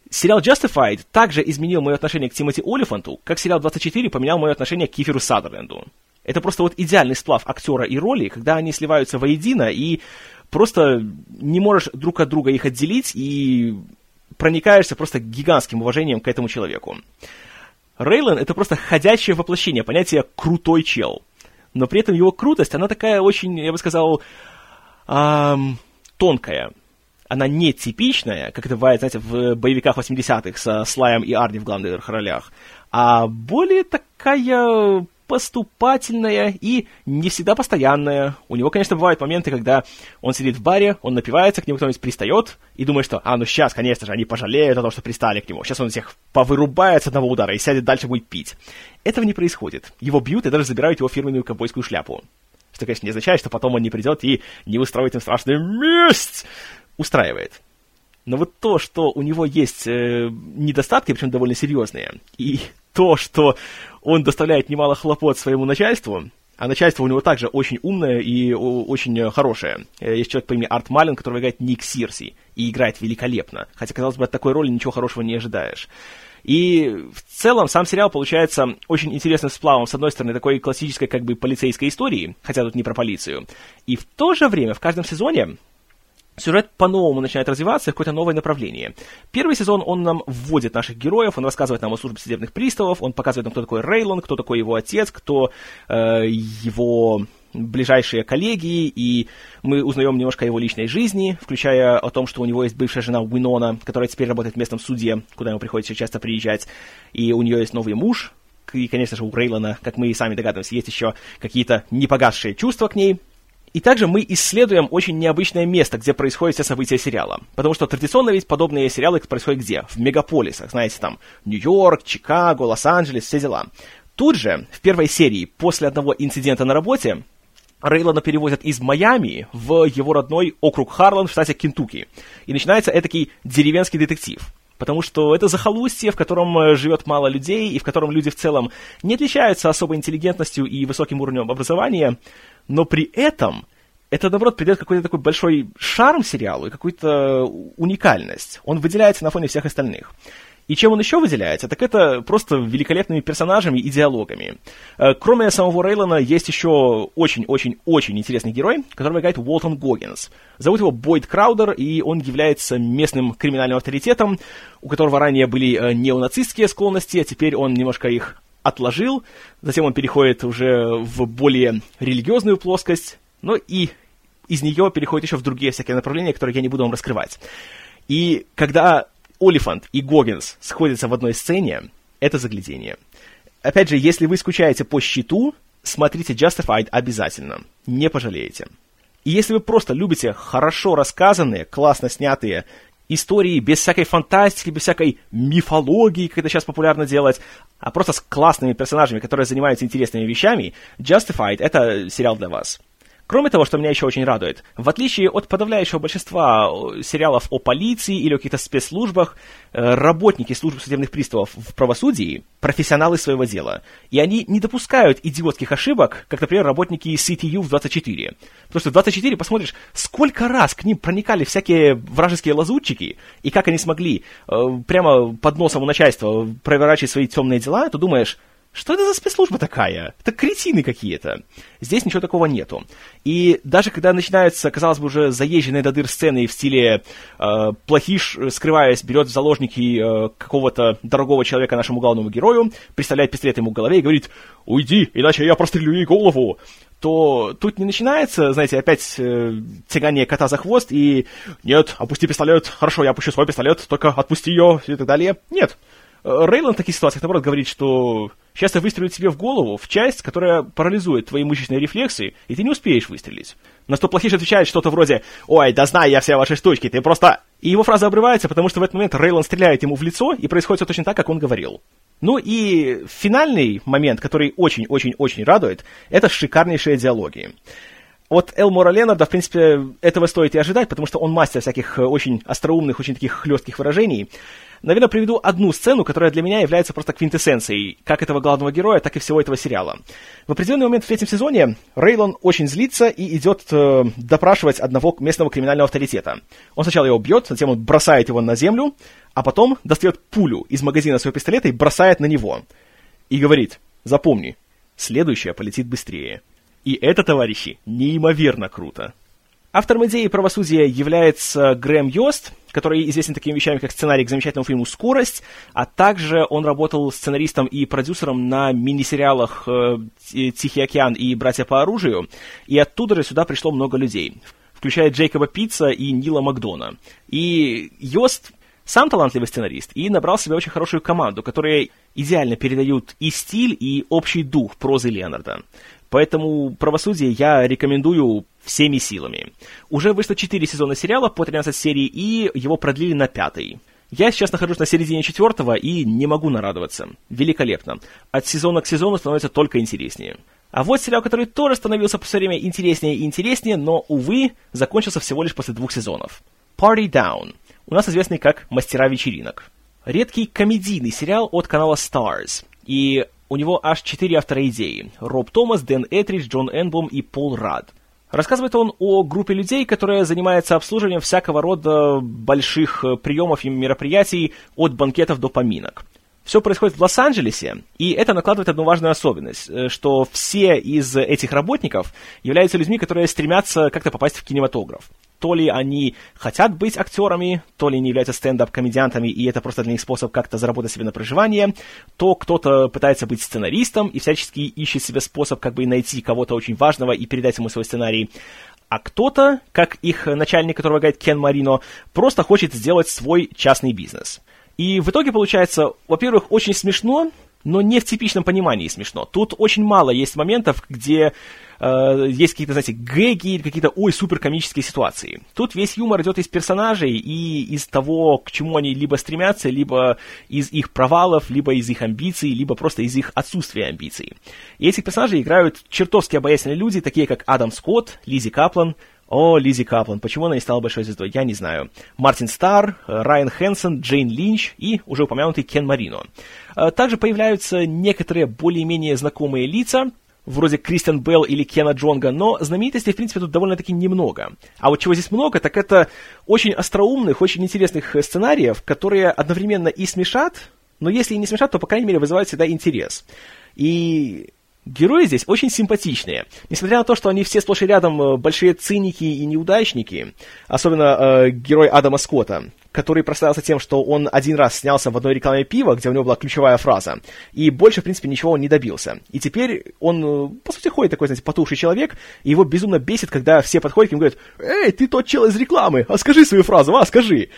Сериал Justified также изменил мое отношение к Тимоти Олифанту, как сериал 24 поменял мое отношение к Киферу Садерленду. Это просто вот идеальный сплав актера и роли, когда они сливаются воедино, и просто не можешь друг от друга их отделить, и проникаешься просто гигантским уважением к этому человеку. Рейлен — это просто ходячее воплощение понятия «крутой чел». Но при этом его крутость, она такая очень, я бы сказал, эм, тонкая. Она не типичная, как это бывает, знаете, в боевиках 80-х со Слаем и Арни в главных ролях, а более такая поступательная и не всегда постоянная. У него, конечно, бывают моменты, когда он сидит в баре, он напивается, к нему кто-нибудь пристает и думает, что, а, ну сейчас, конечно же, они пожалеют о том, что пристали к нему. Сейчас он всех повырубает с одного удара и сядет дальше будет пить. Этого не происходит. Его бьют и даже забирают его фирменную ковбойскую шляпу. Что, конечно, не означает, что потом он не придет и не устроит им страшную месть. Устраивает. Но вот то, что у него есть э, недостатки, причем довольно серьезные, и то, что он доставляет немало хлопот своему начальству, а начальство у него также очень умное и очень хорошее. Э, есть человек по имени Арт Малин, который играет Ник Сирси, и играет великолепно. Хотя, казалось бы, от такой роли ничего хорошего не ожидаешь. И в целом сам сериал получается очень интересным сплавом, с одной стороны, такой классической как бы полицейской истории, хотя тут не про полицию, и в то же время в каждом сезоне сюжет по-новому начинает развиваться в какое-то новое направление. Первый сезон он нам вводит наших героев, он рассказывает нам о службе судебных приставов, он показывает нам, кто такой Рейлон, кто такой его отец, кто э, его ближайшие коллеги, и мы узнаем немножко о его личной жизни, включая о том, что у него есть бывшая жена Уинона, которая теперь работает в местном суде, куда ему приходится часто приезжать, и у нее есть новый муж, и, конечно же, у Рейлона, как мы и сами догадываемся, есть еще какие-то непогасшие чувства к ней, и также мы исследуем очень необычное место, где происходят все события сериала. Потому что традиционно ведь подобные сериалы происходят где? В мегаполисах, знаете, там Нью-Йорк, Чикаго, Лос-Анджелес, все дела. Тут же, в первой серии, после одного инцидента на работе, Рейлона перевозят из Майами в его родной округ Харлан в штате Кентукки. И начинается этакий деревенский детектив. Потому что это захолустье, в котором э, живет мало людей, и в котором люди в целом не отличаются особой интеллигентностью и высоким уровнем образования, но при этом это, наоборот, придает какой-то такой большой шарм сериалу и какую-то уникальность. Он выделяется на фоне всех остальных. И чем он еще выделяется, так это просто великолепными персонажами и диалогами. Э, кроме самого Рейлона, есть еще очень-очень-очень интересный герой, которого играет Уолтон Гоггинс. Зовут его Бойд Краудер, и он является местным криминальным авторитетом, у которого ранее были э, неонацистские склонности, а теперь он немножко их отложил, затем он переходит уже в более религиозную плоскость, но и из нее переходит еще в другие всякие направления, которые я не буду вам раскрывать. И когда Олифант и Гоггинс сходятся в одной сцене, это заглядение. Опять же, если вы скучаете по щиту, смотрите Justified обязательно, не пожалеете. И если вы просто любите хорошо рассказанные, классно снятые истории без всякой фантастики, без всякой мифологии, как это сейчас популярно делать, а просто с классными персонажами, которые занимаются интересными вещами, Justified — это сериал для вас. Кроме того, что меня еще очень радует, в отличие от подавляющего большинства э, сериалов о полиции или о каких-то спецслужбах, э, работники службы судебных приставов в правосудии – профессионалы своего дела. И они не допускают идиотских ошибок, как, например, работники CTU в 24. Потому что в 24 посмотришь, сколько раз к ним проникали всякие вражеские лазутчики, и как они смогли э, прямо под носом у начальства проворачивать свои темные дела, то думаешь – что это за спецслужба такая? Это кретины какие-то. Здесь ничего такого нету. И даже когда начинаются, казалось бы, уже заезженные до дыр сцены в стиле э, плохиш, скрываясь, берет в заложники э, какого-то дорогого человека нашему главному герою, представляет пистолет ему в голове и говорит «Уйди, иначе я прострелю ей голову!» то тут не начинается, знаете, опять э, тягание кота за хвост и «Нет, опусти пистолет, хорошо, я опущу свой пистолет, только отпусти ее» и так далее. Нет. Э, Рейланд в таких ситуациях, наоборот, говорит, что Сейчас я выстрелю тебе в голову, в часть, которая парализует твои мышечные рефлексы, и ты не успеешь выстрелить. На что плохиш отвечает что-то вроде «Ой, да знаю я все ваши штучки, ты просто...» И его фраза обрывается, потому что в этот момент Рейлон стреляет ему в лицо, и происходит все точно так, как он говорил. Ну и финальный момент, который очень-очень-очень радует, это шикарнейшие диалоги. От Элмора Ленарда, в принципе, этого стоит и ожидать, потому что он мастер всяких очень остроумных, очень таких хлестких выражений. Наверное, приведу одну сцену, которая для меня является просто квинтэссенцией как этого главного героя, так и всего этого сериала. В определенный момент в третьем сезоне Рейлон очень злится и идет э, допрашивать одного местного криминального авторитета. Он сначала его бьет, затем он бросает его на землю, а потом достает пулю из магазина своего пистолета и бросает на него. И говорит, запомни, следующая полетит быстрее. И это, товарищи, неимоверно круто. Автором идеи правосудия является Грэм Йост, который известен такими вещами, как сценарий к замечательному фильму «Скорость», а также он работал сценаристом и продюсером на мини-сериалах э, «Тихий океан» и «Братья по оружию», и оттуда же сюда пришло много людей, включая Джейкоба Питца и Нила Макдона. И Йост сам талантливый сценарист и набрал себе очень хорошую команду, которая идеально передают и стиль, и общий дух прозы Леонарда. Поэтому «Правосудие» я рекомендую всеми силами. Уже вышло 4 сезона сериала по 13 серий, и его продлили на пятый. Я сейчас нахожусь на середине четвертого и не могу нарадоваться. Великолепно. От сезона к сезону становится только интереснее. А вот сериал, который тоже становился все время интереснее и интереснее, но, увы, закончился всего лишь после двух сезонов. Party Down. у нас известный как «Мастера вечеринок». Редкий комедийный сериал от канала Stars. И у него аж четыре автора идеи. Роб Томас, Дэн Этридж, Джон Энбом и Пол Рад. Рассказывает он о группе людей, которая занимается обслуживанием всякого рода больших э, приемов и мероприятий от банкетов до поминок. Все происходит в Лос-Анджелесе, и это накладывает одну важную особенность, э, что все из этих работников являются людьми, которые стремятся как-то попасть в кинематограф. То ли они хотят быть актерами, то ли они являются стендап-комедиантами, и это просто для них способ как-то заработать себе на проживание, то кто-то пытается быть сценаристом и всячески ищет себе способ как бы найти кого-то очень важного и передать ему свой сценарий. А кто-то, как их начальник, которого играет Кен Марино, просто хочет сделать свой частный бизнес. И в итоге получается, во-первых, очень смешно, но не в типичном понимании смешно. Тут очень мало есть моментов, где э, есть какие-то, знаете, гэги или какие-то, ой, суперкомические ситуации. Тут весь юмор идет из персонажей и из того, к чему они либо стремятся, либо из их провалов, либо из их амбиций, либо просто из их отсутствия амбиций. И этих персонажей играют чертовски обаятельные люди, такие как Адам Скотт, Лизи Каплан, о, Лизи Каплан. Почему она не стала большой звездой, я не знаю. Мартин Старр, Райан Хэнсон, Джейн Линч и уже упомянутый Кен Марино. Э, также появляются некоторые более-менее знакомые лица, вроде Кристиан Белл или Кена Джонга, но знаменитостей, в принципе, тут довольно-таки немного. А вот чего здесь много, так это очень остроумных, очень интересных сценариев, которые одновременно и смешат, но если и не смешат, то, по крайней мере, вызывают всегда интерес. И Герои здесь очень симпатичные. Несмотря на то, что они все сплошь и рядом э, большие циники и неудачники, особенно э, герой Адама Скотта, который прославился тем, что он один раз снялся в одной рекламе пива, где у него была ключевая фраза, и больше, в принципе, ничего он не добился. И теперь он, э, по сути, ходит такой, знаете, потухший человек, и его безумно бесит, когда все подходят к нему и говорят, «Эй, ты тот чел из рекламы, а скажи свою фразу, а, скажи!»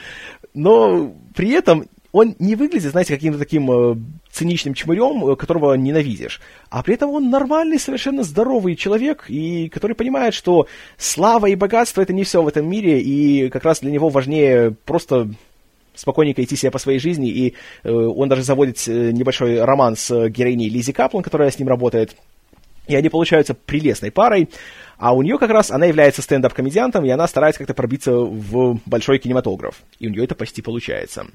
Но при этом он не выглядит, знаете, каким-то таким э, циничным чмырем, э, которого ненавидишь, а при этом он нормальный, совершенно здоровый человек, и который понимает, что слава и богатство это не все в этом мире, и как раз для него важнее просто спокойненько идти себе по своей жизни, и э, он даже заводит э, небольшой роман с героиней Лизи Каплан, которая с ним работает, и они получаются прелестной парой, а у нее как раз, она является стендап-комедиантом, и она старается как-то пробиться в большой кинематограф, и у нее это почти получается.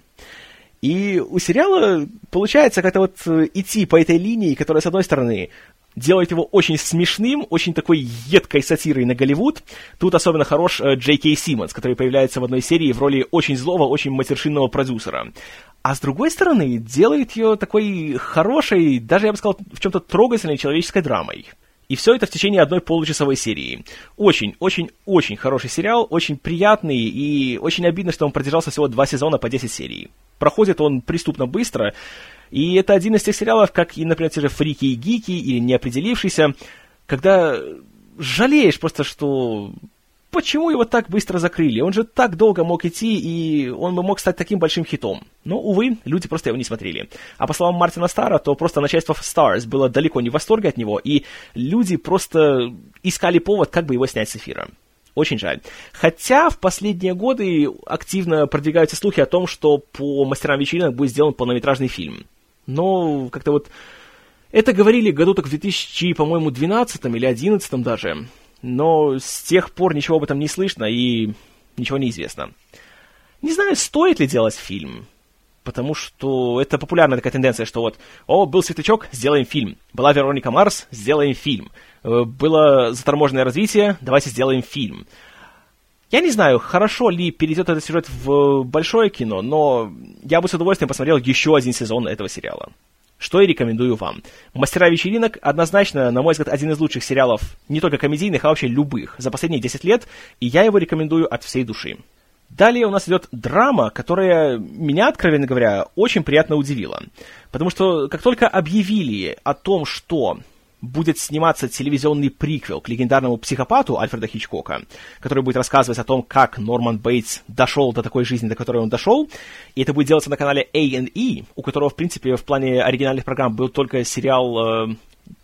И у сериала получается как-то вот э, идти по этой линии, которая, с одной стороны, делает его очень смешным, очень такой едкой сатирой на Голливуд. Тут особенно хорош э, Джей Кей Симмонс, который появляется в одной серии в роли очень злого, очень матершинного продюсера. А с другой стороны, делает ее такой хорошей, даже, я бы сказал, в чем-то трогательной человеческой драмой. И все это в течение одной получасовой серии. Очень, очень, очень хороший сериал, очень приятный, и очень обидно, что он продержался всего два сезона по 10 серий. Проходит он преступно быстро, и это один из тех сериалов, как, и, например, те же «Фрики и гики» или «Неопределившийся», когда жалеешь просто, что почему его так быстро закрыли? Он же так долго мог идти, и он бы мог стать таким большим хитом. Но, увы, люди просто его не смотрели. А по словам Мартина Стара, то просто начальство Stars было далеко не в восторге от него, и люди просто искали повод, как бы его снять с эфира. Очень жаль. Хотя в последние годы активно продвигаются слухи о том, что по «Мастерам вечеринок» будет сделан полнометражный фильм. Но как-то вот... Это говорили году так в 2000, по-моему, 12 или 11 даже но с тех пор ничего об этом не слышно и ничего не известно. Не знаю, стоит ли делать фильм, потому что это популярная такая тенденция, что вот, о, был светлячок, сделаем фильм. Была Вероника Марс, сделаем фильм. Э, было заторможенное развитие, давайте сделаем фильм. Я не знаю, хорошо ли перейдет этот сюжет в большое кино, но я бы с удовольствием посмотрел еще один сезон этого сериала что и рекомендую вам. «Мастера вечеринок» однозначно, на мой взгляд, один из лучших сериалов, не только комедийных, а вообще любых, за последние 10 лет, и я его рекомендую от всей души. Далее у нас идет драма, которая меня, откровенно говоря, очень приятно удивила. Потому что как только объявили о том, что будет сниматься телевизионный приквел к легендарному психопату Альфреда Хичкока, который будет рассказывать о том, как Норман Бейтс дошел до такой жизни, до которой он дошел. И это будет делаться на канале A&E, у которого, в принципе, в плане оригинальных программ был только сериал э,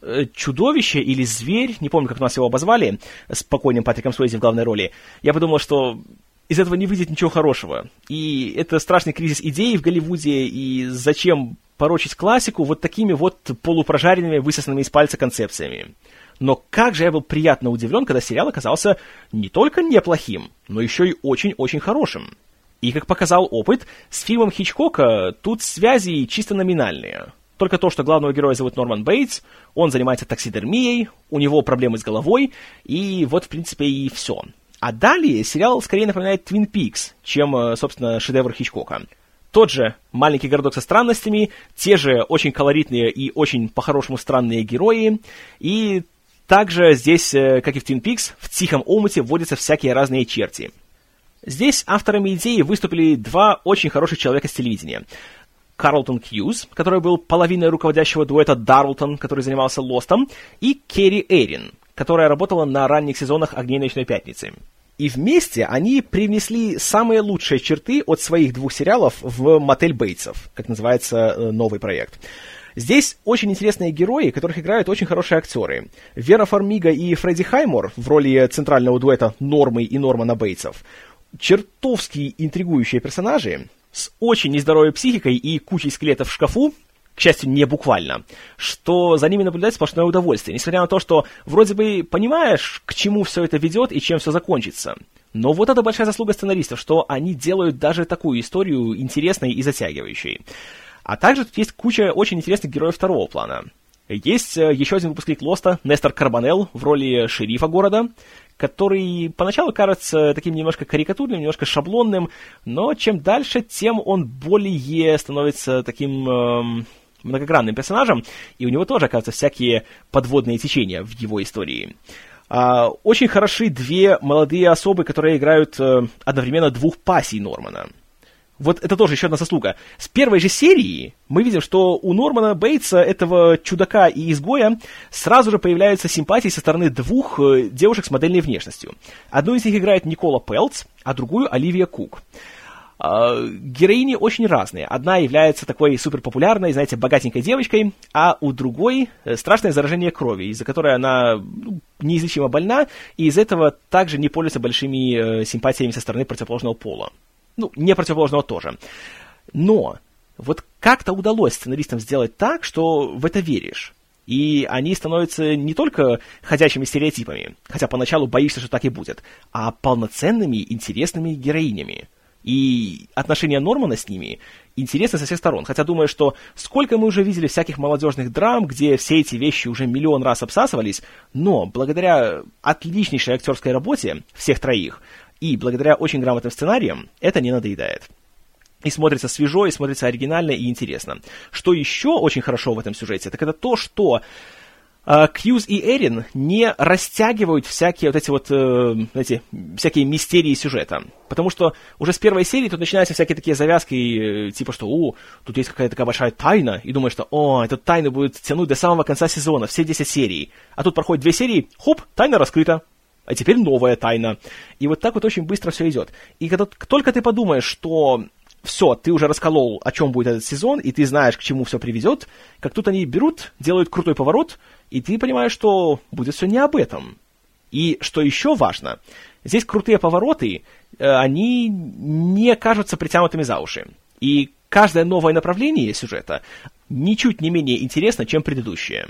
э, чудовище или зверь, не помню, как у нас его обозвали, с покойным Патриком Суэйзи в главной роли, я подумал, что из этого не выйдет ничего хорошего. И это страшный кризис идей в Голливуде, и зачем порочить классику вот такими вот полупрожаренными, высосанными из пальца концепциями. Но как же я был приятно удивлен, когда сериал оказался не только неплохим, но еще и очень-очень хорошим. И, как показал опыт, с фильмом Хичкока тут связи чисто номинальные. Только то, что главного героя зовут Норман Бейтс, он занимается таксидермией, у него проблемы с головой, и вот, в принципе, и все. А далее сериал скорее напоминает Твин Пикс, чем, э, собственно, шедевр Хичкока. Тот же маленький городок со странностями, те же очень колоритные и очень по-хорошему странные герои, и также здесь, э, как и в Twin Peaks, в тихом омуте вводятся всякие разные черти. Здесь авторами идеи выступили два очень хороших человека с телевидения. Карлтон Хьюз, который был половиной руководящего дуэта Дарлтон, который занимался Лостом, и Керри Эрин, которая работала на ранних сезонах «Огней ночной пятницы». И вместе они привнесли самые лучшие черты от своих двух сериалов в «Мотель Бейтсов», как называется э, новый проект. Здесь очень интересные герои, которых играют очень хорошие актеры. Вера Фармига и Фредди Хаймор в роли центрального дуэта Нормы и Нормана Бейтсов. Чертовски интригующие персонажи с очень нездоровой психикой и кучей скелетов в шкафу, к счастью, не буквально, что за ними наблюдать сплошное удовольствие, несмотря на то, что вроде бы понимаешь, к чему все это ведет и чем все закончится. Но вот это большая заслуга сценаристов, что они делают даже такую историю интересной и затягивающей. А также тут есть куча очень интересных героев второго плана. Есть э, еще один выпускник Лоста, Нестор Карбонел в роли шерифа города, который поначалу кажется таким немножко карикатурным, немножко шаблонным, но чем дальше, тем он более становится таким эм, многогранным персонажем, и у него тоже, оказывается, всякие подводные течения в его истории. А, очень хороши две молодые особы, которые играют э, одновременно двух пассий Нормана. Вот это тоже еще одна заслуга. С первой же серии мы видим, что у Нормана Бейтса, этого чудака и изгоя, сразу же появляются симпатии со стороны двух э, девушек с модельной внешностью. Одну из них играет Никола Пелц, а другую Оливия Кук. Uh, героини очень разные. Одна является такой суперпопулярной, знаете, богатенькой девочкой, а у другой э, страшное заражение крови, из-за которой она ну, неизлечимо больна, и из этого также не пользуется большими э, симпатиями со стороны противоположного пола. Ну, не противоположного тоже. Но вот как-то удалось сценаристам сделать так, что в это веришь. И они становятся не только ходячими стереотипами, хотя поначалу боишься, что так и будет, а полноценными, интересными героинями. И отношения Нормана с ними интересны со всех сторон. Хотя думаю, что сколько мы уже видели всяких молодежных драм, где все эти вещи уже миллион раз обсасывались, но благодаря отличнейшей актерской работе всех троих, и благодаря очень грамотным сценариям это не надоедает. И смотрится свежо, и смотрится оригинально и интересно. Что еще очень хорошо в этом сюжете, так это то, что Кьюз и Эрин не растягивают всякие вот эти вот, uh, знаете, всякие мистерии сюжета. Потому что уже с первой серии тут начинаются всякие такие завязки, э, типа что, о, тут есть какая-то такая большая тайна, и думаешь, что, о, эта тайна будет тянуть до самого конца сезона, все 10 серий. А тут проходит две серии, хоп, тайна раскрыта а теперь новая тайна. И вот так вот очень быстро все идет. И когда только ты подумаешь, что все, ты уже расколол, о чем будет этот сезон, и ты знаешь, к чему все приведет, как тут они берут, делают крутой поворот, и ты понимаешь, что будет все не об этом. И что еще важно, здесь крутые повороты, э, они не кажутся притянутыми за уши. И каждое новое направление сюжета ничуть не менее интересно, чем предыдущее.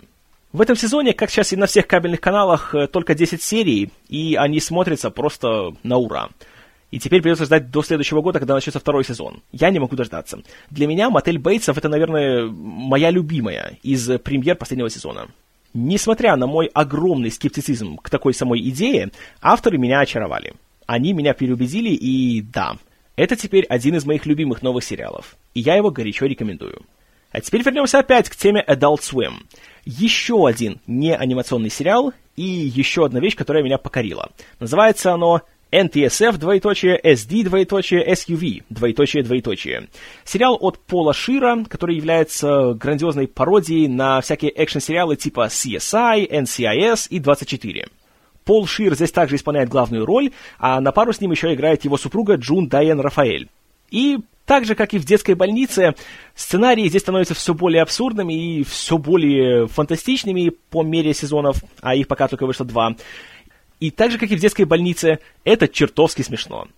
В этом сезоне, как сейчас и на всех кабельных каналах, э, только 10 серий, и они смотрятся просто на ура. И теперь придется ждать до следующего года, когда начнется второй сезон. Я не могу дождаться. Для меня «Мотель Бейтсов» — это, наверное, моя любимая из премьер последнего сезона. Несмотря на мой огромный скептицизм к такой самой идее, авторы меня очаровали. Они меня переубедили, и да, это теперь один из моих любимых новых сериалов. И я его горячо рекомендую. А теперь вернемся опять к теме Adult Swim. Еще один неанимационный сериал и еще одна вещь, которая меня покорила. Называется оно NTSF, двоеточие, SD, двоеточие, SUV, двоеточие, двоеточие. Сериал от Пола Шира, который является грандиозной пародией на всякие экшн-сериалы типа CSI, NCIS и 24. Пол Шир здесь также исполняет главную роль, а на пару с ним еще играет его супруга Джун Дайен Рафаэль. И так же, как и в детской больнице, сценарии здесь становятся все более абсурдными и все более фантастичными по мере сезонов, а их пока только вышло два. И так же, как и в детской больнице, это чертовски смешно.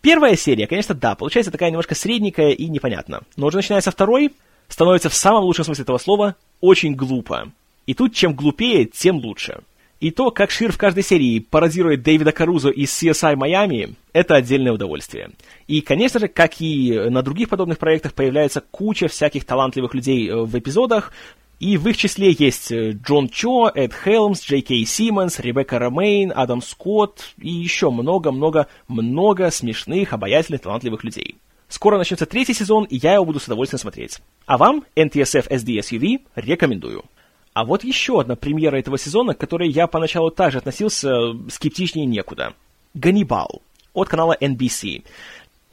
Первая серия, конечно, да, получается такая немножко средненькая и непонятно. Но уже начиная со второй, становится в самом лучшем смысле этого слова очень глупо. И тут чем глупее, тем лучше. И то, как Шир в каждой серии пародирует Дэвида Карузо из CSI Miami, это отдельное удовольствие. И, конечно же, как и на других подобных проектах, появляется куча всяких талантливых людей э, в эпизодах, и в их числе есть э, Джон Чо, Эд Хелмс, Джей Кей Симмонс, Ребекка Ромейн, Адам Скотт и еще много-много-много смешных, обаятельных, талантливых людей. Скоро начнется третий сезон, и я его буду с удовольствием смотреть. А вам, NTSF SD SUV, рекомендую. А вот еще одна премьера этого сезона, к которой я поначалу также относился э, скептичнее некуда. «Ганнибал» от канала NBC.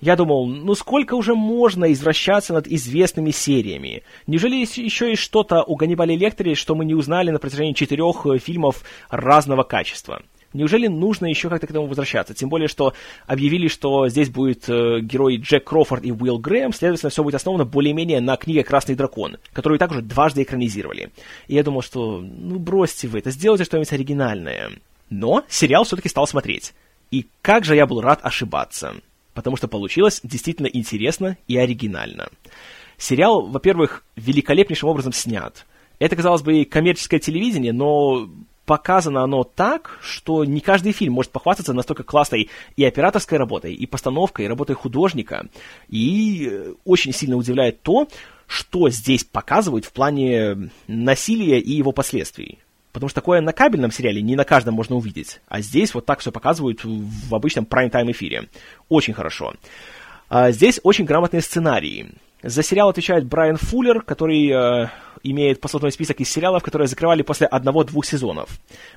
Я думал, ну сколько уже можно извращаться над известными сериями? Неужели еще есть что-то у Ганнибале Лекторе, что мы не узнали на протяжении четырех э, фильмов разного качества? Неужели нужно еще как-то к этому возвращаться? Тем более, что объявили, что здесь будет э, герой Джек Крофорд и Уилл Грэм, следовательно, все будет основано более-менее на книге «Красный дракон», которую также дважды экранизировали. И я думал, что ну бросьте вы это, сделайте что-нибудь оригинальное. Но сериал все-таки стал смотреть. И как же я был рад ошибаться потому что получилось действительно интересно и оригинально. Сериал, во-первых, великолепнейшим образом снят. Это, казалось бы, коммерческое телевидение, но показано оно так, что не каждый фильм может похвастаться настолько классной и операторской работой, и постановкой, и работой художника. И э, очень сильно удивляет то, что здесь показывают в плане насилия и его последствий. Потому что такое на кабельном сериале не на каждом можно увидеть. А здесь вот так все показывают в обычном прайм-тайм эфире. Очень хорошо. А здесь очень грамотные сценарии. За сериал отвечает Брайан Фуллер, который э, имеет послужной список из сериалов, которые закрывали после одного-двух сезонов,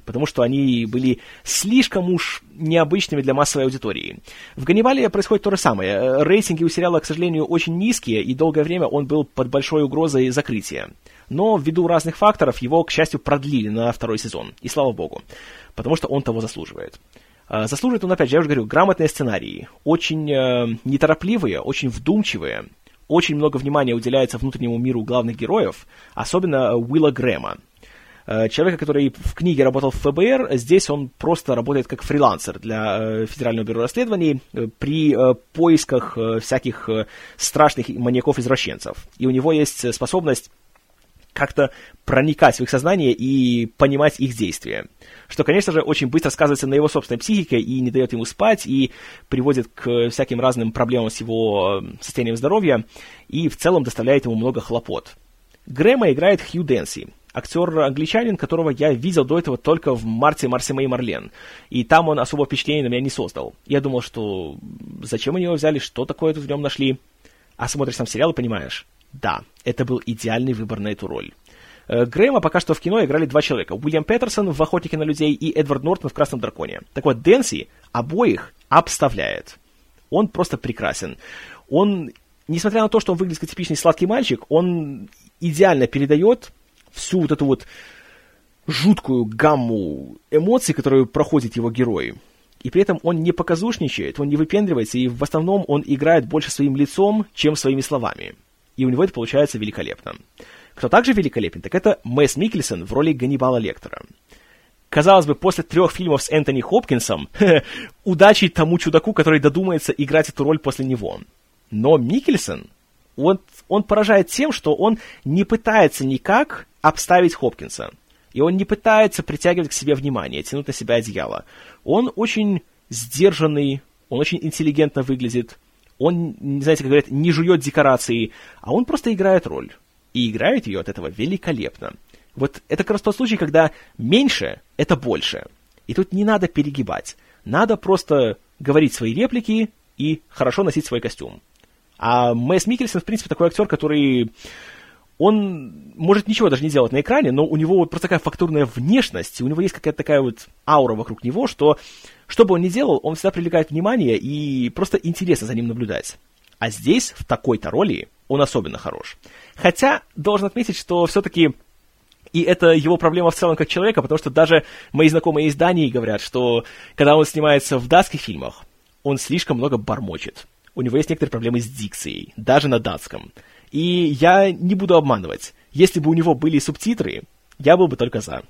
потому что они были слишком уж необычными для массовой аудитории. В «Ганнибале» происходит то же самое. Рейтинги у сериала, к сожалению, очень низкие, и долгое время он был под большой угрозой закрытия но ввиду разных факторов его, к счастью, продлили на второй сезон, и слава богу, потому что он того заслуживает. А, заслуживает он, опять же, я уже говорю, грамотные сценарии, очень э, неторопливые, очень вдумчивые, очень много внимания уделяется внутреннему миру главных героев, особенно Уилла Грэма. Э, человека, который в книге работал в ФБР, здесь он просто работает как фрилансер для э, Федерального бюро расследований э, при э, поисках э, всяких э, страшных маньяков-извращенцев. И у него есть способность как-то проникать в их сознание и понимать их действия. Что, конечно же, очень быстро сказывается на его собственной психике и не дает ему спать, и приводит к всяким разным проблемам с его э, состоянием здоровья, и в целом доставляет ему много хлопот. Грэма играет Хью Дэнси, актер-англичанин, которого я видел до этого только в «Марте, Марсе Мэй Марлен». И там он особо впечатления на меня не создал. Я думал, что зачем они его взяли, что такое тут в нем нашли. А смотришь сам сериал и понимаешь, да, это был идеальный выбор на эту роль. Э, Грэма пока что в кино играли два человека. Уильям Петерсон в «Охотнике на людей» и Эдвард Нортон в «Красном драконе». Так вот, Дэнси обоих обставляет. Он просто прекрасен. Он, несмотря на то, что он выглядит как типичный сладкий мальчик, он идеально передает всю вот эту вот жуткую гамму эмоций, которую проходит его герой. И при этом он не показушничает, он не выпендривается, и в основном он играет больше своим лицом, чем своими словами и у него это получается великолепно. Кто также великолепен, так это Мэс Микельсон в роли Ганнибала Лектора. Казалось бы, после трех фильмов с Энтони Хопкинсом, удачи тому чудаку, который додумается играть эту роль после него. Но Микельсон, он, он поражает тем, что он не пытается никак обставить Хопкинса. И он не пытается притягивать к себе внимание, тянуть на себя одеяло. Он очень сдержанный, он очень интеллигентно выглядит, он, знаете, как говорят, не жует декорации, а он просто играет роль. И играет ее от этого великолепно. Вот это как раз тот случай, когда меньше — это больше. И тут не надо перегибать. Надо просто говорить свои реплики и хорошо носить свой костюм. А Мэс Микельсон, в принципе, такой актер, который... Он может ничего даже не делать на экране, но у него вот просто такая фактурная внешность, у него есть какая-то такая вот аура вокруг него, что что бы он ни делал, он всегда привлекает внимание и просто интересно за ним наблюдать. А здесь, в такой-то роли, он особенно хорош. Хотя, должен отметить, что все-таки и это его проблема в целом как человека, потому что даже мои знакомые из Дании говорят, что когда он снимается в датских фильмах, он слишком много бормочет. У него есть некоторые проблемы с дикцией, даже на датском. И я не буду обманывать. Если бы у него были субтитры, я был бы только за.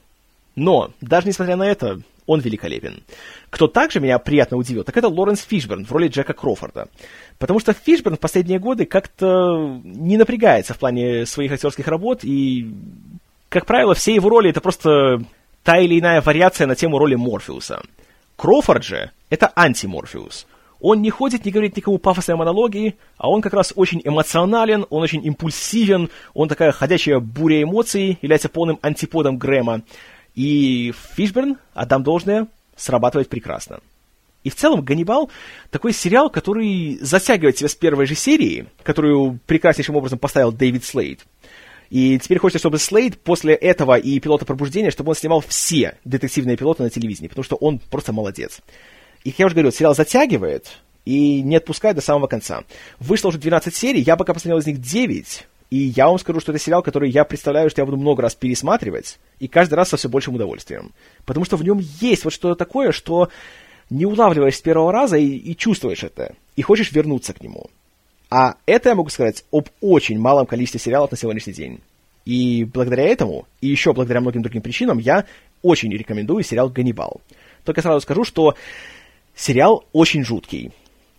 Но, даже несмотря на это, он великолепен. Кто также меня приятно удивил, так это Лоренс Фишберн в роли Джека Крофорда. Потому что Фишберн в последние годы как-то не напрягается в плане своих актерских работ, и, как правило, все его роли это просто та или иная вариация на тему роли Морфеуса. Крофорд же — это анти-Морфеус. Он не ходит, не говорит никому пафосные монологи, а он как раз очень эмоционален, он очень импульсивен, он такая ходячая буря эмоций, является полным антиподом Грэма. И Фишберн, отдам должное, срабатывает прекрасно. И в целом «Ганнибал» такой сериал, который затягивает себя с первой же серии, которую прекраснейшим образом поставил Дэвид Слейд. И теперь хочется, чтобы Слейд после этого и «Пилота пробуждения», чтобы он снимал все детективные пилоты на телевидении, потому что он просто молодец. И, я уже говорил, сериал затягивает и не отпускает до самого конца. Вышло уже 12 серий, я пока посмотрел из них 9, и я вам скажу, что это сериал, который я представляю, что я буду много раз пересматривать, и каждый раз со все большим удовольствием. Потому что в нем есть вот что-то такое, что не улавливаешь с первого раза и, и чувствуешь это, и хочешь вернуться к нему. А это я могу сказать об очень малом количестве сериалов на сегодняшний день. И благодаря этому, и еще благодаря многим другим причинам, я очень рекомендую сериал «Ганнибал». Только сразу скажу, что сериал очень жуткий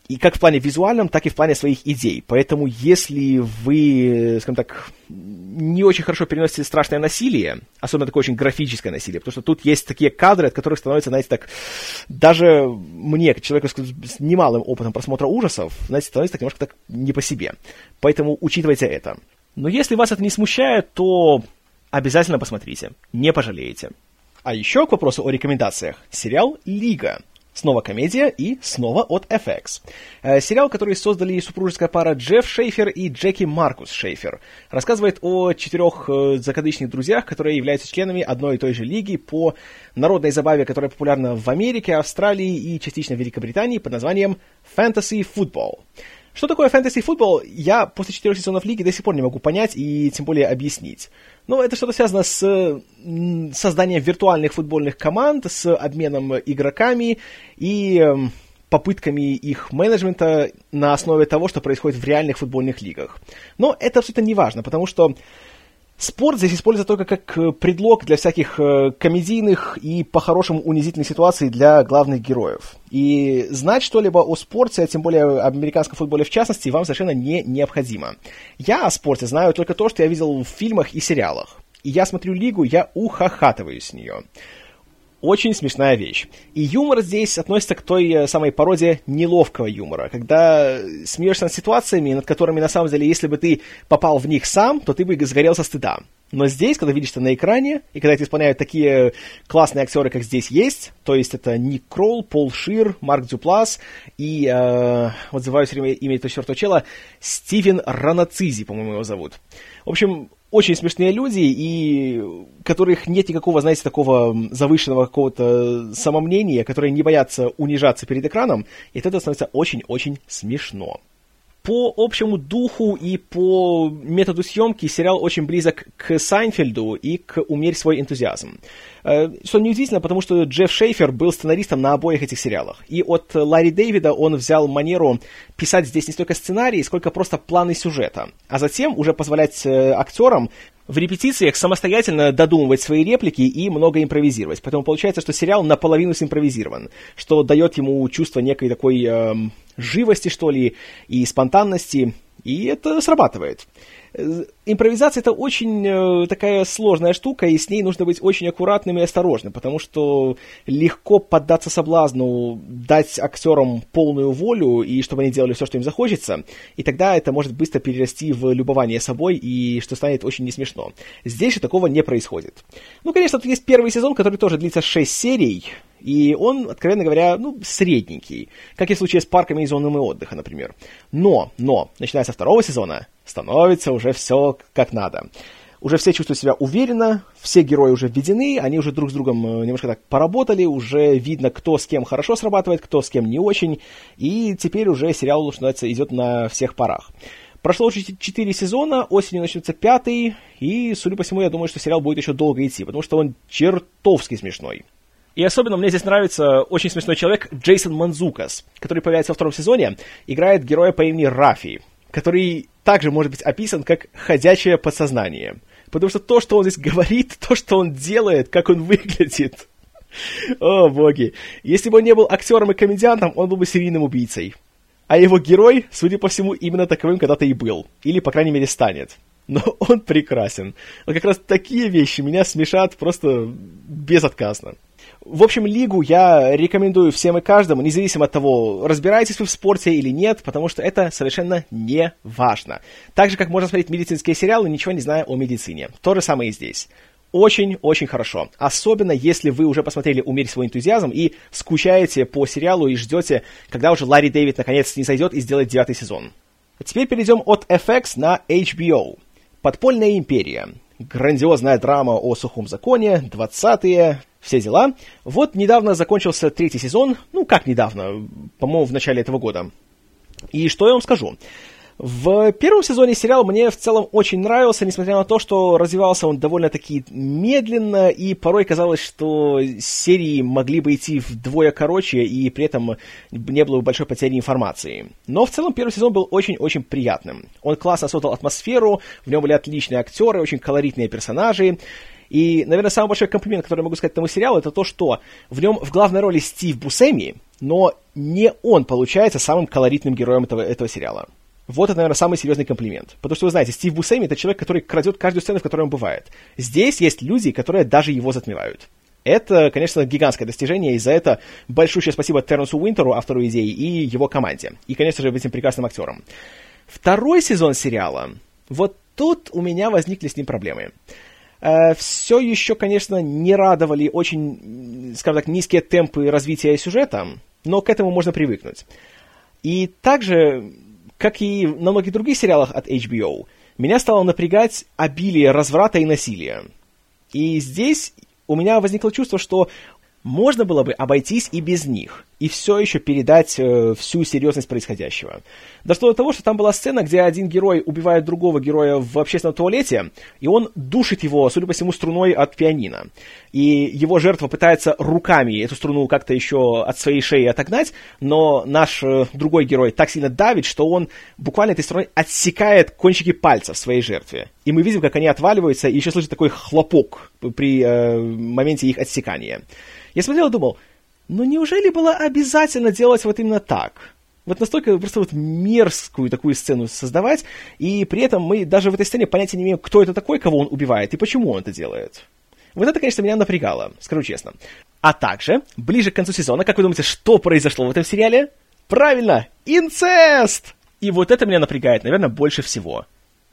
и как в плане визуальном, так и в плане своих идей. Поэтому, если вы, скажем так, не очень хорошо переносите страшное насилие, особенно такое очень графическое насилие, потому что тут есть такие кадры, от которых становится, знаете, так, даже мне, как человеку с немалым опытом просмотра ужасов, знаете, становится так немножко так не по себе. Поэтому учитывайте это. Но если вас это не смущает, то обязательно посмотрите, не пожалеете. А еще к вопросу о рекомендациях. Сериал «Лига». Снова комедия и снова от FX. Э, сериал, который создали супружеская пара Джефф Шейфер и Джеки Маркус Шейфер, рассказывает о четырех э, закадычных друзьях, которые являются членами одной и той же лиги по народной забаве, которая популярна в Америке, Австралии и частично Великобритании под названием Fantasy Football. Что такое фэнтези-футбол, я после четырех сезонов лиги до сих пор не могу понять и тем более объяснить. Но это что-то связано с созданием виртуальных футбольных команд, с обменом игроками и эм, попытками их менеджмента на основе того, что происходит в реальных футбольных лигах. Но это абсолютно не важно, потому что Спорт здесь используется только как э, предлог для всяких э, комедийных и по-хорошему унизительных ситуаций для главных героев. И знать что-либо о спорте, а тем более об американском футболе в частности, вам совершенно не необходимо. Я о спорте знаю только то, что я видел в фильмах и сериалах. И я смотрю лигу, я ухахатываю с нее очень смешная вещь. И юмор здесь относится к той э, самой породе неловкого юмора, когда смеешься над ситуациями, над которыми, на самом деле, если бы ты попал в них сам, то ты бы сгорел со стыда. Но здесь, когда видишь это на экране, и когда это исполняют такие классные актеры, как здесь есть, то есть это Ник Кролл, Пол Шир, Марк Дюплас и, э, вот забываю все время имя этого чертова чела, Стивен Ранацизи, по-моему, его зовут. В общем, очень смешные люди, и которых нет никакого, знаете, такого завышенного какого-то самомнения, которые не боятся унижаться перед экраном, и это становится очень-очень смешно. По общему духу и по методу съемки сериал очень близок к Сайнфельду и к «Умерь свой энтузиазм». Э, что неудивительно, потому что Джефф Шейфер был сценаристом на обоих этих сериалах. И от Ларри Дэвида он взял манеру писать здесь не столько сценарий, сколько просто планы сюжета. А затем уже позволять э, актерам в репетициях самостоятельно додумывать свои реплики и много импровизировать. Поэтому получается, что сериал наполовину симпровизирован, что дает ему чувство некой такой эм, живости, что ли, и спонтанности, и это срабатывает. Э, импровизация это очень э, такая сложная штука, и с ней нужно быть очень аккуратным и осторожным, потому что легко поддаться соблазну, дать актерам полную волю, и чтобы они делали все, что им захочется, и тогда это может быстро перерасти в любование собой, и что станет очень несмешно. Здесь же такого не происходит. Ну, конечно, тут есть первый сезон, который тоже длится 6 серий, и он, откровенно говоря, ну, средненький, как и в случае с парками и зонами отдыха, например. Но, но, начиная со второго сезона, становится уже все как надо. Уже все чувствуют себя уверенно, все герои уже введены, они уже друг с другом э, немножко так поработали, уже видно, кто с кем хорошо срабатывает, кто с кем не очень, и теперь уже сериал, что называется, идет на всех парах. Прошло уже 4 сезона, осенью начнется пятый, и, судя по всему, я думаю, что сериал будет еще долго идти, потому что он чертовски смешной. И особенно мне здесь нравится очень смешной человек Джейсон Манзукас, который появляется во втором сезоне, играет героя по имени Рафи, который также может быть описан как ходячее подсознание. Потому что то, что он здесь говорит, то, что он делает, как он выглядит. О, боги. Если бы он не был актером и комедиантом, он был бы серийным убийцей. А его герой, судя по всему, именно таковым когда-то и был. Или, по крайней мере, станет. но он прекрасен. Вот как раз такие вещи меня смешат просто безотказно. В общем, лигу я рекомендую всем и каждому, независимо от того, разбираетесь вы в спорте или нет, потому что это совершенно не важно. Так же, как можно смотреть медицинские сериалы, ничего не зная о медицине. То же самое и здесь. Очень-очень хорошо. Особенно, если вы уже посмотрели «Умерь свой энтузиазм» и скучаете по сериалу и ждете, когда уже Ларри Дэвид наконец не зайдет и сделает девятый сезон. А теперь перейдем от FX на HBO. «Подпольная империя». Грандиозная драма о сухом законе, 20-е, все дела. Вот недавно закончился третий сезон, ну как недавно, по-моему, в начале этого года. И что я вам скажу? В первом сезоне сериал мне в целом очень нравился, несмотря на то, что развивался он довольно-таки медленно, и порой казалось, что серии могли бы идти вдвое короче, и при этом не было бы большой потери информации. Но в целом первый сезон был очень-очень приятным. Он классно создал атмосферу, в нем были отличные актеры, очень колоритные персонажи, и, наверное, самый большой комплимент, который я могу сказать этому сериалу, это то, что в нем в главной роли Стив Бусеми, но не он получается самым колоритным героем этого, этого сериала. Вот это, наверное, самый серьезный комплимент. Потому что, вы знаете, Стив Бусеми — это человек, который крадет каждую сцену, в которой он бывает. Здесь есть люди, которые даже его затмевают. Это, конечно, гигантское достижение, и за это большое спасибо Тернсу Уинтеру, автору идеи, и его команде. И, конечно же, этим прекрасным актерам. Второй сезон сериала, вот тут у меня возникли с ним проблемы. Э, Все еще, конечно, не радовали очень, скажем так, низкие темпы развития сюжета, но к этому можно привыкнуть. И также как и на многих других сериалах от HBO, меня стало напрягать обилие разврата и насилия. И здесь у меня возникло чувство, что можно было бы обойтись и без них, и все еще передать э, всю серьезность происходящего. Дошло до того, что там была сцена, где один герой убивает другого героя в общественном туалете, и он душит его, судя по всему, струной от пианино. И его жертва пытается руками эту струну как-то еще от своей шеи отогнать, но наш э, другой герой так сильно давит, что он буквально этой струной отсекает кончики пальцев своей жертве. И мы видим, как они отваливаются, и еще слышит такой хлопок при э, моменте их отсекания. Я смотрел и думал, ну неужели было обязательно делать вот именно так? Вот настолько просто вот мерзкую такую сцену создавать, и при этом мы даже в этой сцене понятия не имеем, кто это такой, кого он убивает, и почему он это делает. Вот это, конечно, меня напрягало, скажу честно. А также, ближе к концу сезона, как вы думаете, что произошло в этом сериале? Правильно, инцест! И вот это меня напрягает, наверное, больше всего.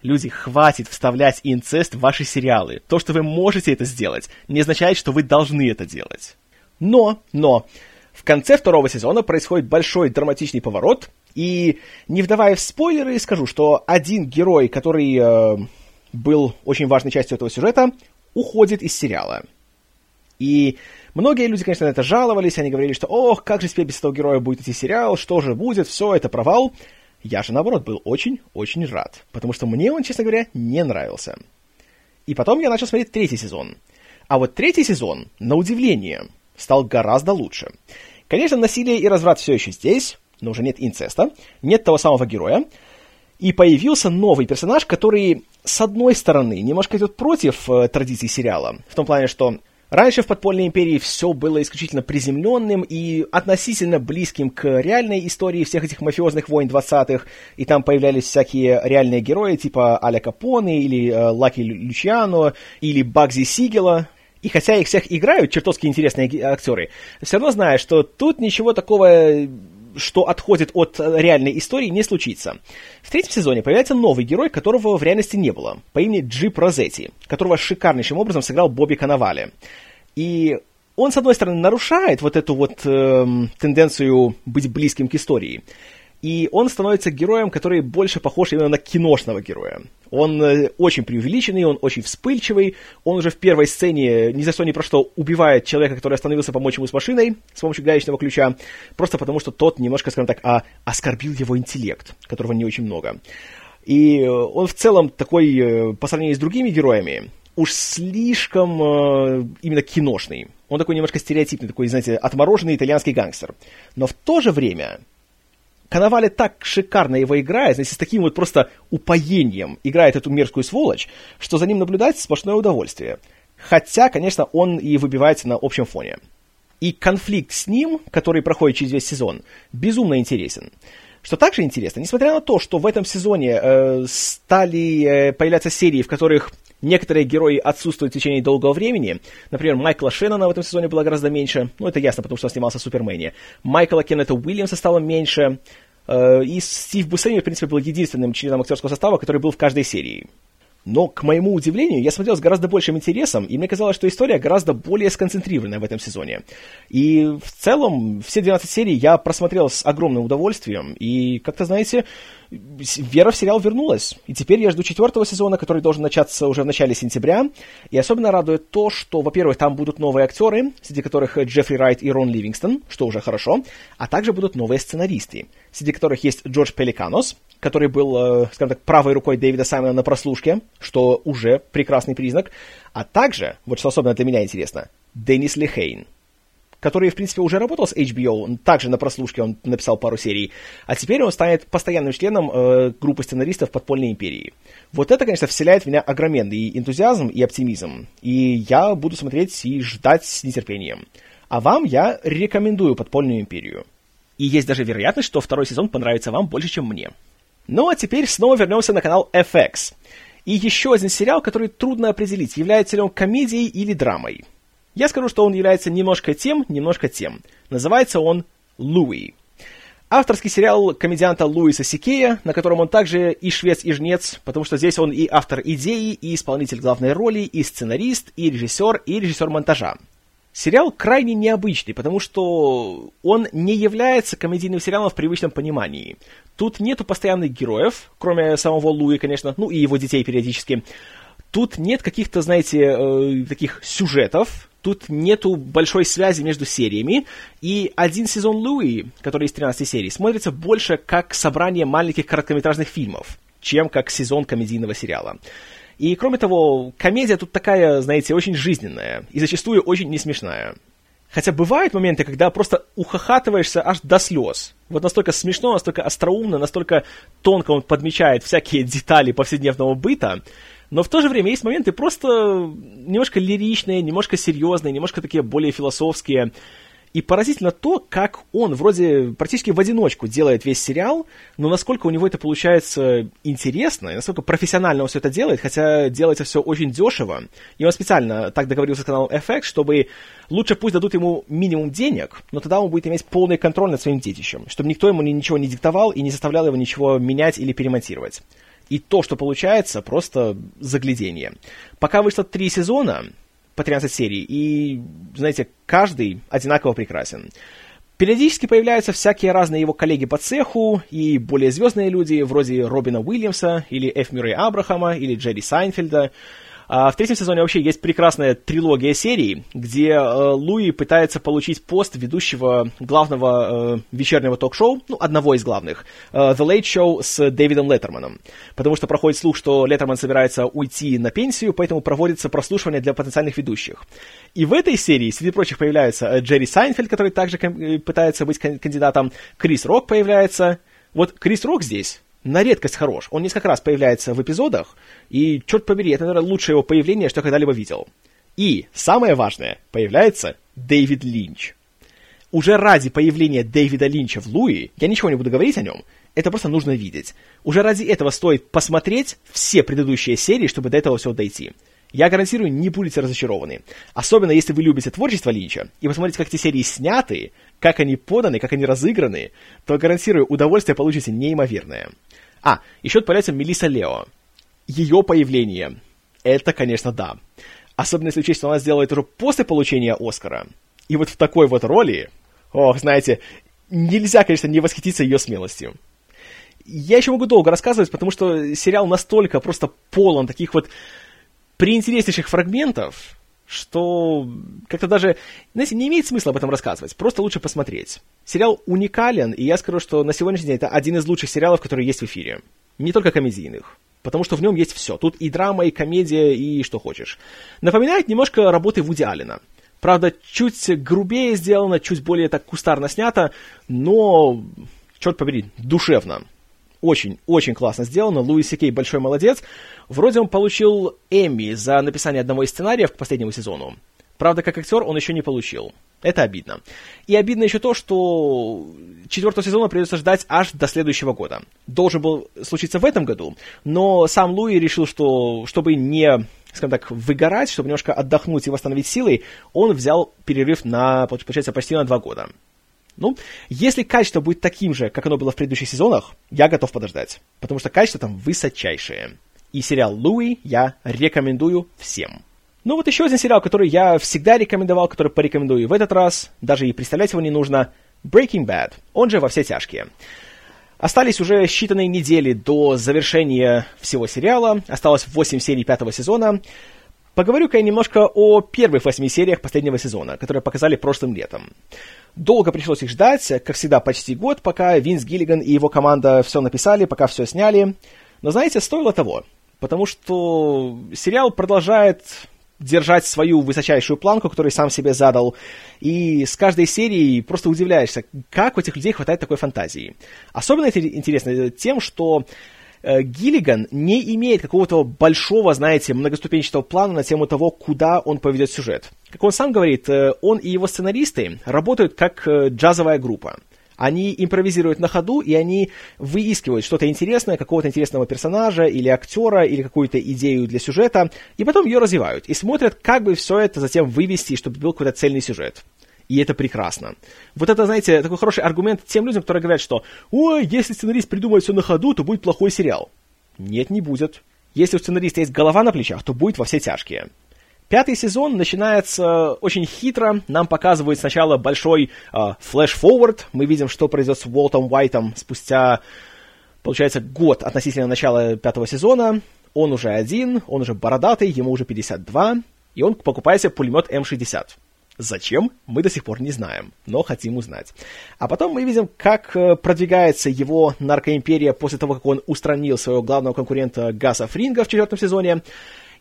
Люди, хватит вставлять инцест в ваши сериалы. То, что вы можете это сделать, не означает, что вы должны это делать. Но, но, в конце второго сезона происходит большой драматичный поворот, и не вдавая в спойлеры, скажу, что один герой, который э, был очень важной частью этого сюжета, уходит из сериала. И многие люди, конечно, на это жаловались, они говорили, что «Ох, как же теперь без этого героя будет идти сериал, что же будет, все, это провал». Я же, наоборот, был очень-очень рад, потому что мне он, честно говоря, не нравился. И потом я начал смотреть третий сезон. А вот третий сезон, на удивление, стал гораздо лучше. Конечно, насилие и разврат все еще здесь, но уже нет инцеста, нет того самого героя, и появился новый персонаж, который, с одной стороны, немножко идет против э, традиций сериала, в том плане, что раньше в «Подпольной империи» все было исключительно приземленным и относительно близким к реальной истории всех этих мафиозных войн 20-х, и там появлялись всякие реальные герои, типа Аля Капоне или э, Лаки Лючиано, или Багзи Сигела, и хотя их всех играют чертовски интересные актеры, все равно знаешь, что тут ничего такого что отходит от реальной истории, не случится. В третьем сезоне появляется новый герой, которого в реальности не было, по имени Джип Розетти, которого шикарнейшим образом сыграл Бобби Канавали. И он, с одной стороны, нарушает вот эту вот э, тенденцию быть близким к истории, и он становится героем, который больше похож именно на киношного героя. Он э, очень преувеличенный, он очень вспыльчивый, он уже в первой сцене ни за что ни про что убивает человека, который остановился помочь ему с машиной с помощью гаечного ключа, просто потому что тот немножко, скажем так, а, оскорбил его интеллект, которого не очень много. И э, он в целом такой, э, по сравнению с другими героями, уж слишком именно киношный. Он такой немножко стереотипный, такой, знаете, отмороженный итальянский гангстер. Но в то же время Коновали так шикарно его играет, знаете, с таким вот просто упоением играет эту мерзкую сволочь, что за ним наблюдать сплошное удовольствие. Хотя, конечно, он и выбивается на общем фоне. И конфликт с ним, который проходит через весь сезон, безумно интересен. Что также интересно, несмотря на то, что в этом сезоне э, стали э, появляться серии, в которых некоторые герои отсутствуют в течение долгого времени, например, Майкла Шеннона в этом сезоне было гораздо меньше, ну это ясно, потому что он снимался в Супермене, Майкла Кеннета Уильямса стало меньше, э, и Стив Бусейми, в принципе, был единственным членом актерского состава, который был в каждой серии. Но, к моему удивлению, я смотрел с гораздо большим интересом, и мне казалось, что история гораздо более сконцентрированная в этом сезоне. И в целом, все 12 серий я просмотрел с огромным удовольствием, и, как-то, знаете, вера в сериал вернулась. И теперь я жду четвертого сезона, который должен начаться уже в начале сентября. И особенно радует то, что, во-первых, там будут новые актеры, среди которых Джеффри Райт и Рон Ливингстон, что уже хорошо, а также будут новые сценаристы, среди которых есть Джордж Пеликанос, который был, э, скажем так, правой рукой Дэвида Саймона на прослушке, что уже прекрасный признак, а также, вот что особенно для меня интересно, Деннис Лихейн, который, в принципе, уже работал с HBO, также на прослушке он написал пару серий, а теперь он станет постоянным членом э, группы сценаристов «Подпольной империи». Вот это, конечно, вселяет в меня огроменный энтузиазм и оптимизм, и я буду смотреть и ждать с нетерпением. А вам я рекомендую «Подпольную империю». И есть даже вероятность, что второй сезон понравится вам больше, чем мне. Ну а теперь снова вернемся на канал FX. И еще один сериал, который трудно определить, является ли он комедией или драмой. Я скажу, что он является немножко тем, немножко тем. Называется он «Луи». Авторский сериал комедианта Луиса Сикея, на котором он также и швец, и жнец, потому что здесь он и автор идеи, и исполнитель главной роли, и сценарист, и режиссер, и режиссер монтажа. Сериал крайне необычный, потому что он не является комедийным сериалом в привычном понимании. Тут нету постоянных героев, кроме самого Луи, конечно, ну и его детей периодически. Тут нет каких-то, знаете, э, таких сюжетов, тут нету большой связи между сериями, и один сезон Луи, который из 13 серий, смотрится больше как собрание маленьких короткометражных фильмов, чем как сезон комедийного сериала. И, кроме того, комедия тут такая, знаете, очень жизненная и зачастую очень несмешная. Хотя бывают моменты, когда просто ухахатываешься аж до слез. Вот настолько смешно, настолько остроумно, настолько тонко он подмечает всякие детали повседневного быта, но в то же время есть моменты просто немножко лиричные, немножко серьезные, немножко такие более философские. И поразительно то, как он вроде практически в одиночку делает весь сериал, но насколько у него это получается интересно, и насколько профессионально он все это делает, хотя делается все очень дешево. И он специально так договорился с каналом FX, чтобы лучше пусть дадут ему минимум денег, но тогда он будет иметь полный контроль над своим детищем, чтобы никто ему ничего не диктовал и не заставлял его ничего менять или перемонтировать. И то, что получается, просто заглядение. Пока вышло три сезона по 13 серий, и, знаете, каждый одинаково прекрасен. Периодически появляются всякие разные его коллеги по цеху и более звездные люди, вроде Робина Уильямса, или Эф Мюррея Абрахама, или Джерри Сайнфельда, а в третьем сезоне вообще есть прекрасная трилогия серий, где э, Луи пытается получить пост ведущего главного э, вечернего ток-шоу, ну, одного из главных, э, The Late Show с Дэвидом Леттерманом. Потому что проходит слух, что Леттерман собирается уйти на пенсию, поэтому проводится прослушивание для потенциальных ведущих. И в этой серии, среди прочих, появляется Джерри Сайнфельд, который также пытается быть кандидатом, Крис Рок появляется. Вот Крис Рок здесь на редкость хорош. Он несколько раз появляется в эпизодах, и, черт побери, это, наверное, лучшее его появление, что я когда-либо видел. И, самое важное, появляется Дэвид Линч. Уже ради появления Дэвида Линча в Луи, я ничего не буду говорить о нем, это просто нужно видеть. Уже ради этого стоит посмотреть все предыдущие серии, чтобы до этого всего дойти. Я гарантирую, не будете разочарованы. Особенно, если вы любите творчество Линча, и посмотрите, как эти серии сняты, как они поданы, как они разыграны, то, гарантирую, удовольствие получите неимоверное. А, еще появляется Мелиса Лео. Ее появление. Это, конечно, да. Особенно если учесть, что она сделала это уже после получения Оскара. И вот в такой вот роли, ох, знаете, нельзя, конечно, не восхититься ее смелостью. Я еще могу долго рассказывать, потому что сериал настолько просто полон таких вот приинтереснейших фрагментов, что как-то даже, знаете, не имеет смысла об этом рассказывать, просто лучше посмотреть. Сериал уникален, и я скажу, что на сегодняшний день это один из лучших сериалов, которые есть в эфире. Не только комедийных. Потому что в нем есть все. Тут и драма, и комедия, и что хочешь. Напоминает немножко работы Вуди Аллена. Правда, чуть грубее сделано, чуть более так кустарно снято, но, черт побери, душевно. Очень, очень классно сделано. Луис Кей большой молодец. Вроде он получил Эмми за написание одного из сценариев к последнему сезону. Правда, как актер он еще не получил. Это обидно. И обидно еще то, что четвертого сезона придется ждать аж до следующего года. Должен был случиться в этом году, но сам Луи решил, что чтобы не скажем так, выгорать, чтобы немножко отдохнуть и восстановить силы, он взял перерыв на, получается, почти на два года. Ну, если качество будет таким же, как оно было в предыдущих сезонах, я готов подождать, потому что качество там высочайшее. И сериал «Луи» я рекомендую всем. Ну вот еще один сериал, который я всегда рекомендовал, который порекомендую в этот раз, даже и представлять его не нужно, Breaking Bad, он же «Во все тяжкие». Остались уже считанные недели до завершения всего сериала, осталось 8 серий пятого сезона. Поговорю-ка я немножко о первых восьми сериях последнего сезона, которые показали прошлым летом. Долго пришлось их ждать, как всегда, почти год, пока Винс Гиллиган и его команда все написали, пока все сняли. Но, знаете, стоило того, потому что сериал продолжает держать свою высочайшую планку, которую сам себе задал. И с каждой серией просто удивляешься, как у этих людей хватает такой фантазии. Особенно это интересно тем, что Гиллиган не имеет какого-то большого, знаете, многоступенчатого плана на тему того, куда он поведет сюжет. Как он сам говорит, э, он и его сценаристы работают как э, джазовая группа. Они импровизируют на ходу, и они выискивают что-то интересное, какого-то интересного персонажа или актера, или какую-то идею для сюжета, и потом ее развивают, и смотрят, как бы все это затем вывести, чтобы был какой-то цельный сюжет. И это прекрасно. Вот это, знаете, такой хороший аргумент тем людям, которые говорят, что «Ой, если сценарист придумает все на ходу, то будет плохой сериал». Нет, не будет. Если у сценариста есть голова на плечах, то будет во все тяжкие. Пятый сезон начинается очень хитро. Нам показывают сначала большой flash-forward. Э, мы видим, что произойдет с Уолтом Уайтом спустя, получается, год относительно начала пятого сезона. Он уже один, он уже бородатый, ему уже 52, и он покупает себе пулемет М60. Зачем, мы до сих пор не знаем, но хотим узнать. А потом мы видим, как э, продвигается его наркоимперия после того, как он устранил своего главного конкурента Гаса Фринга в четвертом сезоне.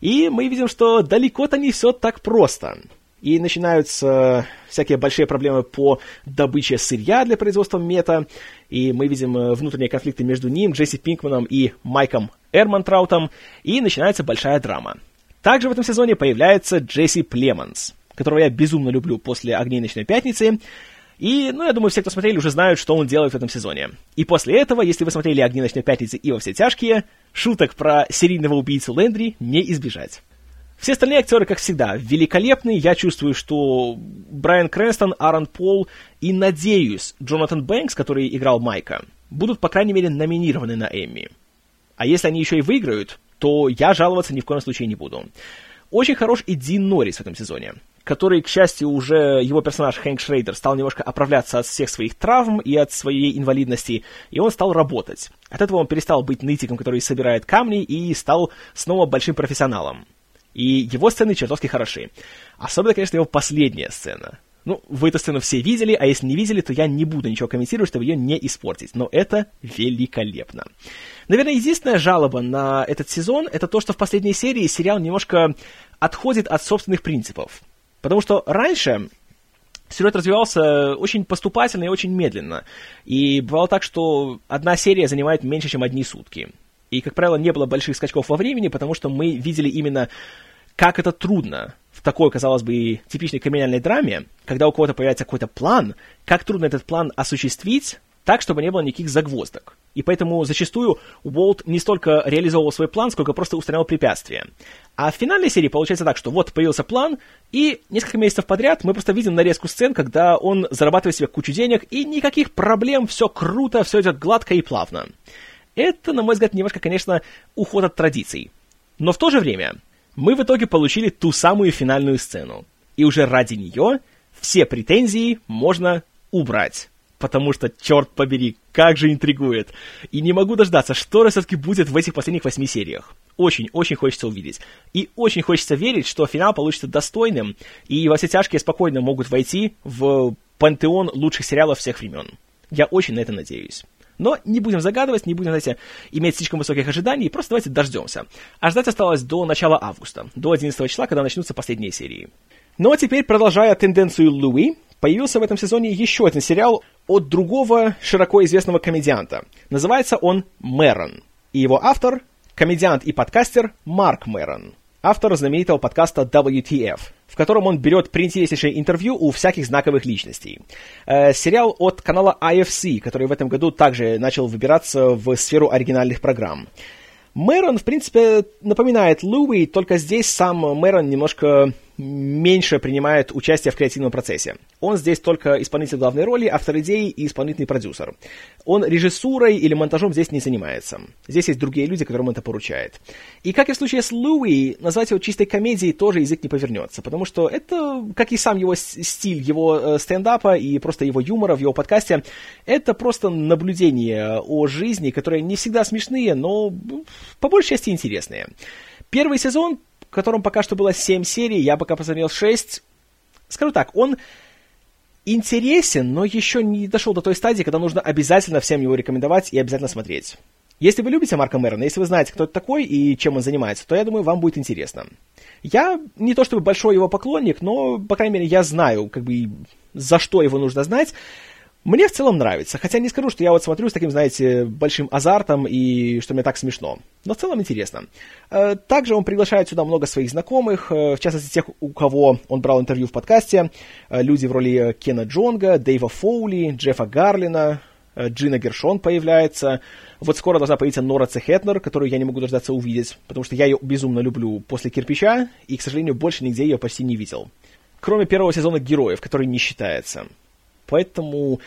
И мы видим, что далеко-то не все так просто. И начинаются всякие большие проблемы по добыче сырья для производства мета. И мы видим э, внутренние конфликты между ним, Джесси Пинкманом и Майком Эрмантраутом. И начинается большая драма. Также в этом сезоне появляется Джесси Племонс, которого я безумно люблю после «Огней ночной пятницы». И, ну, я думаю, все, кто смотрели, уже знают, что он делает в этом сезоне. И после этого, если вы смотрели «Огни ночной пятницы» и «Во все тяжкие», шуток про серийного убийцу Лэндри не избежать. Все остальные актеры, как всегда, великолепны. Я чувствую, что Брайан Крэнстон, Аарон Пол и, надеюсь, Джонатан Бэнкс, который играл Майка, будут, по крайней мере, номинированы на Эмми. А если они еще и выиграют, то я жаловаться ни в коем случае не буду. Очень хорош и Дин Норрис в этом сезоне который, к счастью, уже его персонаж Хэнк Шрейдер стал немножко оправляться от всех своих травм и от своей инвалидности, и он стал работать. От этого он перестал быть нытиком, который собирает камни, и стал снова большим профессионалом. И его сцены чертовски хороши. Особенно, конечно, его последняя сцена. Ну, вы эту сцену все видели, а если не видели, то я не буду ничего комментировать, чтобы ее не испортить. Но это великолепно. Наверное, единственная жалоба на этот сезон — это то, что в последней серии сериал немножко отходит от собственных принципов. Потому что раньше сюжет развивался очень поступательно и очень медленно. И бывало так, что одна серия занимает меньше, чем одни сутки. И, как правило, не было больших скачков во времени, потому что мы видели именно, как это трудно в такой, казалось бы, типичной криминальной драме, когда у кого-то появляется какой-то план, как трудно этот план осуществить так, чтобы не было никаких загвоздок. И поэтому зачастую Уолт не столько реализовывал свой план, сколько просто устранял препятствия. А в финальной серии получается так, что вот появился план, и несколько месяцев подряд мы просто видим нарезку сцен, когда он зарабатывает себе кучу денег, и никаких проблем, все круто, все идет гладко и плавно. Это, на мой взгляд, немножко, конечно, уход от традиций. Но в то же время мы в итоге получили ту самую финальную сцену. И уже ради нее все претензии можно убрать потому что, черт побери, как же интригует. И не могу дождаться, что все-таки будет в этих последних восьми сериях. Очень-очень хочется увидеть. И очень хочется верить, что финал получится достойным, и во все тяжкие спокойно могут войти в пантеон лучших сериалов всех времен. Я очень на это надеюсь. Но не будем загадывать, не будем, знаете, иметь слишком высоких ожиданий, просто давайте дождемся. А ждать осталось до начала августа, до 11 числа, когда начнутся последние серии. Ну а теперь, продолжая тенденцию Луи, появился в этом сезоне еще один сериал от другого широко известного комедианта. Называется он Мэрон. И его автор – комедиант и подкастер Марк Мэрон. Автор знаменитого подкаста WTF – в котором он берет приинтереснейшее интервью у всяких знаковых личностей. Э, сериал от канала IFC, который в этом году также начал выбираться в сферу оригинальных программ. Мэрон, в принципе, напоминает Луи, только здесь сам Мэрон немножко меньше принимает участие в креативном процессе. Он здесь только исполнитель главной роли, автор идей и исполнительный продюсер. Он режиссурой или монтажом здесь не занимается. Здесь есть другие люди, которым это поручает. И как и в случае с Луи, назвать его чистой комедией тоже язык не повернется, потому что это, как и сам его стиль, его э, стендапа и просто его юмора в его подкасте, это просто наблюдение о жизни, которые не всегда смешные, но по большей части интересные. Первый сезон в котором пока что было 7 серий, я пока посмотрел 6. Скажу так, он интересен, но еще не дошел до той стадии, когда нужно обязательно всем его рекомендовать и обязательно смотреть. Если вы любите Марка Мэрона, если вы знаете, кто это такой и чем он занимается, то я думаю, вам будет интересно. Я не то чтобы большой его поклонник, но, по крайней мере, я знаю, как бы, за что его нужно знать. Мне в целом нравится, хотя не скажу, что я вот смотрю с таким, знаете, большим азартом и что мне так смешно. Но в целом интересно. Э, также он приглашает сюда много своих знакомых, э, в частности тех, у кого он брал интервью в подкасте. Э, люди в роли Кена Джонга, Дэйва Фоули, Джеффа Гарлина, Джина Гершон появляется. Вот скоро должна появиться Нора Цехетнер, которую я не могу дождаться увидеть, потому что я ее безумно люблю после «Кирпича», и, к сожалению, больше нигде ее почти не видел. Кроме первого сезона «Героев», который не считается. Поэтому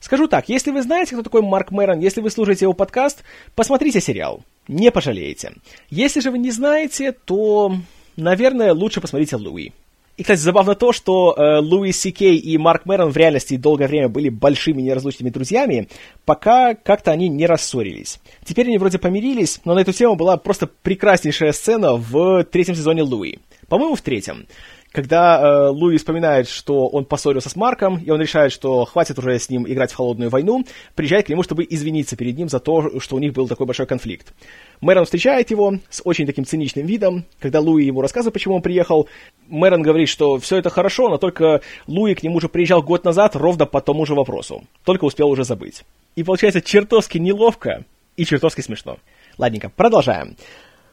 скажу так, если вы знаете, кто такой Марк Мэрон, если вы слушаете его подкаст, посмотрите сериал, не пожалеете. Если же вы не знаете, то, наверное, лучше посмотрите Луи. И, кстати, забавно то, что э, Луи Си Кей и Марк Мэрон в реальности долгое время были большими неразлучными друзьями, пока как-то они не рассорились. Теперь они вроде помирились, но на эту тему была просто прекраснейшая сцена в третьем сезоне Луи. По-моему, в третьем когда э, Луи вспоминает, что он поссорился с Марком, и он решает, что хватит уже с ним играть в холодную войну, приезжает к нему, чтобы извиниться перед ним за то, что у них был такой большой конфликт. Мэрон встречает его с очень таким циничным видом. Когда Луи ему рассказывает, почему он приехал, Мэрон говорит, что все это хорошо, но только Луи к нему уже приезжал год назад ровно по тому же вопросу. Только успел уже забыть. И получается чертовски неловко и чертовски смешно. Ладненько, продолжаем.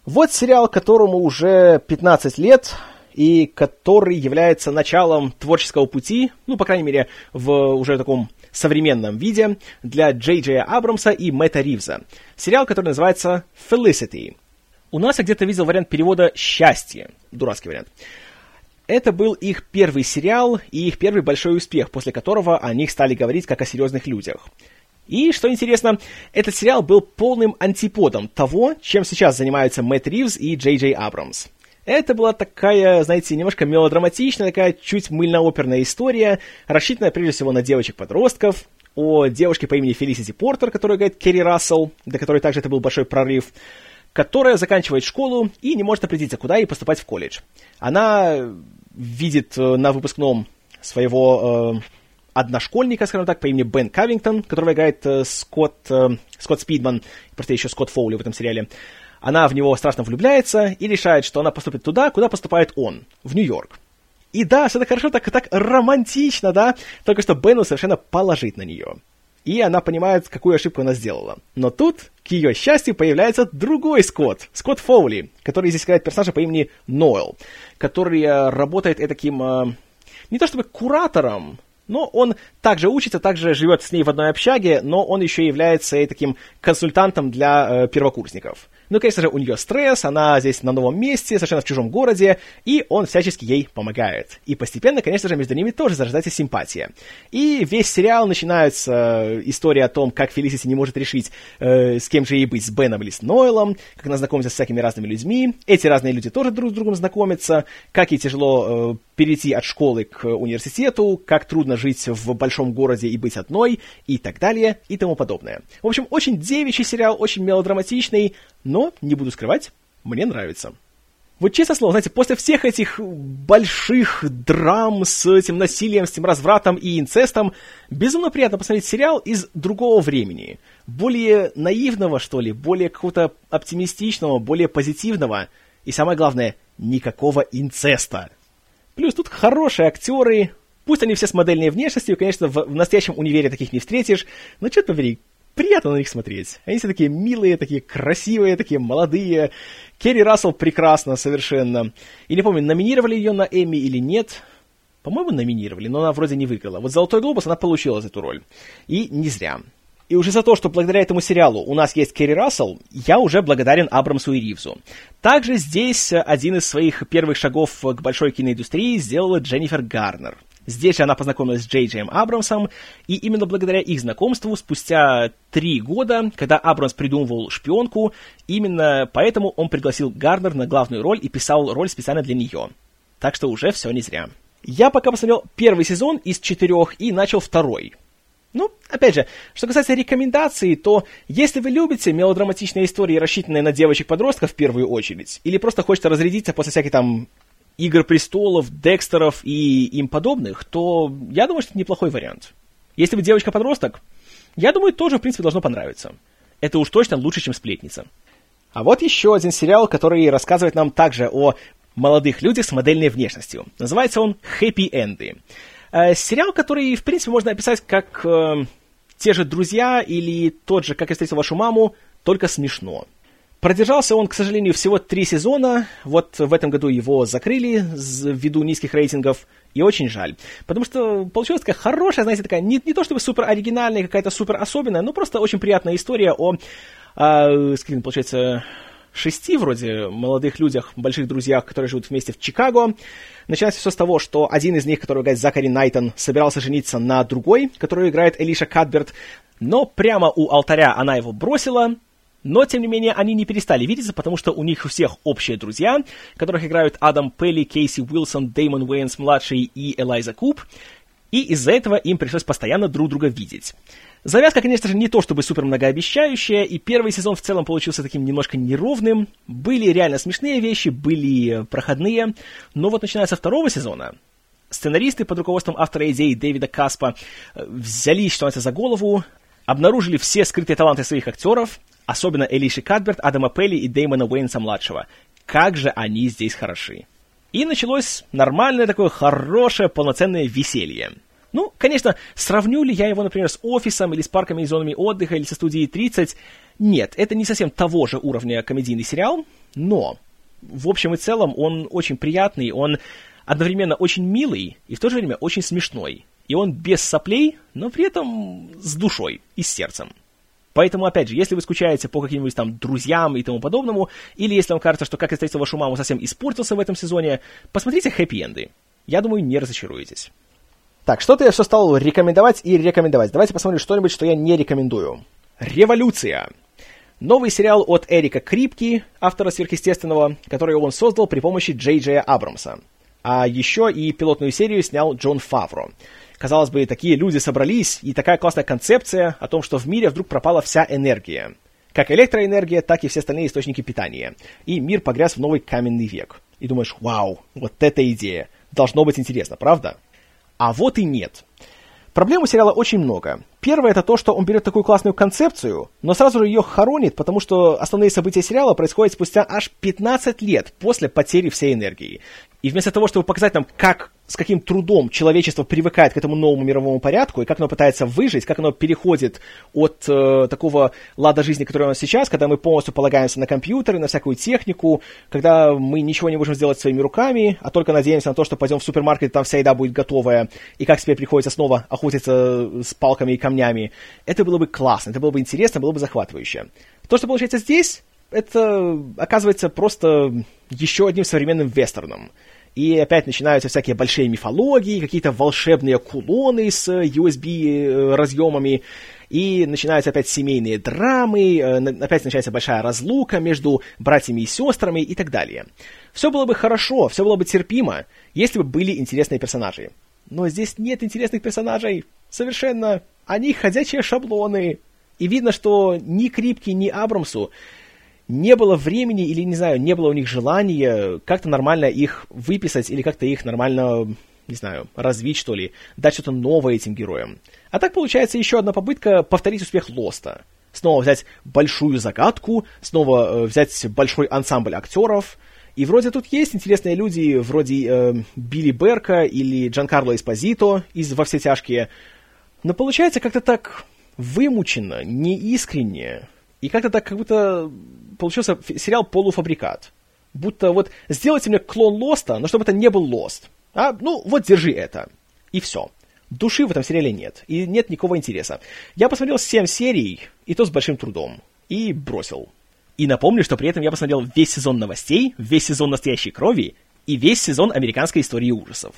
Вот сериал, которому уже 15 лет, и который является началом творческого пути, ну, по крайней мере, в уже таком современном виде, для Джей Джея Абрамса и Мэтта Ривза. Сериал, который называется Felicity. У нас я где-то видел вариант перевода «Счастье». Дурацкий вариант. Это был их первый сериал и их первый большой успех, после которого о них стали говорить как о серьезных людях. И, что интересно, этот сериал был полным антиподом того, чем сейчас занимаются Мэтт Ривз и Джей Джей Абрамс. Это была такая, знаете, немножко мелодраматичная, такая чуть мыльно-оперная история, рассчитанная прежде всего на девочек-подростков, о девушке по имени Фелисити Портер, которая играет Керри Рассел, для которой также это был большой прорыв, которая заканчивает школу и не может определиться, куда ей поступать в колледж. Она видит э, на выпускном своего э, одношкольника, скажем так, по имени Бен Кавингтон, которого играет э, Скотт, э, Скотт Спидман, просто еще Скотт Фоули в этом сериале. Она в него страшно влюбляется и решает, что она поступит туда, куда поступает он, в Нью-Йорк. И да, все так хорошо, так, так романтично, да, только что Бену совершенно положить на нее. И она понимает, какую ошибку она сделала. Но тут, к ее счастью, появляется другой Скотт, Скотт Фоули, который здесь играет персонажа по имени Ноэл, который э, работает таким, э, не то чтобы куратором, но он также учится, также живет с ней в одной общаге, но он еще является и таким консультантом для э, первокурсников. Ну, конечно же, у нее стресс, она здесь на новом месте, совершенно в чужом городе, и он всячески ей помогает. И постепенно, конечно же, между ними тоже зарождается симпатия. И весь сериал начинается э, история о том, как Фелисити не может решить, э, с кем же ей быть, с Беном или с Нойлом, как она знакомится с всякими разными людьми. Эти разные люди тоже друг с другом знакомятся, как ей тяжело э, перейти от школы к университету, как трудно жить в большом городе и быть одной, и так далее, и тому подобное. В общем, очень девичий сериал, очень мелодраматичный, но, не буду скрывать, мне нравится. Вот честно слово, знаете, после всех этих больших драм с этим насилием, с этим развратом и инцестом, безумно приятно посмотреть сериал из другого времени. Более наивного, что ли, более какого-то оптимистичного, более позитивного. И самое главное, никакого инцеста. Плюс тут хорошие актеры, пусть они все с модельной внешностью, конечно, в, в настоящем универе таких не встретишь, но что-то побери, приятно на них смотреть. Они все такие милые, такие красивые, такие молодые. Керри Рассел прекрасно совершенно. И не помню, номинировали ее на Эмми или нет. По-моему, номинировали, но она вроде не выиграла. Вот «Золотой глобус» она получила за эту роль. И не зря. И уже за то, что благодаря этому сериалу у нас есть Керри Рассел, я уже благодарен Абрамсу и Ривзу. Также здесь один из своих первых шагов к большой киноиндустрии сделала Дженнифер Гарнер. Здесь же она познакомилась с Джей Джеем Абрамсом, и именно благодаря их знакомству, спустя три года, когда Абрамс придумывал «Шпионку», именно поэтому он пригласил Гарнер на главную роль и писал роль специально для нее. Так что уже все не зря. Я пока посмотрел первый сезон из четырех и начал второй. Ну, опять же, что касается рекомендаций, то если вы любите мелодраматичные истории, рассчитанные на девочек-подростков в первую очередь, или просто хочется разрядиться после всяких там Игр престолов, Декстеров и им подобных, то я думаю, что это неплохой вариант. Если вы девочка-подросток, я думаю, тоже, в принципе, должно понравиться. Это уж точно лучше, чем сплетница. А вот еще один сериал, который рассказывает нам также о молодых людях с модельной внешностью. Называется он «Хэппи Энды». Э, сериал, который, в принципе, можно описать как э, те же «Друзья» или тот же «Как я встретил вашу маму», только смешно. Продержался он, к сожалению, всего три сезона. Вот в этом году его закрыли ввиду низких рейтингов. И очень жаль. Потому что получилась такая хорошая, знаете, такая, не, не то чтобы супер оригинальная, какая-то супер особенная, но просто очень приятная история о, э, скажем, получается, шести вроде молодых людях, больших друзьях, которые живут вместе в Чикаго. Начинается все с того, что один из них, который играет Закари Найтон, собирался жениться на другой, которую играет Элиша Кадберт, но прямо у алтаря она его бросила, но, тем не менее, они не перестали видеться, потому что у них у всех общие друзья, которых играют Адам Пелли, Кейси Уилсон, Дэймон Уэйнс-младший и Элайза Куб, и из-за этого им пришлось постоянно друг друга видеть. Завязка, конечно же, не то чтобы супер многообещающая, и первый сезон в целом получился таким немножко неровным. Были реально смешные вещи, были проходные, но вот начиная со второго сезона, сценаристы под руководством автора идеи Дэвида Каспа э, взялись, что называется, за голову, обнаружили все скрытые таланты своих актеров, особенно Элиши Кадберт, Адама Пелли и Дэймона Уэйнса-младшего. Как же они здесь хороши. И началось нормальное такое хорошее полноценное веселье. Ну, конечно, сравню ли я его, например, с офисом или с парками и зонами отдыха или со студией 30? Нет, это не совсем того же уровня комедийный сериал, но в общем и целом он очень приятный, он одновременно очень милый и в то же время очень смешной. И он без соплей, но при этом с душой и с сердцем. Поэтому, опять же, если вы скучаете по каким-нибудь там друзьям и тому подобному, или если вам кажется, что «Как я встретил вашу маму» совсем испортился в этом сезоне, посмотрите хэппи-энды. Я думаю, не разочаруетесь. Так, что-то я все стал рекомендовать и рекомендовать. Давайте посмотрим что-нибудь, что я не рекомендую. «Революция». Новый сериал от Эрика Крипки, автора «Сверхъестественного», который он создал при помощи Джей Джея Абрамса. А еще и пилотную серию снял Джон Фавро. Казалось бы, такие люди собрались, и такая классная концепция о том, что в мире вдруг пропала вся энергия. Как электроэнергия, так и все остальные источники питания. И мир погряз в новый каменный век. И думаешь, вау, вот эта идея. Должно быть интересно, правда? А вот и нет. Проблем у сериала очень много. Первое это то, что он берет такую классную концепцию, но сразу же ее хоронит, потому что основные события сериала происходят спустя аж 15 лет после потери всей энергии. И вместо того, чтобы показать нам, как с каким трудом человечество привыкает к этому новому мировому порядку, и как оно пытается выжить, как оно переходит от э, такого лада жизни, который у нас сейчас, когда мы полностью полагаемся на компьютеры, на всякую технику, когда мы ничего не можем сделать своими руками, а только надеемся на то, что пойдем в супермаркет, там вся еда будет готовая, и как теперь приходится снова охотиться с палками и камнями. Это было бы классно, это было бы интересно, было бы захватывающе. То, что получается здесь, это оказывается просто еще одним современным вестерном. И опять начинаются всякие большие мифологии, какие-то волшебные кулоны с USB-разъемами, э, и начинаются опять семейные драмы, э, опять начинается большая разлука между братьями и сестрами и так далее. Все было бы хорошо, все было бы терпимо, если бы были интересные персонажи. Но здесь нет интересных персонажей. Совершенно. Они ходячие шаблоны. И видно, что ни Крипки, ни Абрамсу не было времени или, не знаю, не было у них желания как-то нормально их выписать или как-то их нормально, не знаю, развить, что ли, дать что-то новое этим героям. А так получается еще одна попытка повторить успех Лоста. Снова взять большую загадку, снова э, взять большой ансамбль актеров. И вроде тут есть интересные люди, вроде э, Билли Берка или Джанкарло Эспозито из «Во все тяжкие». Но получается как-то так вымученно, неискренне, и как-то так, как будто получился сериал полуфабрикат. Будто вот сделайте мне клон Лоста, но чтобы это не был Лост. А, ну, вот держи это. И все. Души в этом сериале нет, и нет никакого интереса. Я посмотрел 7 серий, и то с большим трудом, и бросил. И напомню, что при этом я посмотрел весь сезон новостей, весь сезон настоящей крови и весь сезон американской истории ужасов.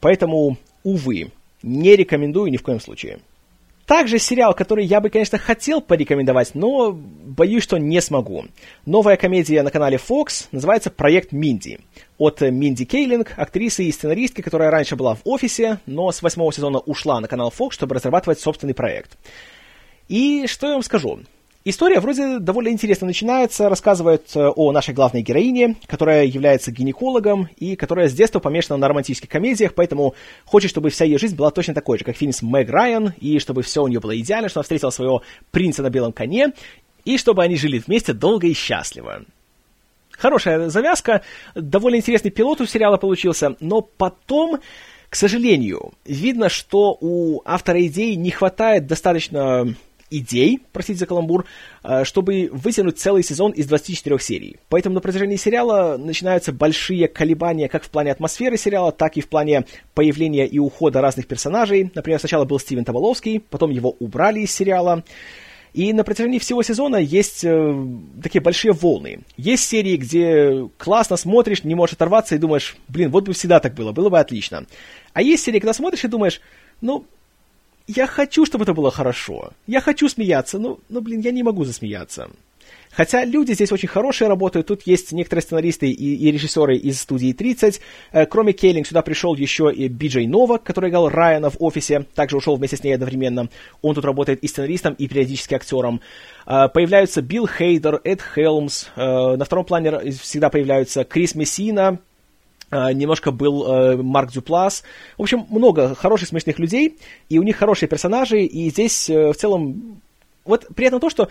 Поэтому, увы, не рекомендую ни в коем случае. Также сериал, который я бы, конечно, хотел порекомендовать, но боюсь, что не смогу. Новая комедия на канале Fox называется «Проект Минди». От Минди Кейлинг, актрисы и сценаристки, которая раньше была в офисе, но с восьмого сезона ушла на канал Fox, чтобы разрабатывать собственный проект. И что я вам скажу? История вроде довольно интересно начинается, рассказывает э, о нашей главной героине, которая является гинекологом и которая с детства помешана на романтических комедиях, поэтому хочет, чтобы вся ее жизнь была точно такой же, как фильм с Мэг Райан, и чтобы все у нее было идеально, что она встретила своего принца на белом коне, и чтобы они жили вместе долго и счастливо. Хорошая завязка, довольно интересный пилот у сериала получился, но потом, к сожалению, видно, что у автора идеи не хватает достаточно идей, простите за каламбур, э, чтобы вытянуть целый сезон из 24 серий. Поэтому на протяжении сериала начинаются большие колебания как в плане атмосферы сериала, так и в плане появления и ухода разных персонажей. Например, сначала был Стивен Таболовский, потом его убрали из сериала. И на протяжении всего сезона есть э, такие большие волны. Есть серии, где классно смотришь, не можешь оторваться и думаешь, блин, вот бы всегда так было, было бы отлично. А есть серии, когда смотришь и думаешь, ну, я хочу, чтобы это было хорошо. Я хочу смеяться, но, но, блин, я не могу засмеяться. Хотя люди здесь очень хорошие работают. Тут есть некоторые сценаристы и, и режиссеры из студии 30. Э, кроме Кейлинг сюда пришел еще и Биджей Новак, который играл Райана в офисе. Также ушел вместе с ней одновременно. Он тут работает и сценаристом, и периодически актером. Э, появляются Билл Хейдер, Эд Хелмс. Э, на втором плане всегда появляются Крис Мессина, немножко был uh, Марк Дюплас. В общем, много хороших, смешных людей, и у них хорошие персонажи, и здесь uh, в целом... Вот приятно то, что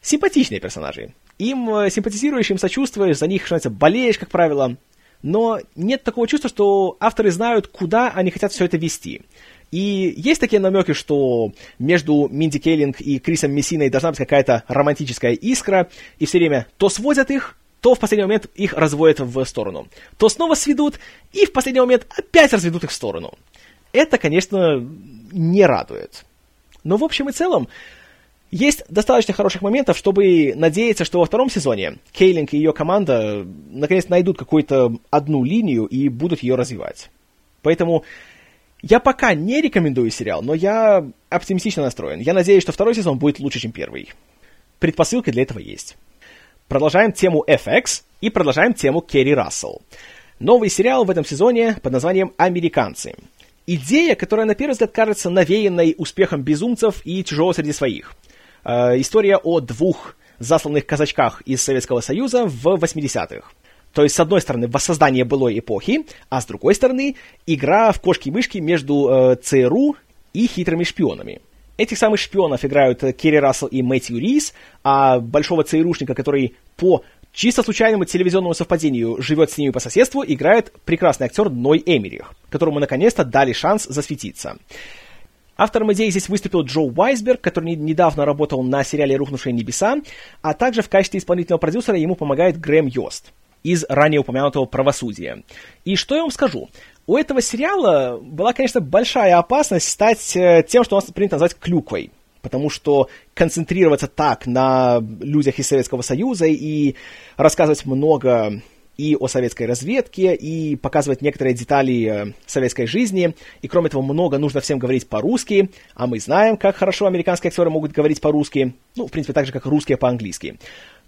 симпатичные персонажи. Им uh, симпатизируешь, им сочувствуешь, за них, что называется, болеешь, как правило, но нет такого чувства, что авторы знают, куда они хотят все это вести. И есть такие намеки, что между Минди Кейлинг и Крисом Мессиной должна быть какая-то романтическая искра, и все время то сводят их, то в последний момент их разводят в сторону, то снова сведут, и в последний момент опять разведут их в сторону. Это, конечно, не радует. Но в общем и целом, есть достаточно хороших моментов, чтобы надеяться, что во втором сезоне Кейлинг и ее команда наконец найдут какую-то одну линию и будут ее развивать. Поэтому я пока не рекомендую сериал, но я оптимистично настроен. Я надеюсь, что второй сезон будет лучше, чем первый. Предпосылки для этого есть. Продолжаем тему FX и продолжаем тему Керри Рассел. Новый сериал в этом сезоне под названием «Американцы». Идея, которая на первый взгляд кажется навеянной успехом безумцев и тяжело среди своих. Э, история о двух засланных казачках из Советского Союза в 80-х. То есть, с одной стороны, воссоздание былой эпохи, а с другой стороны, игра в кошки-мышки между э, ЦРУ и хитрыми шпионами. Этих самых шпионов играют Керри Рассел и Мэтью Рис, а большого ЦРУшника, который по чисто случайному телевизионному совпадению живет с ними по соседству, играет прекрасный актер Ной Эмерих, которому наконец-то дали шанс засветиться. Автором идеи здесь выступил Джо Уайсберг, который недавно работал на сериале «Рухнувшие небеса», а также в качестве исполнительного продюсера ему помогает Грэм Йост из ранее упомянутого «Правосудия». И что я вам скажу? У этого сериала была, конечно, большая опасность стать э, тем, что у нас принято назвать клюквой. Потому что концентрироваться так на людях из Советского Союза и рассказывать много и о советской разведке, и показывать некоторые детали э, советской жизни. И кроме того, много нужно всем говорить по-русски, а мы знаем, как хорошо американские актеры могут говорить по-русски. Ну, в принципе, так же, как русские по-английски.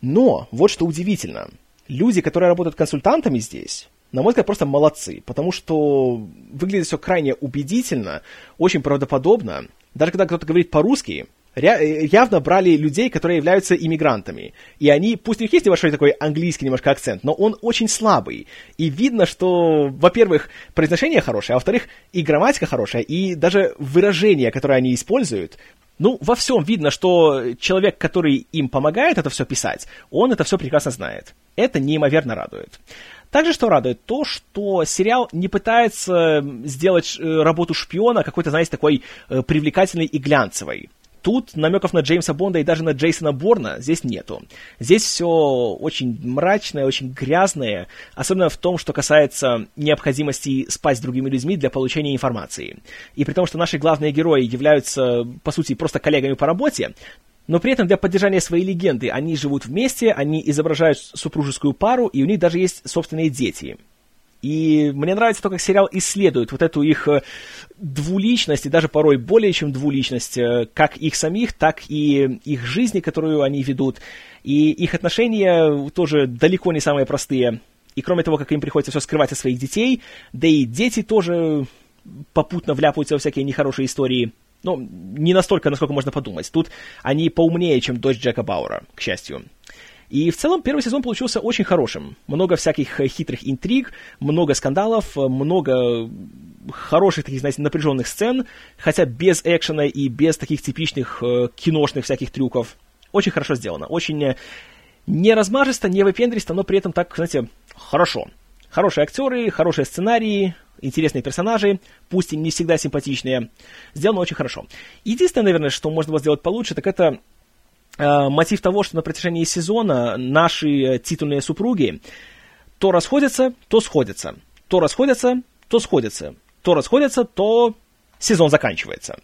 Но, вот что удивительно. Люди, которые работают консультантами здесь, на мой взгляд, просто молодцы, потому что выглядит все крайне убедительно, очень правдоподобно. Даже когда кто-то говорит по-русски, явно брали людей, которые являются иммигрантами. И они, пусть у них есть небольшой такой английский немножко акцент, но он очень слабый. И видно, что, во-первых, произношение хорошее, а во-вторых, и грамматика хорошая, и даже выражения, которые они используют, ну, во всем видно, что человек, который им помогает это все писать, он это все прекрасно знает. Это неимоверно радует. Также что радует, то, что сериал не пытается сделать э, работу шпиона какой-то, знаете, такой э, привлекательной и глянцевой. Тут намеков на Джеймса Бонда и даже на Джейсона Борна здесь нету. Здесь все очень мрачное, очень грязное, особенно в том, что касается необходимости спать с другими людьми для получения информации. И при том, что наши главные герои являются, по сути, просто коллегами по работе, но при этом для поддержания своей легенды они живут вместе, они изображают супружескую пару, и у них даже есть собственные дети. И мне нравится то, как сериал исследует вот эту их э, двуличность, и даже порой более чем двуличность, э, как их самих, так и их жизни, которую они ведут. И их отношения тоже далеко не самые простые. И кроме того, как им приходится все скрывать от своих детей, да и дети тоже попутно вляпаются во всякие нехорошие истории. Ну, не настолько, насколько можно подумать. Тут они поумнее, чем дочь Джека Бауэра, к счастью. И в целом первый сезон получился очень хорошим. Много всяких э, хитрых интриг, много скандалов, э, много хороших таких, знаете, напряженных сцен, хотя без экшена и без таких типичных э, киношных всяких трюков. Очень хорошо сделано. Очень э, не размажисто, не выпендристо, но при этом так, знаете, хорошо. Хорошие актеры, хорошие сценарии, интересные персонажи, пусть и не всегда симпатичные. Сделано очень хорошо. Единственное, наверное, что можно было сделать получше, так это Э, мотив того, что на протяжении сезона наши э, титульные супруги то расходятся, то сходятся. То расходятся, то сходятся. То расходятся, то сезон заканчивается.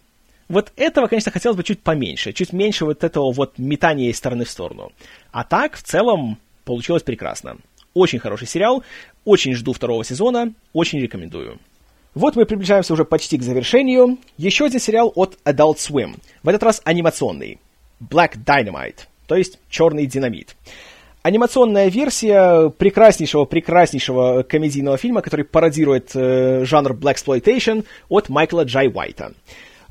Вот этого, конечно, хотелось бы чуть поменьше, чуть меньше вот этого вот метания из стороны в сторону. А так, в целом, получилось прекрасно. Очень хороший сериал, очень жду второго сезона, очень рекомендую. Вот мы приближаемся уже почти к завершению. Еще один сериал от Adult Swim, в этот раз анимационный. Black Dynamite, то есть черный динамит. Анимационная версия прекраснейшего-прекраснейшего комедийного фильма, который пародирует э, жанр Black Exploitation от Майкла Джай Уайта.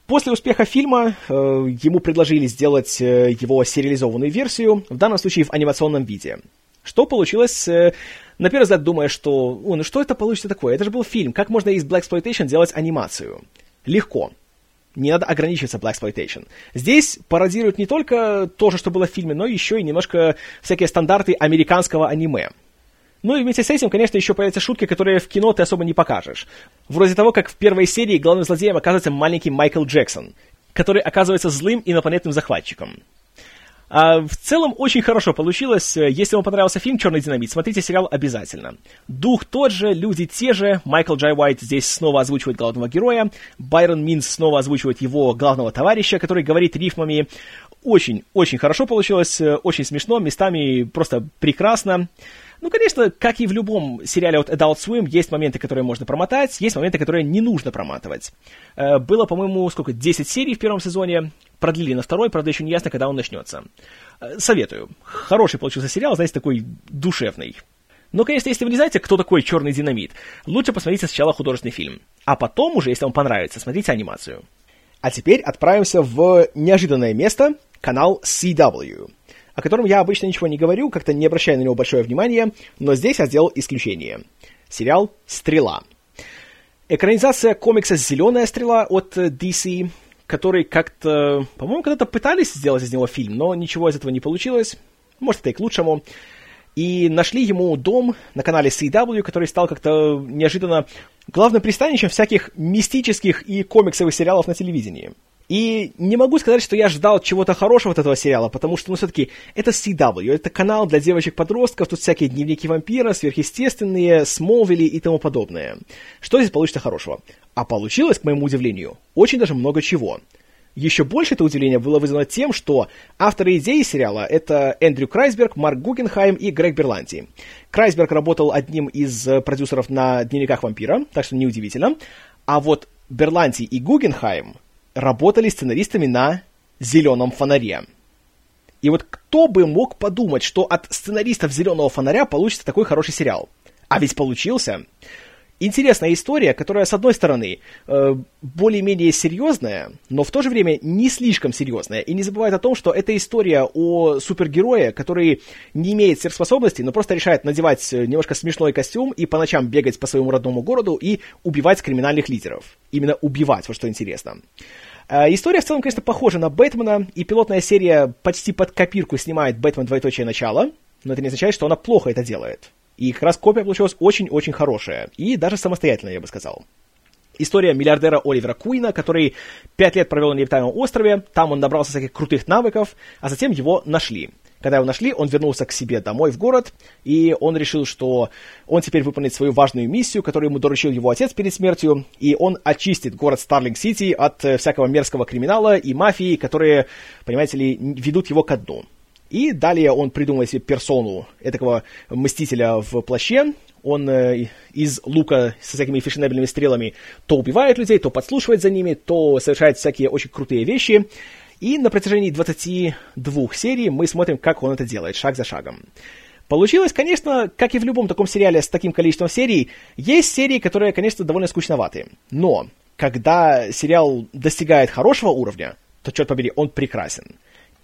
После успеха фильма э, ему предложили сделать э, его сериализованную версию, в данном случае в анимационном виде. Что получилось, э, на первый взгляд думая, что, о, ну что это получится такое? Это же был фильм, как можно из Black Exploitation делать анимацию? Легко не надо ограничиваться Black Exploitation. Здесь пародируют не только то же, что было в фильме, но еще и немножко всякие стандарты американского аниме. Ну и вместе с этим, конечно, еще появятся шутки, которые в кино ты особо не покажешь. Вроде того, как в первой серии главным злодеем оказывается маленький Майкл Джексон, который оказывается злым инопланетным захватчиком. А, в целом очень хорошо получилось. Если вам понравился фильм «Черный динамит», смотрите сериал обязательно. Дух тот же, люди те же. Майкл Джай Уайт здесь снова озвучивает главного героя. Байрон Минс снова озвучивает его главного товарища, который говорит рифмами. Очень-очень хорошо получилось, очень смешно, местами просто прекрасно. Ну, конечно, как и в любом сериале от Adult Swim, есть моменты, которые можно промотать, есть моменты, которые не нужно проматывать. Э, было, по-моему, сколько, 10 серий в первом сезоне, продлили на второй, правда, еще не ясно, когда он начнется. Э, советую. Хороший получился сериал, знаете, такой душевный. Но, конечно, если вы не знаете, кто такой черный динамит, лучше посмотрите сначала художественный фильм. А потом уже, если вам понравится, смотрите анимацию. А теперь отправимся в неожиданное место, канал CW, о котором я обычно ничего не говорю, как-то не обращая на него большое внимание, но здесь я сделал исключение. Сериал «Стрела». Экранизация комикса «Зеленая стрела» от DC, который как-то, по-моему, когда-то пытались сделать из него фильм, но ничего из этого не получилось. Может, это и к лучшему. И нашли ему дом на канале CW, который стал как-то неожиданно главным пристанищем всяких мистических и комиксовых сериалов на телевидении. И не могу сказать, что я ждал чего-то хорошего от этого сериала, потому что, ну, все-таки, это CW, это канал для девочек-подростков, тут всякие дневники вампира, сверхъестественные, Смолвили и тому подобное. Что здесь получится хорошего? А получилось, к моему удивлению, очень даже много чего. Еще больше это удивление было вызвано тем, что авторы идеи сериала — это Эндрю Крайсберг, Марк Гугенхайм и Грег Берланти. Крайсберг работал одним из продюсеров на «Дневниках вампира», так что неудивительно. А вот Берланти и Гугенхайм работали сценаристами на «Зеленом фонаре». И вот кто бы мог подумать, что от сценаристов «Зеленого фонаря» получится такой хороший сериал? А ведь получился интересная история, которая, с одной стороны, э, более-менее серьезная, но в то же время не слишком серьезная. И не забывает о том, что это история о супергерое, который не имеет сверхспособностей, но просто решает надевать немножко смешной костюм и по ночам бегать по своему родному городу и убивать криминальных лидеров. Именно убивать, вот что интересно. Э, история в целом, конечно, похожа на Бэтмена, и пилотная серия почти под копирку снимает Бэтмен двоеточие начало, но это не означает, что она плохо это делает. И как раз копия получилась очень-очень хорошая. И даже самостоятельная, я бы сказал. История миллиардера Оливера Куина, который пять лет провел на необитаемом острове, там он набрался всяких крутых навыков, а затем его нашли. Когда его нашли, он вернулся к себе домой в город, и он решил, что он теперь выполнит свою важную миссию, которую ему доручил его отец перед смертью, и он очистит город Старлинг-Сити от э, всякого мерзкого криминала и мафии, которые, понимаете ли, ведут его ко дну. И далее он придумал себе персону этого мстителя в плаще, он э, из лука со всякими фешенебельными стрелами то убивает людей, то подслушивает за ними, то совершает всякие очень крутые вещи. И на протяжении 22 серий мы смотрим, как он это делает, шаг за шагом. Получилось, конечно, как и в любом таком сериале с таким количеством серий, есть серии, которые, конечно, довольно скучноваты. Но когда сериал достигает хорошего уровня, то, черт побери, он прекрасен.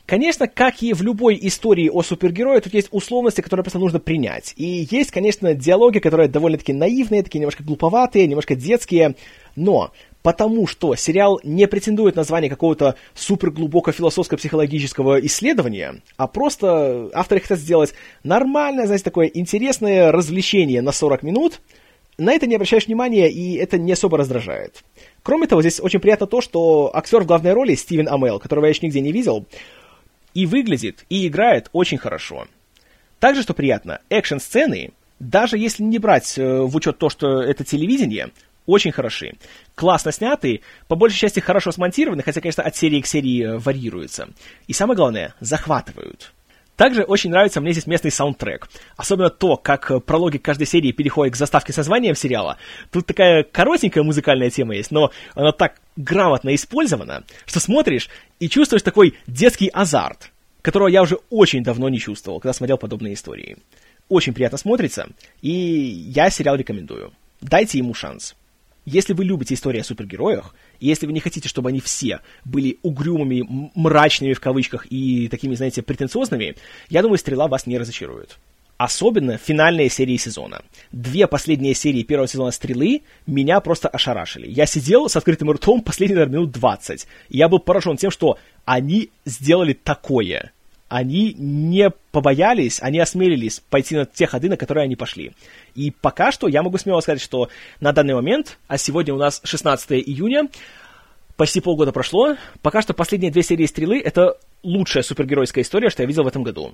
Конечно, как и в любой истории о супергерое, тут есть условности, которые просто нужно принять. И есть, конечно, диалоги, которые довольно-таки наивные, такие немножко глуповатые, немножко детские, но потому что сериал не претендует на звание какого-то суперглубоко философско-психологического исследования, а просто авторы хотят сделать нормальное, знаете, такое интересное развлечение на 40 минут, на это не обращаешь внимания, и это не особо раздражает. Кроме того, здесь очень приятно то, что актер в главной роли, Стивен Амел, которого я еще нигде не видел, и выглядит, и играет очень хорошо. Также, что приятно, экшн-сцены, даже если не брать э, в учет то, что это телевидение, очень хороши. Классно сняты, по большей части хорошо смонтированы, хотя, конечно, от серии к серии э, варьируются. И самое главное, захватывают. Также очень нравится мне здесь местный саундтрек. Особенно то, как э, прологи каждой серии переходят к заставке с названием сериала. Тут такая коротенькая музыкальная тема есть, но она так грамотно использована, что смотришь и чувствуешь такой детский азарт, которого я уже очень давно не чувствовал, когда смотрел подобные истории. Очень приятно смотрится, и я сериал рекомендую. Дайте ему шанс. Если вы любите истории о супергероях, если вы не хотите, чтобы они все были угрюмыми, мрачными в кавычках и такими, знаете, претенциозными, я думаю, «Стрела» вас не разочарует. Особенно финальные серии сезона. Две последние серии первого сезона «Стрелы» меня просто ошарашили. Я сидел с открытым ртом последние, наверное, минут 20. И я был поражен тем, что они сделали такое они не побоялись, они осмелились пойти на те ходы, на которые они пошли. И пока что я могу смело сказать, что на данный момент, а сегодня у нас 16 июня, почти полгода прошло, пока что последние две серии «Стрелы» — это лучшая супергеройская история, что я видел в этом году.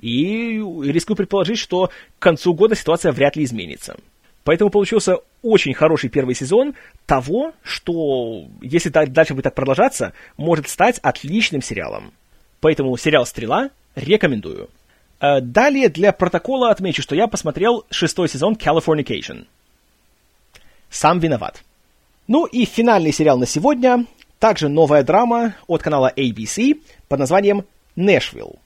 И рискую предположить, что к концу года ситуация вряд ли изменится. Поэтому получился очень хороший первый сезон того, что, если дальше будет так продолжаться, может стать отличным сериалом. Поэтому сериал «Стрела» рекомендую. Э, далее для протокола отмечу, что я посмотрел шестой сезон Californication. Сам виноват. Ну и финальный сериал на сегодня. Также новая драма от канала ABC под названием «Нэшвилл».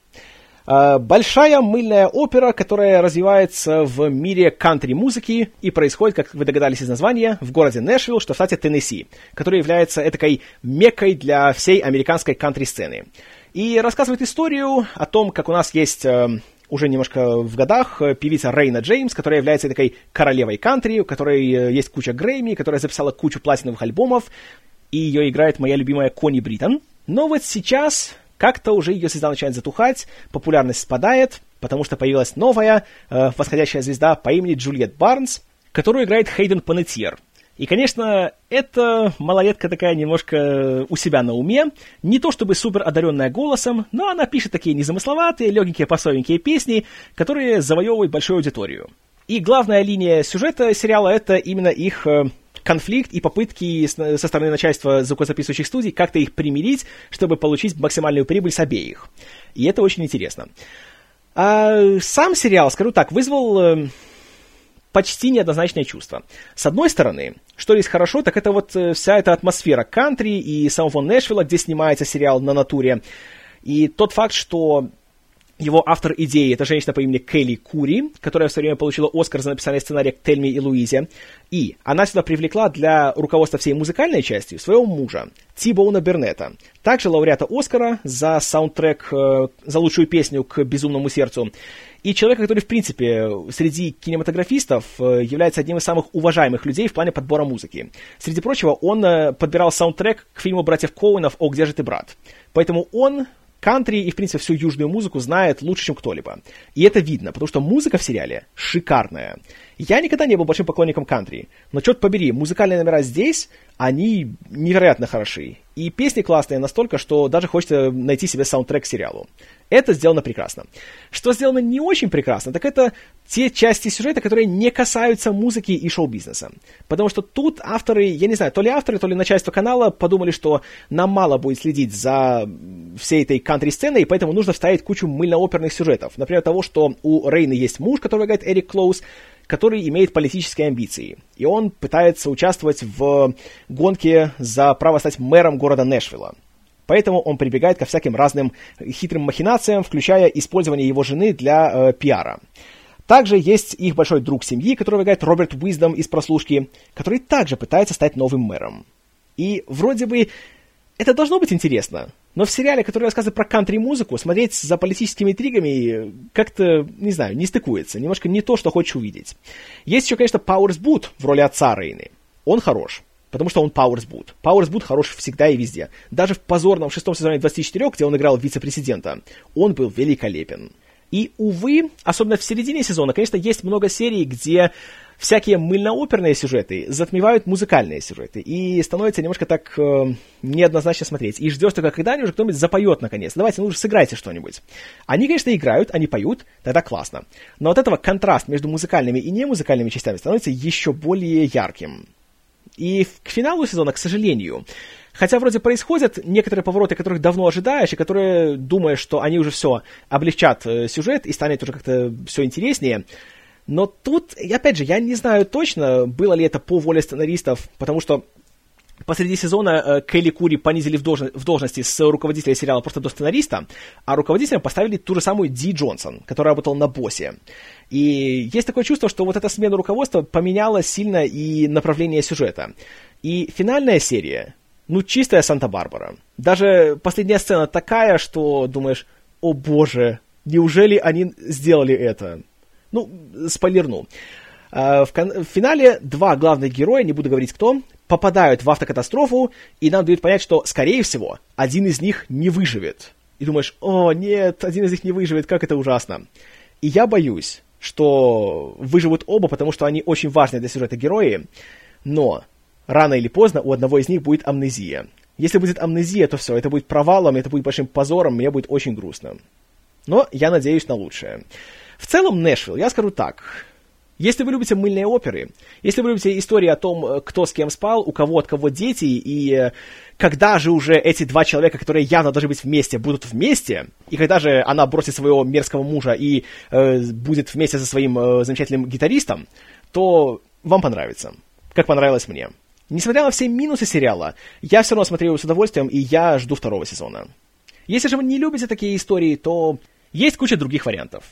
Э, большая мыльная опера, которая развивается в мире кантри-музыки и происходит, как вы догадались из названия, в городе Нэшвилл, что в штате Теннесси, который является этакой меккой для всей американской кантри-сцены. И рассказывает историю о том, как у нас есть э, уже немножко в годах э, певица Рейна Джеймс, которая является такой королевой кантри, у которой э, есть куча Грэмми, которая записала кучу платиновых альбомов, и ее играет моя любимая Кони Бриттон. Но вот сейчас как-то уже ее звезда начинает затухать, популярность спадает, потому что появилась новая э, восходящая звезда по имени Джульет Барнс, которую играет Хейден Панетьер. И, конечно, эта малолетка такая немножко у себя на уме. Не то чтобы супер одаренная голосом, но она пишет такие незамысловатые, легенькие, посовенькие песни, которые завоевывают большую аудиторию. И главная линия сюжета сериала — это именно их э, конфликт и попытки со стороны начальства звукозаписывающих студий как-то их примирить, чтобы получить максимальную прибыль с обеих. И это очень интересно. А сам сериал, скажу так, вызвал э, почти неоднозначное чувство. С одной стороны, что есть хорошо, так это вот э, вся эта атмосфера кантри и самого Нэшвилла, где снимается сериал на натуре. И тот факт, что его автор идеи — это женщина по имени Келли Кури, которая в свое время получила Оскар за написание сценария к Тельме и Луизе. И она сюда привлекла для руководства всей музыкальной частью своего мужа, Тибоуна Бернета. Также лауреата Оскара за саундтрек, э, за лучшую песню к «Безумному сердцу». И человека, который, в принципе, среди кинематографистов э, является одним из самых уважаемых людей в плане подбора музыки. Среди прочего, он э, подбирал саундтрек к фильму братьев Коуэнов «О, где же ты, брат?». Поэтому он кантри и, в принципе, всю южную музыку знает лучше, чем кто-либо. И это видно, потому что музыка в сериале шикарная. Я никогда не был большим поклонником кантри, но, черт побери, музыкальные номера здесь, они невероятно хороши. И песни классные настолько, что даже хочется найти себе саундтрек к сериалу. Это сделано прекрасно. Что сделано не очень прекрасно, так это те части сюжета, которые не касаются музыки и шоу-бизнеса. Потому что тут авторы, я не знаю, то ли авторы, то ли начальство канала подумали, что нам мало будет следить за всей этой кантри-сценой, и поэтому нужно вставить кучу мыльно-оперных сюжетов. Например, того, что у Рейны есть муж, который играет Эрик Клоуз, который имеет политические амбиции. И он пытается участвовать в гонке за право стать мэром города Нэшвилла. Поэтому он прибегает ко всяким разным хитрым махинациям, включая использование его жены для э, пиара. Также есть их большой друг семьи, который играет Роберт Уиздом из прослушки, который также пытается стать новым мэром. И вроде бы это должно быть интересно, но в сериале, который рассказывает про кантри-музыку, смотреть за политическими интригами как-то, не знаю, не стыкуется. Немножко не то, что хочешь увидеть. Есть еще, конечно, Пауэрс Бут в роли отца Рейны. Он хорош потому что он Пауэрс Бут. Пауэрс Бут хорош всегда и везде. Даже в позорном шестом сезоне 24, где он играл вице-президента, он был великолепен. И, увы, особенно в середине сезона, конечно, есть много серий, где всякие мыльно-оперные сюжеты затмевают музыкальные сюжеты, и становится немножко так э, неоднозначно смотреть. И ждешь только, когда они уже кто-нибудь запоет наконец. Давайте, ну уже сыграйте что-нибудь. Они, конечно, играют, они поют, тогда классно. Но от этого контраст между музыкальными и немузыкальными частями становится еще более ярким. И к финалу сезона, к сожалению, хотя вроде происходят некоторые повороты, которых давно ожидаешь, и которые думаешь, что они уже все облегчат э, сюжет и станет уже как-то все интереснее, но тут, опять же, я не знаю точно, было ли это по воле сценаристов, потому что посреди сезона э, Келли Кури понизили в, должно, в должности с руководителя сериала просто до сценариста, а руководителем поставили ту же самую Ди Джонсон, которая работала на «Боссе». И есть такое чувство, что вот эта смена руководства поменяла сильно и направление сюжета. И финальная серия, ну, чистая Санта-Барбара. Даже последняя сцена такая, что думаешь, о боже, неужели они сделали это? Ну, спойлерну. А, в, кон- в финале два главных героя, не буду говорить кто, попадают в автокатастрофу, и нам дают понять, что, скорее всего, один из них не выживет. И думаешь, о, нет, один из них не выживет, как это ужасно. И я боюсь, что выживут оба, потому что они очень важные для сюжета герои, но рано или поздно у одного из них будет амнезия. Если будет амнезия, то все, это будет провалом, это будет большим позором, мне будет очень грустно. Но я надеюсь на лучшее. В целом, Нэшвилл, я скажу так. Если вы любите мыльные оперы, если вы любите истории о том, э, кто с кем спал, у кого от кого дети, и э, когда же уже эти два человека, которые явно должны быть вместе, будут вместе, и когда же она бросит своего мерзкого мужа и э, будет вместе со своим э, замечательным гитаристом, то вам понравится. Как понравилось мне. Несмотря на все минусы сериала, я все равно смотрю его с удовольствием, и я жду второго сезона. Если же вы не любите такие истории, то есть куча других вариантов.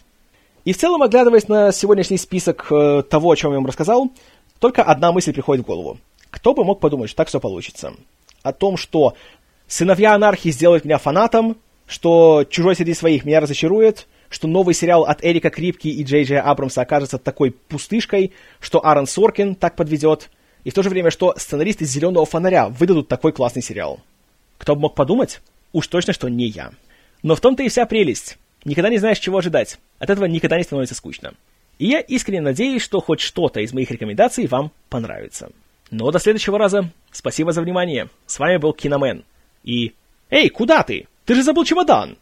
И в целом, оглядываясь на сегодняшний список э, того, о чем я вам рассказал, только одна мысль приходит в голову. Кто бы мог подумать, что так все получится? О том, что «Сыновья анархии» сделают меня фанатом, что «Чужой среди своих» меня разочарует, что новый сериал от Эрика Крипки и Джей Джей Абрамса окажется такой пустышкой, что Аарон Соркин так подведет, и в то же время, что сценаристы «Зеленого фонаря» выдадут такой классный сериал. Кто бы мог подумать? Уж точно, что не я. Но в том-то и вся прелесть. Никогда не знаешь, чего ожидать. От этого никогда не становится скучно. И я искренне надеюсь, что хоть что-то из моих рекомендаций вам понравится. Но до следующего раза. Спасибо за внимание. С вами был Киномен. И... Эй, куда ты? Ты же забыл чемодан!